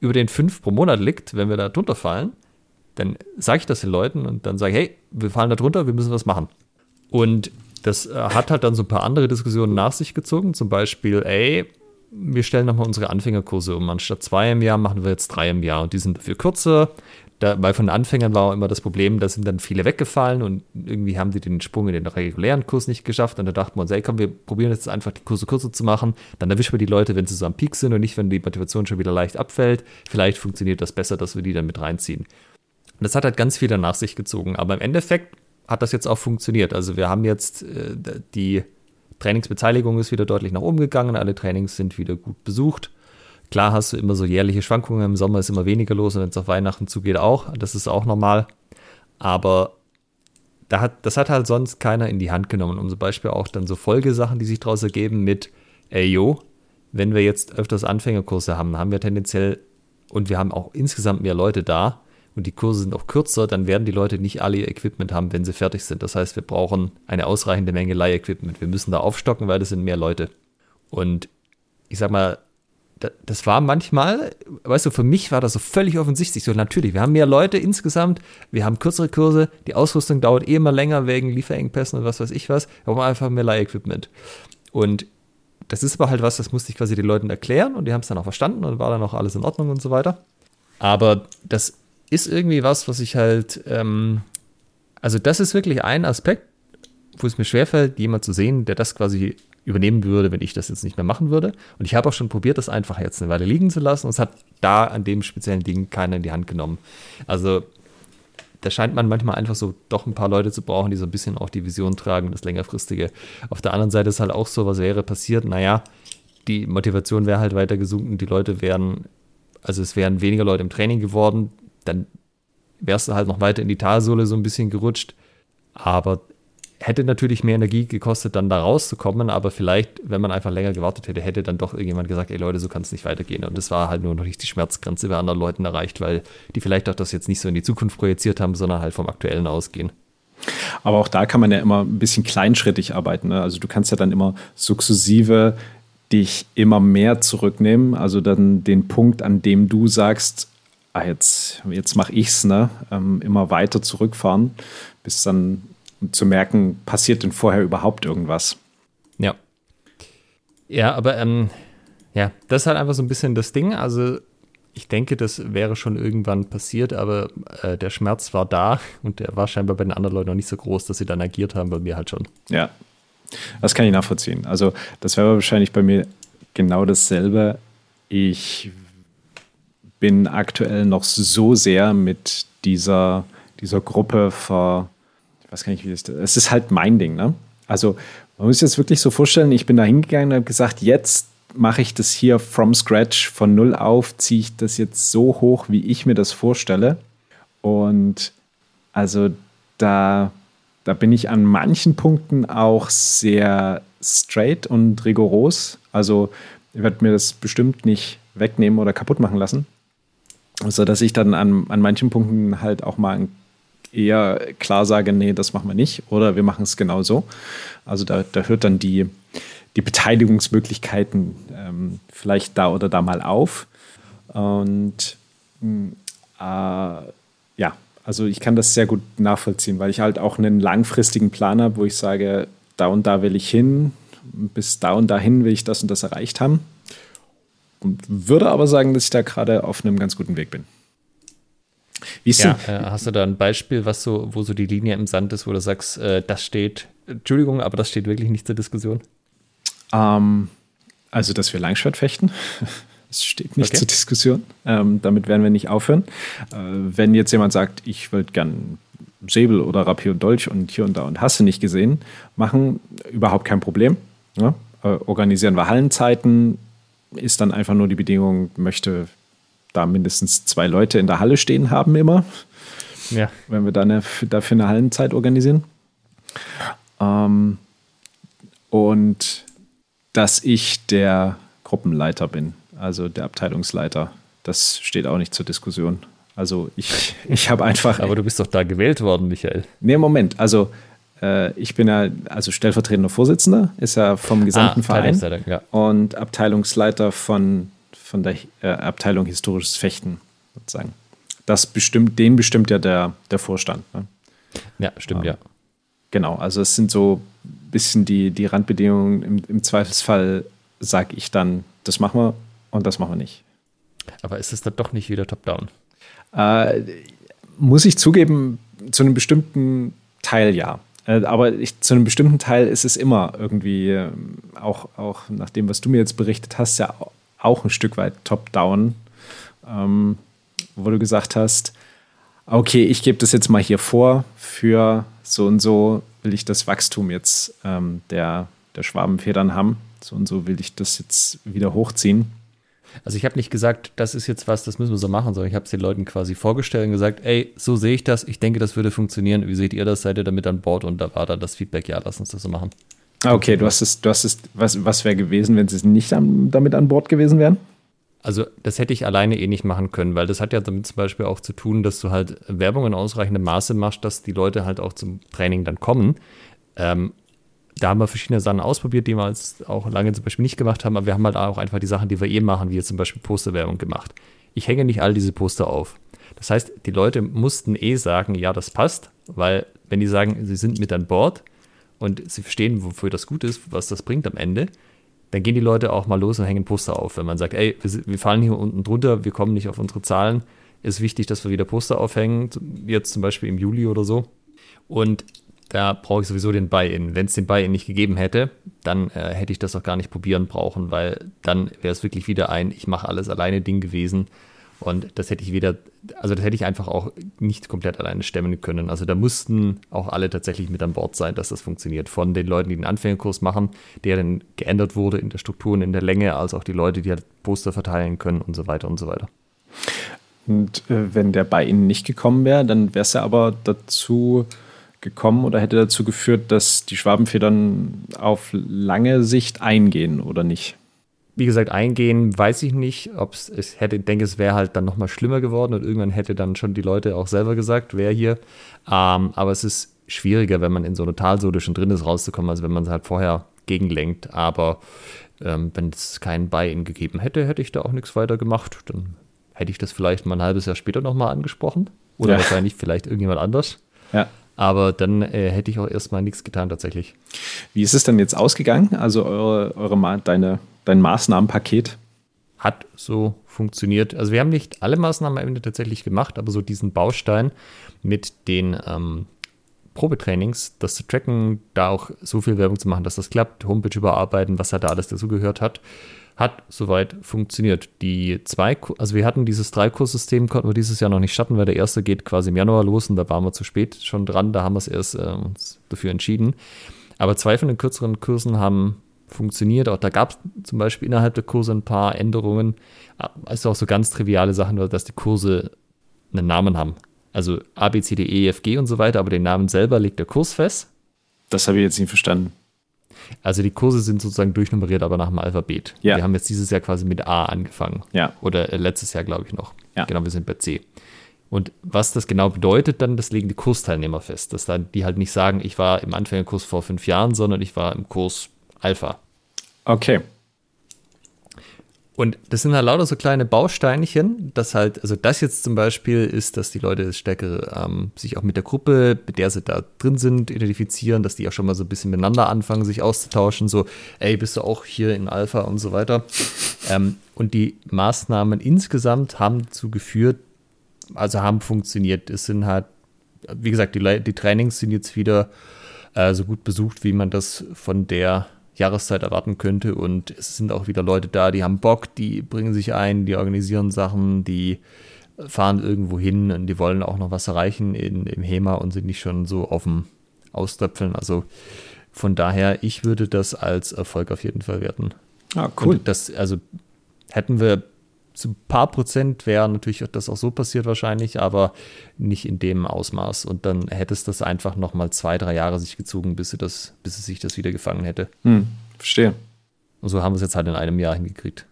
über den 5 pro Monat liegt, wenn wir da drunter fallen, dann sage ich das den Leuten und dann sage ich, hey, wir fallen da drunter, wir müssen was machen. Und das äh, hat halt dann so ein paar andere Diskussionen nach sich gezogen, zum Beispiel, ey, wir stellen nochmal unsere Anfängerkurse um. Anstatt zwei im Jahr machen wir jetzt drei im Jahr und die sind dafür kürzer. Da, weil von Anfängern war auch immer das Problem, da sind dann viele weggefallen und irgendwie haben die den Sprung in den regulären Kurs nicht geschafft. Und da dachten wir uns, ey, komm, wir probieren jetzt einfach die Kurse kürzer zu machen. Dann erwischen wir die Leute, wenn sie so am Peak sind und nicht, wenn die Motivation schon wieder leicht abfällt. Vielleicht funktioniert das besser, dass wir die dann mit reinziehen. Und das hat halt ganz viel nach sich gezogen. Aber im Endeffekt hat das jetzt auch funktioniert. Also wir haben jetzt äh, die Trainingsbeteiligung ist wieder deutlich nach oben gegangen, alle Trainings sind wieder gut besucht. Klar hast du immer so jährliche Schwankungen, im Sommer ist immer weniger los und wenn es auf Weihnachten zugeht auch, das ist auch normal. Aber da hat, das hat halt sonst keiner in die Hand genommen. Um zum Beispiel auch dann so Folgesachen, die sich daraus ergeben mit, ey yo, wenn wir jetzt öfters Anfängerkurse haben, haben wir tendenziell und wir haben auch insgesamt mehr Leute da, und die Kurse sind auch kürzer, dann werden die Leute nicht alle ihr Equipment haben, wenn sie fertig sind. Das heißt, wir brauchen eine ausreichende Menge Leihequipment. Wir müssen da aufstocken, weil das sind mehr Leute. Und ich sag mal, das war manchmal, weißt du, für mich war das so völlig offensichtlich. So, natürlich, wir haben mehr Leute insgesamt, wir haben kürzere Kurse, die Ausrüstung dauert eh immer länger wegen Lieferengpässen und was weiß ich was. Wir brauchen einfach mehr Leihequipment. Und das ist aber halt was, das musste ich quasi den Leuten erklären und die haben es dann auch verstanden und war dann auch alles in Ordnung und so weiter. Aber das ist irgendwie was, was ich halt, ähm, also das ist wirklich ein Aspekt, wo es mir schwerfällt, jemand zu sehen, der das quasi übernehmen würde, wenn ich das jetzt nicht mehr machen würde. Und ich habe auch schon probiert, das einfach jetzt eine Weile liegen zu lassen und es hat da an dem speziellen Ding keiner in die Hand genommen. Also da scheint man manchmal einfach so doch ein paar Leute zu brauchen, die so ein bisschen auch die Vision tragen, das längerfristige. Auf der anderen Seite ist halt auch so, was wäre passiert, naja, die Motivation wäre halt weiter gesunken, die Leute wären, also es wären weniger Leute im Training geworden, dann wärst du halt noch weiter in die Talsohle so ein bisschen gerutscht. Aber hätte natürlich mehr Energie gekostet, dann da rauszukommen. Aber vielleicht, wenn man einfach länger gewartet hätte, hätte dann doch irgendjemand gesagt, ey Leute, so kann es nicht weitergehen. Und das war halt nur noch nicht die Schmerzgrenze bei anderen Leuten erreicht, weil die vielleicht auch das jetzt nicht so in die Zukunft projiziert haben, sondern halt vom Aktuellen ausgehen. Aber auch da kann man ja immer ein bisschen kleinschrittig arbeiten. Ne? Also du kannst ja dann immer sukzessive dich immer mehr zurücknehmen. Also dann den Punkt, an dem du sagst, ah, jetzt, jetzt mache ich's, ne? Ähm, immer weiter zurückfahren, bis dann zu merken, passiert denn vorher überhaupt irgendwas? Ja. Ja, aber ähm, ja, das ist halt einfach so ein bisschen das Ding. Also ich denke, das wäre schon irgendwann passiert, aber äh, der Schmerz war da <laughs> und der war scheinbar bei den anderen Leuten noch nicht so groß, dass sie dann agiert haben, bei mir halt schon. Ja, das kann ich nachvollziehen. Also das wäre wahrscheinlich bei mir genau dasselbe. Ich bin aktuell noch so sehr mit dieser, dieser Gruppe ver. Ich weiß gar nicht, wie das. Es ist halt mein Ding, ne? Also, man muss sich jetzt wirklich so vorstellen, ich bin da hingegangen und habe gesagt, jetzt mache ich das hier from scratch, von null auf, ziehe ich das jetzt so hoch, wie ich mir das vorstelle. Und Also da, da bin ich an manchen Punkten auch sehr straight und rigoros. Also ich werde mir das bestimmt nicht wegnehmen oder kaputt machen lassen. So dass ich dann an, an manchen Punkten halt auch mal eher klar sage, nee, das machen wir nicht oder wir machen es genau so. Also da, da hört dann die, die Beteiligungsmöglichkeiten ähm, vielleicht da oder da mal auf. Und hm, äh, ja, also ich kann das sehr gut nachvollziehen, weil ich halt auch einen langfristigen Plan habe, wo ich sage, da und da will ich hin, bis da und dahin will ich das und das erreicht haben. Und würde aber sagen, dass ich da gerade auf einem ganz guten Weg bin. Wie ist ja, äh, hast du da ein Beispiel, was so, wo so die Linie im Sand ist, wo du sagst, äh, das steht, Entschuldigung, aber das steht wirklich nicht zur Diskussion? Ähm, also, dass wir Langschwert fechten. <laughs> Das steht nicht okay. zur Diskussion. Ähm, damit werden wir nicht aufhören. Äh, wenn jetzt jemand sagt, ich würde gern Säbel oder Rapier und Dolch und hier und da und hast du nicht gesehen, machen, überhaupt kein Problem. Ja? Äh, organisieren wir Hallenzeiten, ist dann einfach nur die Bedingung, möchte da mindestens zwei Leute in der Halle stehen haben immer. Ja. Wenn wir dann dafür eine Hallenzeit organisieren. Ähm, und dass ich der Gruppenleiter bin, also der Abteilungsleiter, das steht auch nicht zur Diskussion. Also ich, ich habe einfach. Aber du bist doch da gewählt worden, Michael. Nee, Moment. Also äh, ich bin ja also stellvertretender Vorsitzender, ist ja vom gesamten ah, Verein ja. und Abteilungsleiter von, von der äh, Abteilung Historisches Fechten sozusagen. Das bestimmt, den bestimmt ja der, der Vorstand. Ne? Ja, stimmt, ähm, ja. Genau, also es sind so ein bisschen die, die Randbedingungen. Im, Im Zweifelsfall sage ich dann, das machen wir und das machen wir nicht. Aber ist es dann doch nicht wieder top-down? Äh, muss ich zugeben, zu einem bestimmten Teil ja. Äh, aber ich, zu einem bestimmten Teil ist es immer irgendwie, äh, auch, auch nach dem, was du mir jetzt berichtet hast, ja auch ein Stück weit top-down, ähm, wo du gesagt hast, okay, ich gebe das jetzt mal hier vor, für so und so will ich das Wachstum jetzt ähm, der, der Schwabenfedern haben, so und so will ich das jetzt wieder hochziehen. Also ich habe nicht gesagt, das ist jetzt was, das müssen wir so machen, sondern ich habe es den Leuten quasi vorgestellt und gesagt, ey, so sehe ich das, ich denke, das würde funktionieren. Wie seht ihr das? Seid ihr damit an Bord? Und da war dann das Feedback, ja, lass uns das so machen. Ah, okay, du hast es, du hast es, was, was wäre gewesen, wenn sie nicht an, damit an Bord gewesen wären? Also das hätte ich alleine eh nicht machen können, weil das hat ja damit zum Beispiel auch zu tun, dass du halt Werbung in ausreichendem Maße machst, dass die Leute halt auch zum Training dann kommen. Ähm, da haben wir verschiedene Sachen ausprobiert, die wir jetzt auch lange zum Beispiel nicht gemacht haben, aber wir haben halt auch einfach die Sachen, die wir eh machen, wie jetzt zum Beispiel Posterwerbung gemacht. Ich hänge nicht all diese Poster auf. Das heißt, die Leute mussten eh sagen, ja, das passt, weil wenn die sagen, sie sind mit an Bord und sie verstehen, wofür das gut ist, was das bringt am Ende, dann gehen die Leute auch mal los und hängen Poster auf. Wenn man sagt, ey, wir, fallen hier unten drunter, wir kommen nicht auf unsere Zahlen, ist wichtig, dass wir wieder Poster aufhängen, jetzt zum Beispiel im Juli oder so. Und da brauche ich sowieso den Buy-in. Wenn es den Buy-in nicht gegeben hätte, dann äh, hätte ich das auch gar nicht probieren brauchen, weil dann wäre es wirklich wieder ein, ich mache alles alleine Ding gewesen. Und das hätte ich wieder, also das hätte ich einfach auch nicht komplett alleine stemmen können. Also da mussten auch alle tatsächlich mit an Bord sein, dass das funktioniert. Von den Leuten, die den Anfängerkurs machen, der dann geändert wurde in der Struktur und in der Länge, als auch die Leute, die halt Poster verteilen können und so weiter und so weiter. Und äh, wenn der bei Ihnen nicht gekommen wäre, dann wäre es ja aber dazu gekommen oder hätte dazu geführt, dass die Schwabenfedern auf lange Sicht eingehen oder nicht? Wie gesagt, eingehen weiß ich nicht, ob es hätte, ich denke, es wäre halt dann nochmal schlimmer geworden und irgendwann hätte dann schon die Leute auch selber gesagt, wer hier. Ähm, aber es ist schwieriger, wenn man in so einer Talsohle schon drin ist, rauszukommen, als wenn man es halt vorher gegenlenkt. Aber ähm, wenn es keinen Buy-in gegeben hätte, hätte ich da auch nichts weiter gemacht. Dann hätte ich das vielleicht mal ein halbes Jahr später nochmal angesprochen. Oder ja. wahrscheinlich vielleicht irgendjemand anders. Ja. Aber dann äh, hätte ich auch erstmal nichts getan tatsächlich. Wie ist es denn jetzt ausgegangen? Also eure, eure deine, dein Maßnahmenpaket? Hat so funktioniert. Also wir haben nicht alle Maßnahmen am Ende tatsächlich gemacht, aber so diesen Baustein mit den ähm, Probetrainings, das zu tracken, da auch so viel Werbung zu machen, dass das klappt, Homepage überarbeiten, was halt da alles dazugehört hat, hat soweit funktioniert. Die zwei, also wir hatten dieses Dreikurssystem, konnten wir dieses Jahr noch nicht starten, weil der erste geht quasi im Januar los und da waren wir zu spät schon dran, da haben wir es erst äh, dafür entschieden. Aber zwei von den kürzeren Kursen haben funktioniert. Auch da gab es zum Beispiel innerhalb der Kurse ein paar Änderungen. Also auch so ganz triviale Sachen, dass die Kurse einen Namen haben. Also A, B, C, D, E, F, G und so weiter, aber den Namen selber legt der Kurs fest. Das habe ich jetzt nicht verstanden. Also die Kurse sind sozusagen durchnummeriert, aber nach dem Alphabet. Ja. Wir haben jetzt dieses Jahr quasi mit A angefangen. Ja. Oder äh, letztes Jahr, glaube ich, noch. Ja. Genau, wir sind bei C. Und was das genau bedeutet, dann, das legen die Kursteilnehmer fest. Dass dann die halt nicht sagen, ich war im Anfängerkurs vor fünf Jahren, sondern ich war im Kurs Alpha. Okay. Und das sind halt lauter so kleine Bausteinchen, dass halt, also das jetzt zum Beispiel ist, dass die Leute stärker ähm, sich auch mit der Gruppe, mit der sie da drin sind, identifizieren, dass die auch schon mal so ein bisschen miteinander anfangen, sich auszutauschen, so, ey, bist du auch hier in Alpha und so weiter. ähm, und die Maßnahmen insgesamt haben dazu geführt, also haben funktioniert. Es sind halt, wie gesagt, die, Le- die Trainings sind jetzt wieder äh, so gut besucht, wie man das von der Jahreszeit erwarten könnte. Und es sind auch wieder Leute da, die haben Bock, die bringen sich ein, die organisieren Sachen, die fahren irgendwo hin und die wollen auch noch was erreichen in, im HEMA und sind nicht schon so auf dem Austöpfeln. Also von daher, ich würde das als Erfolg auf jeden Fall werten. Ah, cool. Und das, also hätten wir zu ein paar Prozent wäre natürlich das auch so passiert wahrscheinlich, aber nicht in dem Ausmaß. Und dann hätte es das einfach noch mal zwei, drei Jahre sich gezogen, bis, sie das, bis es sich das wieder gefangen hätte. Hm, verstehe. Und so haben wir es jetzt halt in einem Jahr hingekriegt.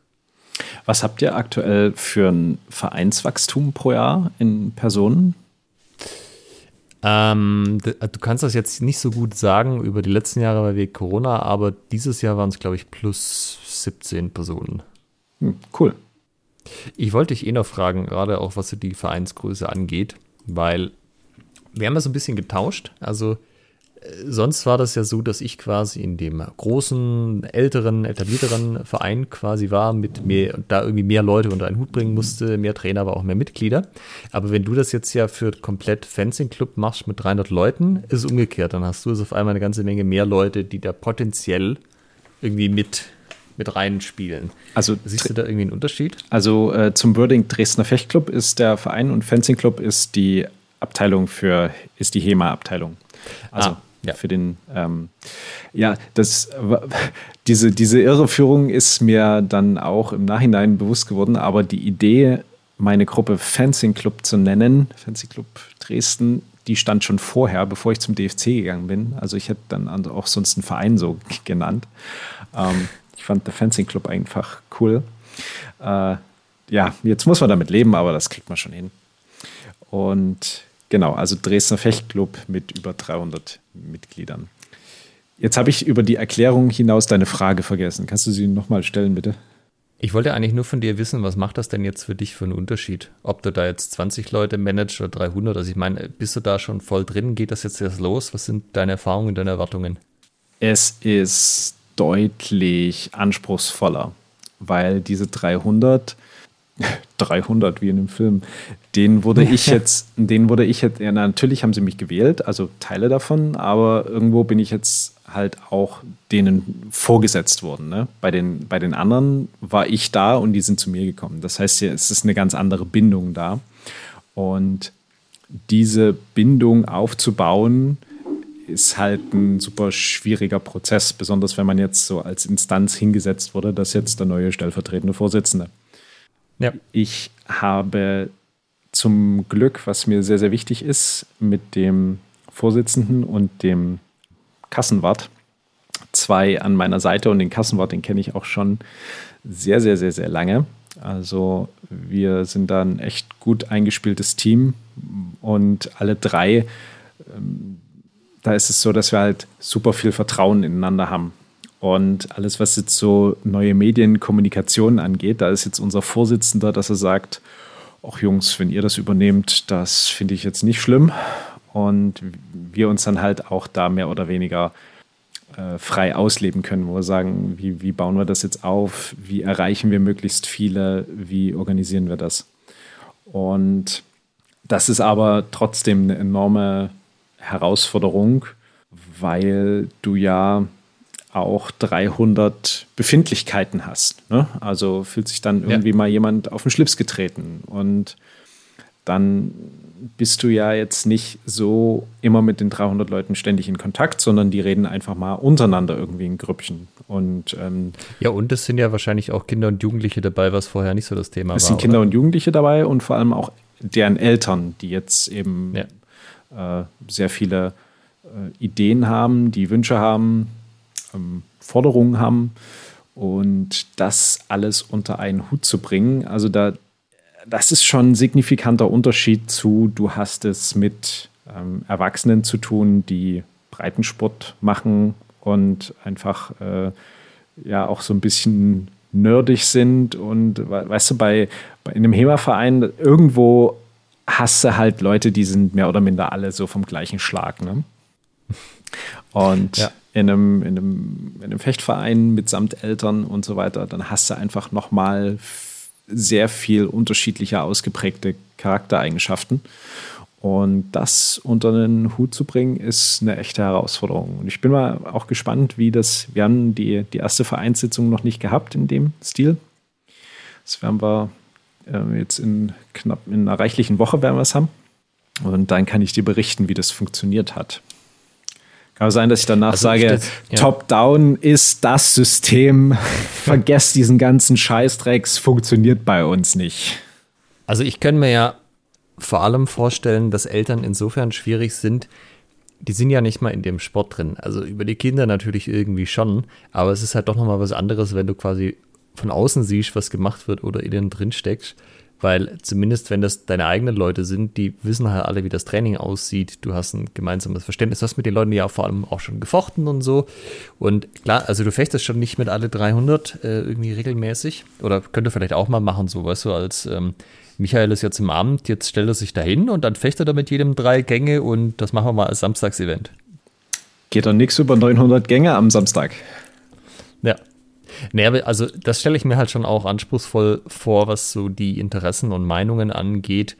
Was habt ihr aktuell für ein Vereinswachstum pro Jahr in Personen? Ähm, du kannst das jetzt nicht so gut sagen über die letzten Jahre, weil wegen Corona, aber dieses Jahr waren es, glaube ich, plus 17 Personen. Hm, cool. Ich wollte dich eh noch fragen, gerade auch was die Vereinsgröße angeht, weil wir haben ja so ein bisschen getauscht. Also äh, sonst war das ja so, dass ich quasi in dem großen, älteren, etablierteren Verein quasi war, mit mehr da irgendwie mehr Leute unter einen Hut bringen musste, mehr Trainer, aber auch mehr Mitglieder. Aber wenn du das jetzt ja für komplett Fencing Club machst mit 300 Leuten, ist es umgekehrt. Dann hast du es auf einmal eine ganze Menge mehr Leute, die da potenziell irgendwie mit mit reinspielen. Also, Siehst du da irgendwie einen Unterschied? also äh, zum Wording Dresdner Fechtclub ist der Verein und Fencing Club ist die Abteilung für, ist die HEMA-Abteilung. Also Ah, ja. für den, ähm, ja, das, diese, diese Irreführung ist mir dann auch im Nachhinein bewusst geworden, aber die Idee, meine Gruppe Fencing Club zu nennen, Fencing Club Dresden, die stand schon vorher, bevor ich zum DFC gegangen bin. Also ich hätte dann auch sonst einen Verein so <laughs> genannt. Ähm, ich fand der Fencing Club einfach cool. Äh, ja, jetzt muss man damit leben, aber das kriegt man schon hin. Und genau, also Dresdner Fechtclub mit über 300 Mitgliedern. Jetzt habe ich über die Erklärung hinaus deine Frage vergessen. Kannst du sie nochmal stellen, bitte? Ich wollte eigentlich nur von dir wissen, was macht das denn jetzt für dich für einen Unterschied? Ob du da jetzt 20 Leute managst oder 300? Also ich meine, bist du da schon voll drin? Geht das jetzt erst los? Was sind deine Erfahrungen, deine Erwartungen? Es ist deutlich anspruchsvoller, weil diese 300, 300 <laughs> wie in einem Film, den wurde ich jetzt, den wurde ich jetzt, ja, natürlich haben sie mich gewählt, also Teile davon, aber irgendwo bin ich jetzt halt auch denen vorgesetzt worden. Ne? Bei, den, bei den anderen war ich da und die sind zu mir gekommen. Das heißt, es ist eine ganz andere Bindung da. Und diese Bindung aufzubauen, ist halt ein super schwieriger Prozess, besonders wenn man jetzt so als Instanz hingesetzt wurde, dass jetzt der neue stellvertretende Vorsitzende. Ja. Ich habe zum Glück, was mir sehr, sehr wichtig ist, mit dem Vorsitzenden und dem Kassenwart zwei an meiner Seite und den Kassenwart, den kenne ich auch schon sehr, sehr, sehr, sehr lange. Also wir sind da ein echt gut eingespieltes Team und alle drei, ähm, da ist es so, dass wir halt super viel Vertrauen ineinander haben. Und alles, was jetzt so neue Medienkommunikation angeht, da ist jetzt unser Vorsitzender, dass er sagt, ach Jungs, wenn ihr das übernehmt, das finde ich jetzt nicht schlimm. Und wir uns dann halt auch da mehr oder weniger äh, frei ausleben können, wo wir sagen, wie, wie bauen wir das jetzt auf, wie erreichen wir möglichst viele, wie organisieren wir das. Und das ist aber trotzdem eine enorme Herausforderung, weil du ja auch 300 Befindlichkeiten hast. Ne? Also fühlt sich dann irgendwie Ja. mal jemand auf den Schlips getreten und dann bist du ja jetzt nicht so immer mit den 300 Leuten ständig in Kontakt, sondern die reden einfach mal untereinander irgendwie in Grüppchen. Und ähm, Ja, und es sind ja wahrscheinlich auch Kinder und Jugendliche dabei, was vorher nicht so das Thema es war. sind Kinder oder? und Jugendliche dabei und vor allem auch deren Eltern, die jetzt eben ja. Äh, sehr viele äh, Ideen haben, die Wünsche haben, ähm, Forderungen haben und das alles unter einen Hut zu bringen. Also da, das ist schon ein signifikanter Unterschied zu, du hast es mit ähm, Erwachsenen zu tun, die Breitensport machen und einfach äh, ja auch so ein bisschen nerdig sind und weißt du, bei, bei in einem HEMA-Verein irgendwo hast du halt Leute, die sind mehr oder minder alle so vom gleichen Schlag. Ne? Und ja. in, einem, in, einem, in einem Fechtverein mitsamt Eltern und so weiter, dann hast du einfach nochmal sehr viel unterschiedlicher ausgeprägte Charaktereigenschaften. Und das unter den Hut zu bringen, ist eine echte Herausforderung. Und ich bin mal auch gespannt, wie das, wir haben die, die erste Vereinssitzung noch nicht gehabt in dem Stil. Das werden wir jetzt in knapp in einer reichlichen Woche werden wir es haben. Und dann kann ich dir berichten, wie das funktioniert hat. Kann sein, dass ich danach also sage, ja. Top-Down ist das System. <laughs> Vergesst diesen ganzen Scheißdrecks, funktioniert bei uns nicht. Also ich kann mir ja vor allem vorstellen, dass Eltern insofern schwierig sind, die sind ja nicht mal in dem Sport drin. Also über die Kinder natürlich irgendwie schon, aber es ist halt doch nochmal was anderes, wenn du quasi von außen siehst, was gemacht wird oder innen drin steckst. Weil zumindest, wenn das deine eigenen Leute sind, die wissen halt alle, wie das Training aussieht. Du hast ein gemeinsames Verständnis. Du hast mit den Leuten ja vor allem auch schon gefochten und so. Und klar, also du fechtest schon nicht mit alle 300 äh, irgendwie regelmäßig. Oder könnte vielleicht auch mal machen, so, weißt du, als ähm, Michael ist jetzt im Amt, jetzt stellt er sich dahin und dann fechtet er mit jedem drei Gänge und das machen wir mal als Samstagsevent. Geht dann nichts über 900 Gänge am Samstag. Ja. Nee, aber also das stelle ich mir halt schon auch anspruchsvoll vor, was so die Interessen und Meinungen angeht.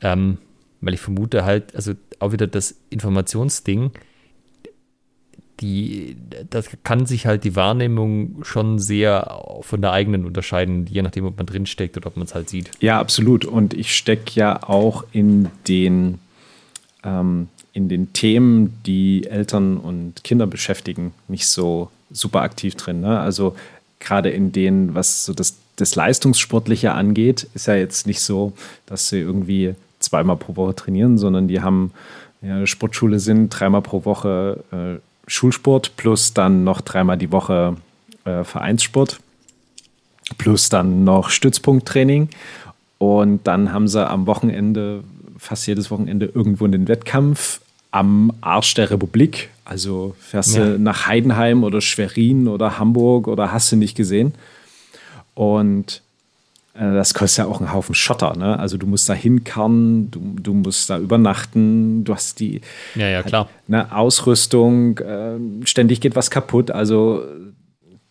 Ähm, weil ich vermute halt, also auch wieder das Informationsding, die, das kann sich halt die Wahrnehmung schon sehr von der eigenen unterscheiden, je nachdem, ob man drinsteckt oder ob man es halt sieht. Ja, absolut. Und ich stecke ja auch in den, ähm, in den Themen, die Eltern und Kinder beschäftigen, nicht so super aktiv drin. Ne? Also gerade in denen, was so das, das Leistungssportliche angeht, ist ja jetzt nicht so, dass sie irgendwie zweimal pro Woche trainieren, sondern die haben ja, Sportschule sind, dreimal pro Woche äh, Schulsport plus dann noch dreimal die Woche äh, Vereinssport plus dann noch Stützpunkttraining. Und dann haben sie am Wochenende, fast jedes Wochenende, irgendwo einen Wettkampf am Arsch der Republik. Also fährst ja. du nach Heidenheim oder Schwerin oder Hamburg oder hast du nicht gesehen. Und äh, das kostet ja auch einen Haufen Schotter. Ne? Also du musst da hinkarren, du, du musst da übernachten, du hast die ja, ja, klar. Ne, Ausrüstung, äh, ständig geht was kaputt. Also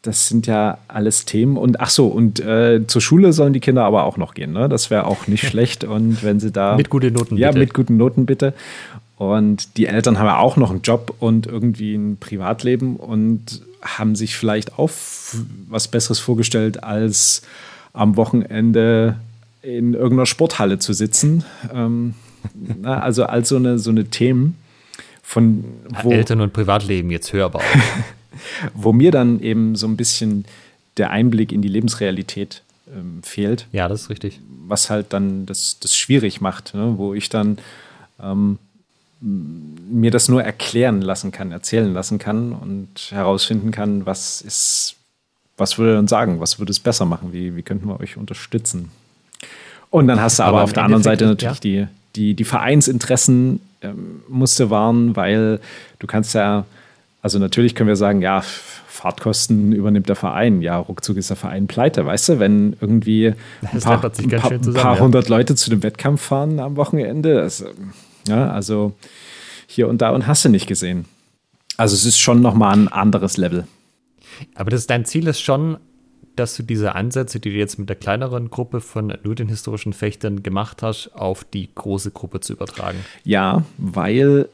das sind ja alles Themen. Und ach so, und äh, zur Schule sollen die Kinder aber auch noch gehen. Ne? Das wäre auch nicht <laughs> schlecht. Und wenn sie da. Mit guten Noten bitte. Ja, mit guten Noten bitte. Und die Eltern haben ja auch noch einen Job und irgendwie ein Privatleben und haben sich vielleicht auch was Besseres vorgestellt als am Wochenende in irgendeiner Sporthalle zu sitzen. Ähm, na, also all so eine, so eine Themen von wo, Eltern und Privatleben jetzt hörbar. <laughs> wo mir dann eben so ein bisschen der Einblick in die Lebensrealität ähm, fehlt. Ja, das ist richtig. Was halt dann das, das schwierig macht, ne? wo ich dann ähm, mir das nur erklären lassen kann, erzählen lassen kann und herausfinden kann, was ist was würde er dann sagen? Was würde es besser machen? Wie, wie könnten wir euch unterstützen? Und dann hast du aber, aber auf der anderen Seite natürlich ja. die, die, die Vereinsinteressen ähm, musste wahren, weil du kannst ja, also natürlich können wir sagen, ja, Fahrtkosten übernimmt der Verein. Ja, ruckzuck ist der Verein pleite, weißt du, wenn irgendwie ein paar, ein paar, zusammen, paar ja. hundert Leute zu dem Wettkampf fahren am Wochenende. Das, ja, also hier und da und hast du nicht gesehen. Also es ist schon nochmal ein anderes Level. Aber das, dein Ziel ist schon, dass du diese Ansätze, die du jetzt mit der kleineren Gruppe von nur den historischen Fechtern gemacht hast, auf die große Gruppe zu übertragen. Ja, weil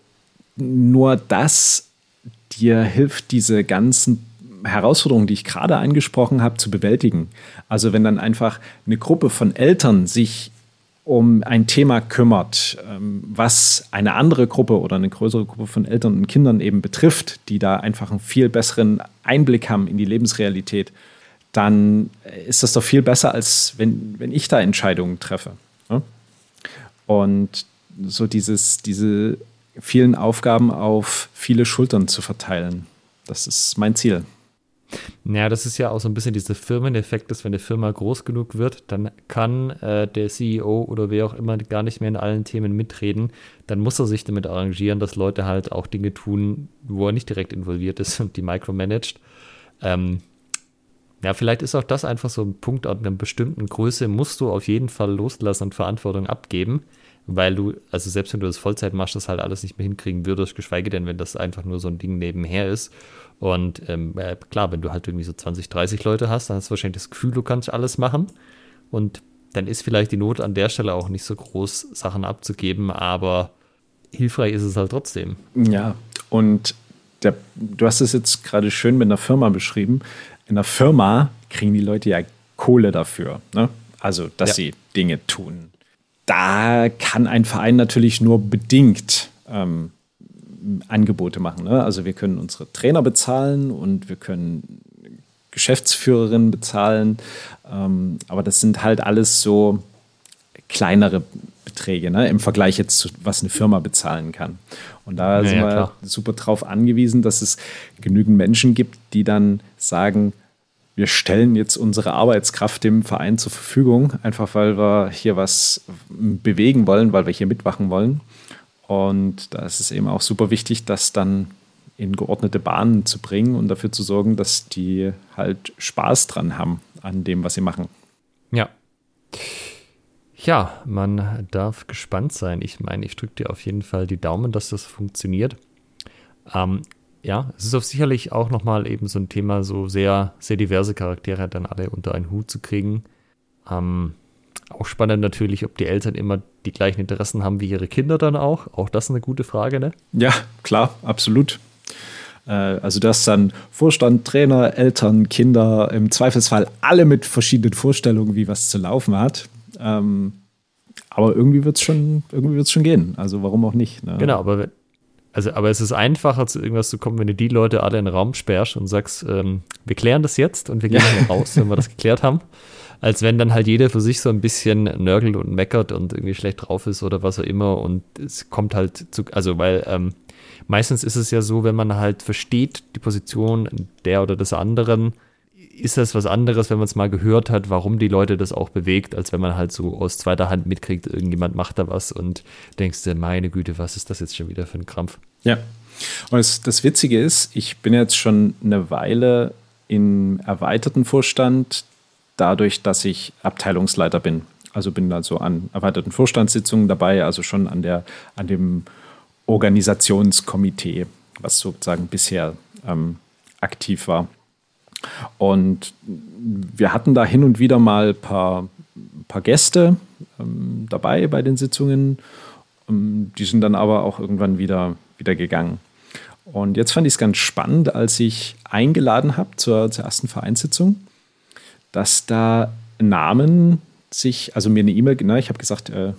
nur das dir hilft, diese ganzen Herausforderungen, die ich gerade angesprochen habe, zu bewältigen. Also wenn dann einfach eine Gruppe von Eltern sich um ein Thema kümmert, ähm, was eine andere Gruppe oder eine größere Gruppe von Eltern und Kindern eben betrifft, die da einfach einen viel besseren Einblick haben in die Lebensrealität, dann ist das doch viel besser, als wenn, wenn ich da Entscheidungen treffe. und so dieses, diese vielen Aufgaben auf viele Schultern zu verteilen. Das ist mein Ziel. Ja, das ist ja auch so ein bisschen dieser Firmeneffekt, dass wenn eine Firma groß genug wird, dann kann äh, der CEO oder wer auch immer gar nicht mehr in allen Themen mitreden. Dann muss er sich damit arrangieren, dass Leute halt auch Dinge tun, wo er nicht direkt involviert ist und die micromanagt. Ähm, ja, vielleicht ist auch das einfach so ein Punkt an einer bestimmten Größe, musst du auf jeden Fall loslassen und Verantwortung abgeben, weil du, also selbst wenn du das Vollzeit machst, das halt alles nicht mehr hinkriegen würdest, geschweige denn, wenn das einfach nur so ein Ding nebenher ist. Und ähm, klar, wenn du halt irgendwie so 20, 30 Leute hast, dann hast du wahrscheinlich das Gefühl, du kannst alles machen. Und dann ist vielleicht die Not an der Stelle auch nicht so groß, Sachen abzugeben, aber hilfreich ist es halt trotzdem. Ja, und der, du hast es jetzt gerade schön mit einer Firma beschrieben. In einer Firma kriegen die Leute ja Kohle dafür. Ne? Also, dass ja. sie Dinge tun. Da kann ein Verein natürlich nur bedingt ähm, Angebote machen. Ne? Also wir können unsere Trainer bezahlen und wir können Geschäftsführerinnen bezahlen. Ähm, aber das sind halt alles so kleinere Beträge ne? im Vergleich jetzt zu was eine Firma bezahlen kann. Und da ja, sind wir klar. super drauf angewiesen, dass es genügend Menschen gibt, die dann sagen, wir stellen jetzt unsere Arbeitskraft dem Verein zur Verfügung, einfach weil wir hier was bewegen wollen, weil wir hier mitmachen wollen. Und da ist es eben auch super wichtig, das dann in geordnete Bahnen zu bringen und dafür zu sorgen, dass die halt Spaß dran haben an dem, was sie machen. Ja. Ja, man darf gespannt sein. Ich meine, ich drücke dir auf jeden Fall die Daumen, dass das funktioniert. Ähm, ja, es ist auch sicherlich auch nochmal eben so ein Thema, so sehr, sehr diverse Charaktere dann alle unter einen Hut zu kriegen. Ähm, auch spannend natürlich, ob die Eltern immer die gleichen Interessen haben wie ihre Kinder dann auch. Auch das ist eine gute Frage, ne? Ja, klar, absolut. Äh, also das dann Vorstand, Trainer, Eltern, Kinder, im Zweifelsfall alle mit verschiedenen Vorstellungen, wie was zu laufen hat. Ähm, aber irgendwie wird es schon, schon gehen. Also warum auch nicht? Ne? Genau, aber also, aber es ist einfacher, zu irgendwas zu kommen, wenn du die Leute alle in den Raum sperrst und sagst, ähm, wir klären das jetzt und wir gehen ja. raus, wenn wir das geklärt haben als wenn dann halt jeder für sich so ein bisschen nörgelt und meckert und irgendwie schlecht drauf ist oder was auch immer. Und es kommt halt zu, also weil ähm, meistens ist es ja so, wenn man halt versteht die Position der oder des anderen, ist das was anderes, wenn man es mal gehört hat, warum die Leute das auch bewegt, als wenn man halt so aus zweiter Hand mitkriegt, irgendjemand macht da was und denkst dir, meine Güte, was ist das jetzt schon wieder für ein Krampf? Ja. Und das, das Witzige ist, ich bin jetzt schon eine Weile im erweiterten Vorstand dadurch, dass ich Abteilungsleiter bin. Also bin also an erweiterten Vorstandssitzungen dabei, also schon an, der, an dem Organisationskomitee, was sozusagen bisher ähm, aktiv war. Und wir hatten da hin und wieder mal ein paar, paar Gäste ähm, dabei bei den Sitzungen. Ähm, die sind dann aber auch irgendwann wieder, wieder gegangen. Und jetzt fand ich es ganz spannend, als ich eingeladen habe zur, zur ersten Vereinssitzung dass da Namen sich, also mir eine E-Mail, ne, ich habe gesagt, äh,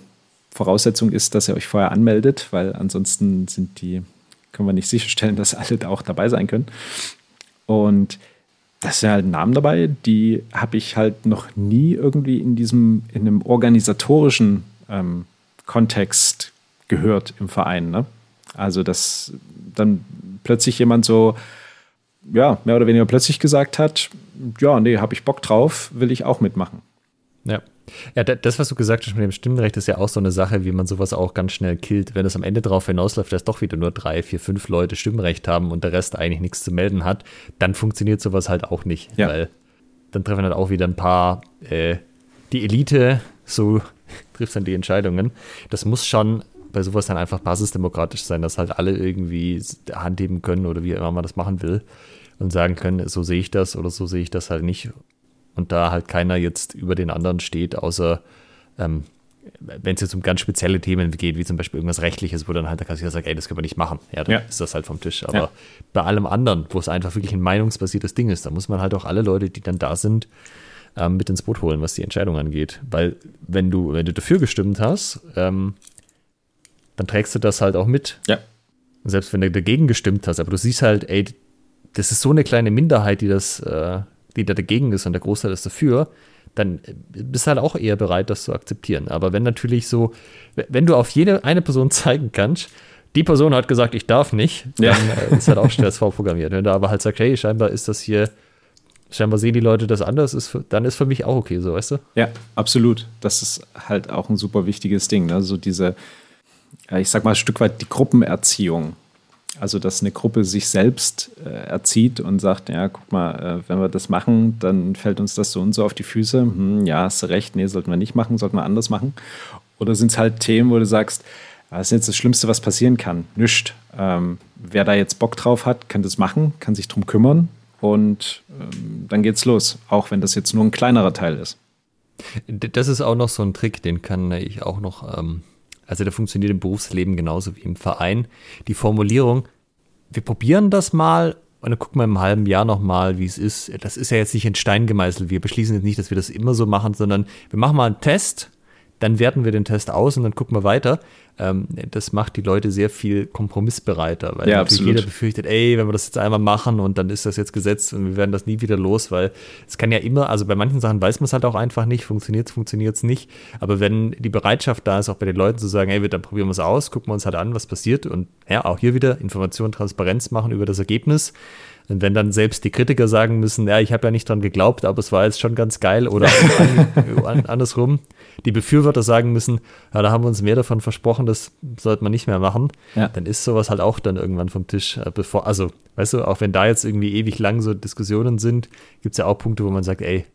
Voraussetzung ist, dass ihr euch vorher anmeldet, weil ansonsten sind die, können wir nicht sicherstellen, dass alle da auch dabei sein können. Und da sind halt Namen dabei, die habe ich halt noch nie irgendwie in diesem, in einem organisatorischen ähm, Kontext gehört im Verein. Ne? Also, dass dann plötzlich jemand so, ja, mehr oder weniger plötzlich gesagt hat, ja, nee, habe ich Bock drauf, will ich auch mitmachen. Ja. Ja, das, was du gesagt hast mit dem Stimmrecht, ist ja auch so eine Sache, wie man sowas auch ganz schnell killt. Wenn es am Ende darauf hinausläuft, dass doch wieder nur drei, vier, fünf Leute Stimmrecht haben und der Rest eigentlich nichts zu melden hat, dann funktioniert sowas halt auch nicht. Ja. Weil dann treffen halt auch wieder ein paar, äh, die Elite, so <laughs> trifft dann die Entscheidungen. Das muss schon bei sowas dann einfach basisdemokratisch sein, dass halt alle irgendwie Hand heben können oder wie immer man das machen will und sagen können, so sehe ich das oder so sehe ich das halt nicht. Und da halt keiner jetzt über den anderen steht, außer ähm, wenn es jetzt um ganz spezielle Themen geht, wie zum Beispiel irgendwas Rechtliches, wo dann halt der Kassierer sagt, ey, das können wir nicht machen. Ja, dann ja. ist das halt vom Tisch. Aber ja. bei allem anderen, wo es einfach wirklich ein meinungsbasiertes Ding ist, da muss man halt auch alle Leute, die dann da sind, ähm, mit ins Boot holen, was die Entscheidung angeht. Weil wenn du, wenn du dafür gestimmt hast, ähm, dann trägst du das halt auch mit. Ja. selbst wenn du dagegen gestimmt hast, aber du siehst halt, ey, das ist so eine kleine Minderheit, die das, äh, die da dagegen ist und der Großteil ist dafür, dann bist du halt auch eher bereit, das zu akzeptieren. Aber wenn natürlich so, wenn du auf jede eine Person <laughs> zeigen kannst, die Person hat gesagt, ich darf nicht, dann ja. Äh, ist halt auch Stress vorprogrammiert. Wenn du aber halt sagst, hey, scheinbar ist das hier, scheinbar sehen die Leute das anders, ist, dann ist für mich auch okay, so weißt du? Ja, absolut. Das ist halt auch ein super wichtiges Ding. Ne? So diese, ich sag mal, ein Stück weit die Gruppenerziehung. Also, dass eine Gruppe sich selbst äh, erzieht und sagt, ja, guck mal, äh, wenn wir das machen, dann fällt uns das so und so auf die Füße. Hm, ja, hast du recht, nee, sollten wir nicht machen, sollten wir anders machen. Oder sind es halt Themen, wo du sagst, was ist jetzt das Schlimmste, was passieren kann? Nichts. Ähm, wer da jetzt Bock drauf hat, kann das machen, kann sich drum kümmern und ähm, dann geht's los, auch wenn das jetzt nur ein kleinerer Teil ist. Das ist auch noch so ein Trick, den kann ich auch noch ähm, also der funktioniert im Berufsleben genauso wie im Verein. Die Formulierung, wir probieren das mal und dann gucken wir im halben Jahr nochmal, wie es ist. Das ist ja jetzt nicht in Stein gemeißelt. Wir beschließen jetzt nicht, dass wir das immer so machen, sondern wir machen mal einen Test dann werten wir den Test aus und dann gucken wir weiter. Ähm, das macht die Leute sehr viel kompromissbereiter, weil ja, natürlich jeder befürchtet, ey, wenn wir das jetzt einmal machen und dann ist das jetzt gesetzt und wir werden das nie wieder los, weil es kann ja immer, also bei manchen Sachen weiß man es halt auch einfach nicht, funktioniert es, funktioniert es nicht. Aber wenn die Bereitschaft da ist, auch bei den Leuten zu sagen, ey, dann probieren wir es aus, gucken wir uns halt an, was passiert und ja, auch hier wieder Information, Transparenz machen über das Ergebnis. Und wenn dann selbst die Kritiker sagen müssen, ja, ich habe ja nicht dran geglaubt, aber es war jetzt schon ganz geil oder <laughs> an, andersrum, die Befürworter sagen müssen, ja, da haben wir uns mehr davon versprochen, das sollte man nicht mehr machen, ja. dann ist sowas halt auch dann irgendwann vom Tisch. Äh, bevor, also, weißt du, auch wenn da jetzt irgendwie ewig lang so Diskussionen sind, gibt es ja auch Punkte, wo man sagt, ey,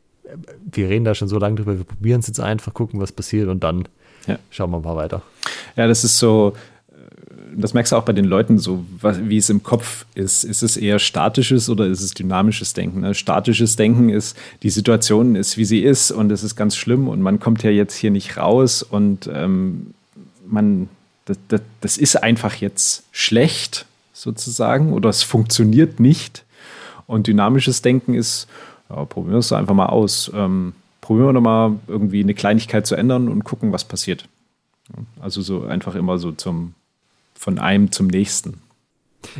wir reden da schon so lange drüber, wir probieren es jetzt einfach, gucken, was passiert und dann ja. schauen wir mal weiter. Ja, das ist so, das merkst du auch bei den Leuten so, wie es im Kopf ist. Ist es eher statisches oder ist es dynamisches Denken? Ne? Statisches Denken ist, die Situation ist, wie sie ist und es ist ganz schlimm und man kommt ja jetzt hier nicht raus und ähm, man, das, das, das ist einfach jetzt schlecht sozusagen oder es funktioniert nicht. Und dynamisches Denken ist, ja, probieren wir es einfach mal aus. Ähm, probieren wir doch mal irgendwie eine Kleinigkeit zu ändern und gucken, was passiert. Also so einfach immer so zum von einem zum nächsten.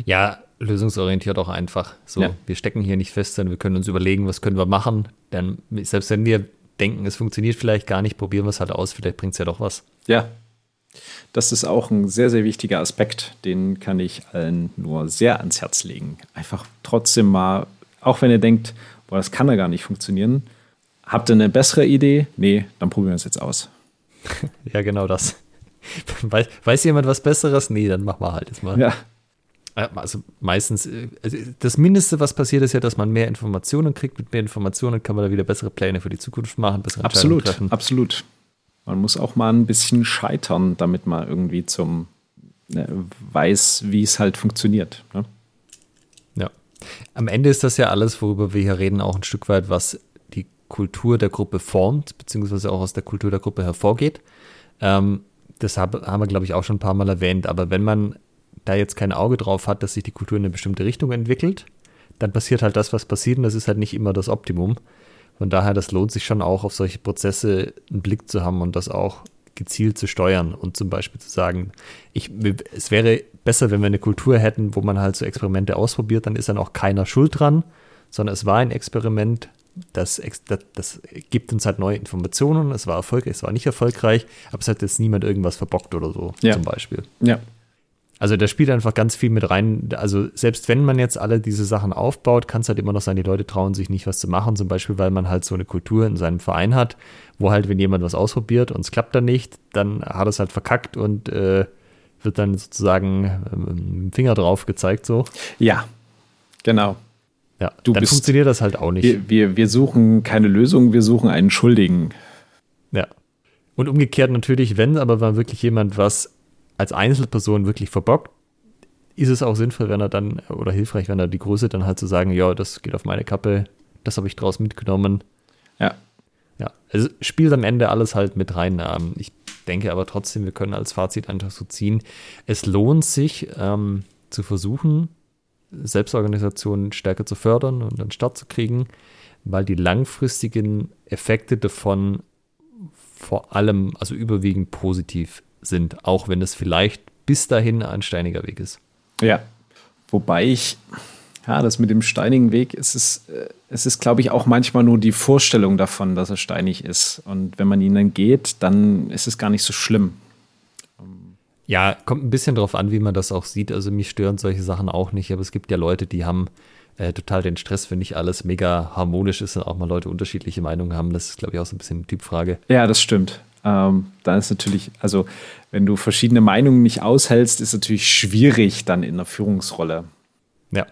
Ja, lösungsorientiert auch einfach. So, ja. wir stecken hier nicht fest, sondern wir können uns überlegen, was können wir machen. Denn selbst wenn wir denken, es funktioniert vielleicht gar nicht, probieren wir es halt aus, vielleicht bringt es ja doch was. Ja. Das ist auch ein sehr, sehr wichtiger Aspekt, den kann ich allen nur sehr ans Herz legen. Einfach trotzdem mal, auch wenn ihr denkt, boah, das kann ja gar nicht funktionieren, habt ihr eine bessere Idee? Nee, dann probieren wir es jetzt aus. <laughs> ja, genau das. <laughs> Weiß, weiß jemand was Besseres? Nee, dann machen wir halt jetzt mal. Ja. Also meistens, äh, also das Mindeste, was passiert, ist ja, dass man mehr Informationen kriegt. Mit mehr Informationen kann man da wieder bessere Pläne für die Zukunft machen, bessere Absolut, treffen. absolut. Man muss auch mal ein bisschen scheitern, damit man irgendwie zum äh, weiß, wie es halt funktioniert. Ne? Ja. Am Ende ist das ja alles, worüber wir hier reden, auch ein Stück weit, was die Kultur der Gruppe formt, beziehungsweise auch aus der Kultur der Gruppe hervorgeht. Ähm, das hab, haben wir, glaube ich, auch schon ein paar Mal erwähnt, aber wenn man da jetzt kein Auge drauf hat, dass sich die Kultur in eine bestimmte Richtung entwickelt, dann passiert halt das, was passiert und das ist halt nicht immer das Optimum. Von daher, das lohnt sich schon auch, auf solche Prozesse einen Blick zu haben und das auch gezielt zu steuern und zum Beispiel zu sagen, ich, es wäre besser, wenn wir eine Kultur hätten, wo man halt so Experimente ausprobiert, dann ist dann auch keiner schuld dran, sondern es war ein Experiment, das, das, das, gibt uns halt neue Informationen. Es war erfolgreich, es war nicht erfolgreich, aber es hat jetzt niemand irgendwas verbockt oder so, ja. zum Beispiel. Ja. Also da spielt einfach ganz viel mit rein. Also selbst wenn man jetzt alle diese Sachen aufbaut, kann es halt immer noch sein, die Leute trauen sich nicht, was zu machen. Zum Beispiel, weil man halt so eine Kultur in seinem Verein hat, wo halt, wenn jemand was ausprobiert und es klappt dann nicht, dann hat es halt verkackt und äh, wird dann sozusagen ähm, mit dem Finger drauf gezeigt so. Ja, genau. Ja, du dann bist, funktioniert das halt auch nicht. Wir, wir, wir suchen keine Lösung, wir suchen einen Schuldigen. Ja. Und umgekehrt natürlich, wenn aber mal wirklich jemand was als Einzelperson wirklich verbockt, ist es auch sinnvoll, wenn er dann, oder hilfreich, wenn er die Größe dann halt zu so sagen, ja, das geht auf meine Kappe, das habe ich draus mitgenommen. Ja. Ja, also spielt am Ende alles halt mit rein. Ich denke aber trotzdem, wir können als Fazit einfach so ziehen, es lohnt sich ähm, zu versuchen, Selbstorganisation stärker zu fördern und an Start zu kriegen, weil die langfristigen Effekte davon vor allem, also überwiegend positiv sind, auch wenn es vielleicht bis dahin ein steiniger Weg ist. Ja, wobei ich Ja, das mit dem steinigen Weg, es ist, äh, es ist, glaube ich, auch manchmal nur die Vorstellung davon, dass er steinig ist. Und wenn man ihn dann geht, dann ist es gar nicht so schlimm. Ja, kommt ein bisschen drauf an, wie man das auch sieht. Also mich stören solche Sachen auch nicht, aber es gibt ja Leute, die haben äh, total den Stress, wenn nicht alles mega harmonisch ist und auch mal Leute unterschiedliche Meinungen haben. Das ist, glaube ich, auch so ein bisschen eine Typfrage. Ja, das stimmt. Ähm, dann ist natürlich, also wenn du verschiedene Meinungen nicht aushältst, ist natürlich schwierig dann in der Führungsrolle. Ja,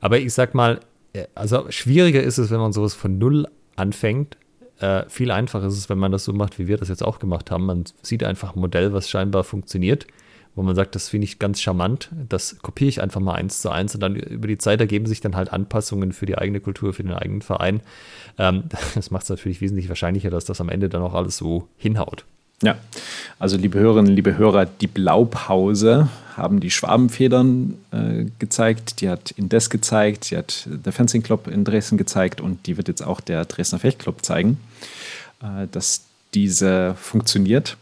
aber ich sag mal, äh, also schwieriger ist es, wenn man sowas von null anfängt. Äh, viel einfacher ist es, wenn man das so macht, wie wir das jetzt auch gemacht haben. Man sieht einfach ein Modell, was scheinbar funktioniert, wo man sagt, das finde ich ganz charmant. Das kopiere ich einfach mal eins zu eins und dann über die Zeit ergeben sich dann halt Anpassungen für die eigene Kultur, für den eigenen Verein. Ähm, <laughs> das macht es natürlich wesentlich wahrscheinlicher, dass das am Ende dann auch alles so hinhaut. Ja, also liebe Hörerinnen, liebe Hörer, die Blaupause haben die Schwabenfedern äh, gezeigt, die hat Indes gezeigt, die hat der Fencing Club in Dresden gezeigt und die wird jetzt auch der Dresdner Fechtclub zeigen, äh, dass diese funktioniert.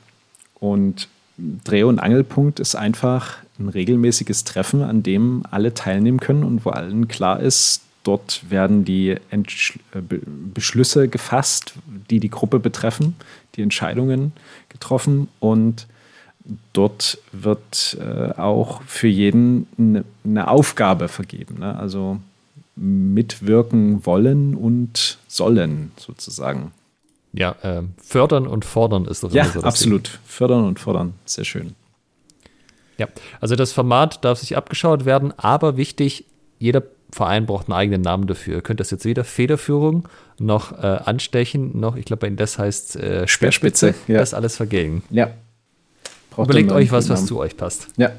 Und Dreh- und Angelpunkt ist einfach ein regelmäßiges Treffen, an dem alle teilnehmen können und wo allen klar ist, Dort werden die Entsch äh, Beschlüsse gefasst, die die Gruppe betreffen, die Entscheidungen getroffen und dort wird äh, auch für jeden eine, eine Aufgabe vergeben. Ne? Also mitwirken wollen und sollen sozusagen. Ja, äh, fördern und fordern ist doch ja, so absolut. Ding. Fördern und fordern, sehr schön. Ja, also das Format darf sich abgeschaut werden, aber wichtig, jeder Verein braucht einen eigenen Namen dafür. Ihr könnt das jetzt weder Federführung noch äh, Anstechen, noch, ich glaube, bei das heißt äh, Speerspitze, ja. das alles vergegen. Ja. Braucht Überlegt euch was, was zu euch passt. Ja.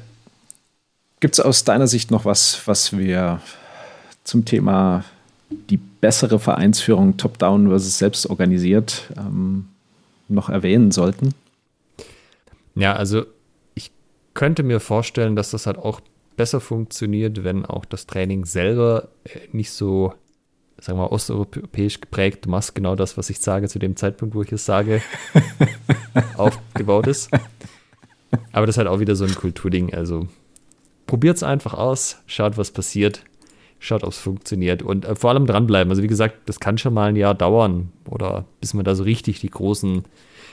Gibt es aus deiner Sicht noch was, was wir zum Thema die bessere Vereinsführung top-down versus selbst organisiert ähm, noch erwähnen sollten? Ja, also ich könnte mir vorstellen, dass das halt auch besser funktioniert, wenn auch das Training selber äh, nicht so, sagen wir mal, osteuropäisch geprägt, du machst genau das, was ich sage zu dem Zeitpunkt, wo ich es sage, <laughs> aufgebaut ist. Aber das ist halt auch wieder so ein Kulturding. Also probiert es einfach aus, schaut, was passiert, schaut, ob es funktioniert und äh, vor allem dranbleiben. Also wie gesagt, das kann schon mal ein Jahr dauern oder bis man da so richtig die großen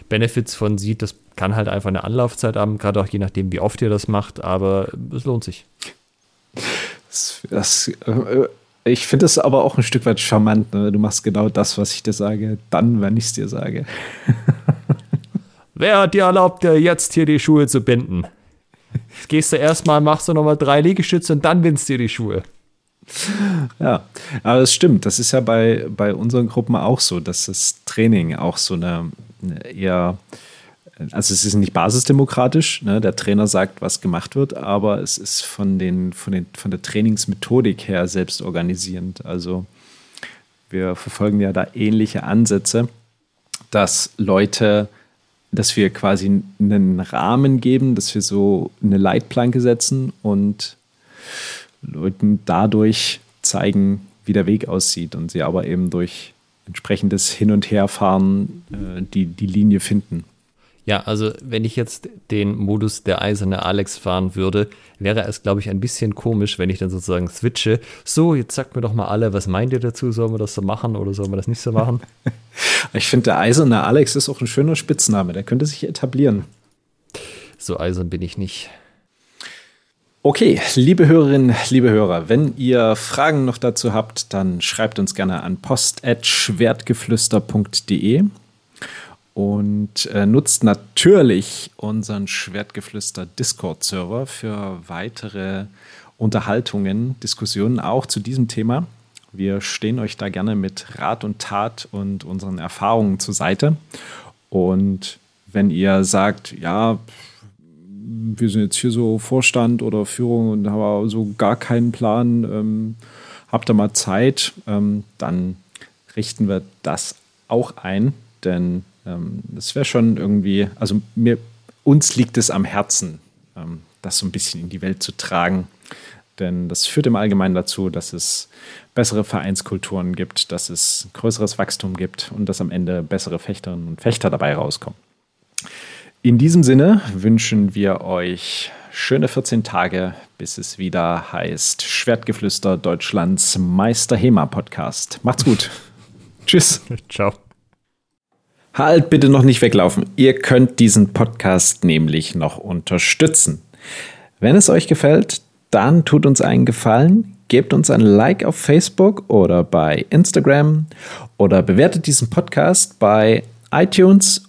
Benefits von sieht. Das kann halt einfach eine Anlaufzeit haben, gerade auch je nachdem, wie oft ihr das macht, aber es lohnt sich. Das, das, äh, ich finde es aber auch ein Stück weit charmant. Ne? Du machst genau das, was ich dir sage, dann, wenn ich es dir sage. <laughs> Wer hat dir erlaubt, dir jetzt hier die Schuhe zu binden? Jetzt gehst du erstmal, machst du nochmal drei Liegestütze und dann bindst du dir die Schuhe. Ja, aber das stimmt. Das ist ja bei, bei unseren Gruppen auch so, dass das Training auch so eine, eine eher, also es ist nicht basisdemokratisch, ne? der Trainer sagt, was gemacht wird, aber es ist von, den, von, den, von der Trainingsmethodik her selbst organisierend. Also wir verfolgen ja da ähnliche Ansätze, dass Leute, dass wir quasi einen Rahmen geben, dass wir so eine Leitplanke setzen und Leuten dadurch zeigen, wie der Weg aussieht und sie aber eben durch entsprechendes Hin- und Herfahren äh, die, die Linie finden. Ja, also wenn ich jetzt den Modus der eiserne Alex fahren würde, wäre es, glaube ich, ein bisschen komisch, wenn ich dann sozusagen switche. So, jetzt sagt mir doch mal alle, was meint ihr dazu? Sollen wir das so machen oder sollen wir das nicht so machen? <laughs> ich finde, der eiserne Alex ist auch ein schöner Spitzname. Der könnte sich etablieren. So eisern bin ich nicht. Okay, liebe Hörerinnen, liebe Hörer, wenn ihr Fragen noch dazu habt, dann schreibt uns gerne an post.schwertgeflüster.de und äh, nutzt natürlich unseren Schwertgeflüster Discord-Server für weitere Unterhaltungen, Diskussionen auch zu diesem Thema. Wir stehen euch da gerne mit Rat und Tat und unseren Erfahrungen zur Seite. Und wenn ihr sagt, ja, wir sind jetzt hier so Vorstand oder Führung und haben so gar keinen Plan, ähm, habt ihr mal Zeit, ähm, dann richten wir das auch ein, denn ähm, das wäre schon irgendwie, also mir, uns liegt es am Herzen, ähm, das so ein bisschen in die Welt zu tragen, denn das führt im Allgemeinen dazu, dass es bessere Vereinskulturen gibt, dass es größeres Wachstum gibt und dass am Ende bessere Fechterinnen und Fechter dabei rauskommen. In diesem Sinne wünschen wir euch schöne 14 Tage, bis es wieder heißt Schwertgeflüster Deutschlands Meister HEMA Podcast. Macht's gut. <laughs> Tschüss. Ciao. Halt bitte noch nicht weglaufen. Ihr könnt diesen Podcast nämlich noch unterstützen. Wenn es euch gefällt, dann tut uns einen Gefallen, gebt uns ein Like auf Facebook oder bei Instagram oder bewertet diesen Podcast bei iTunes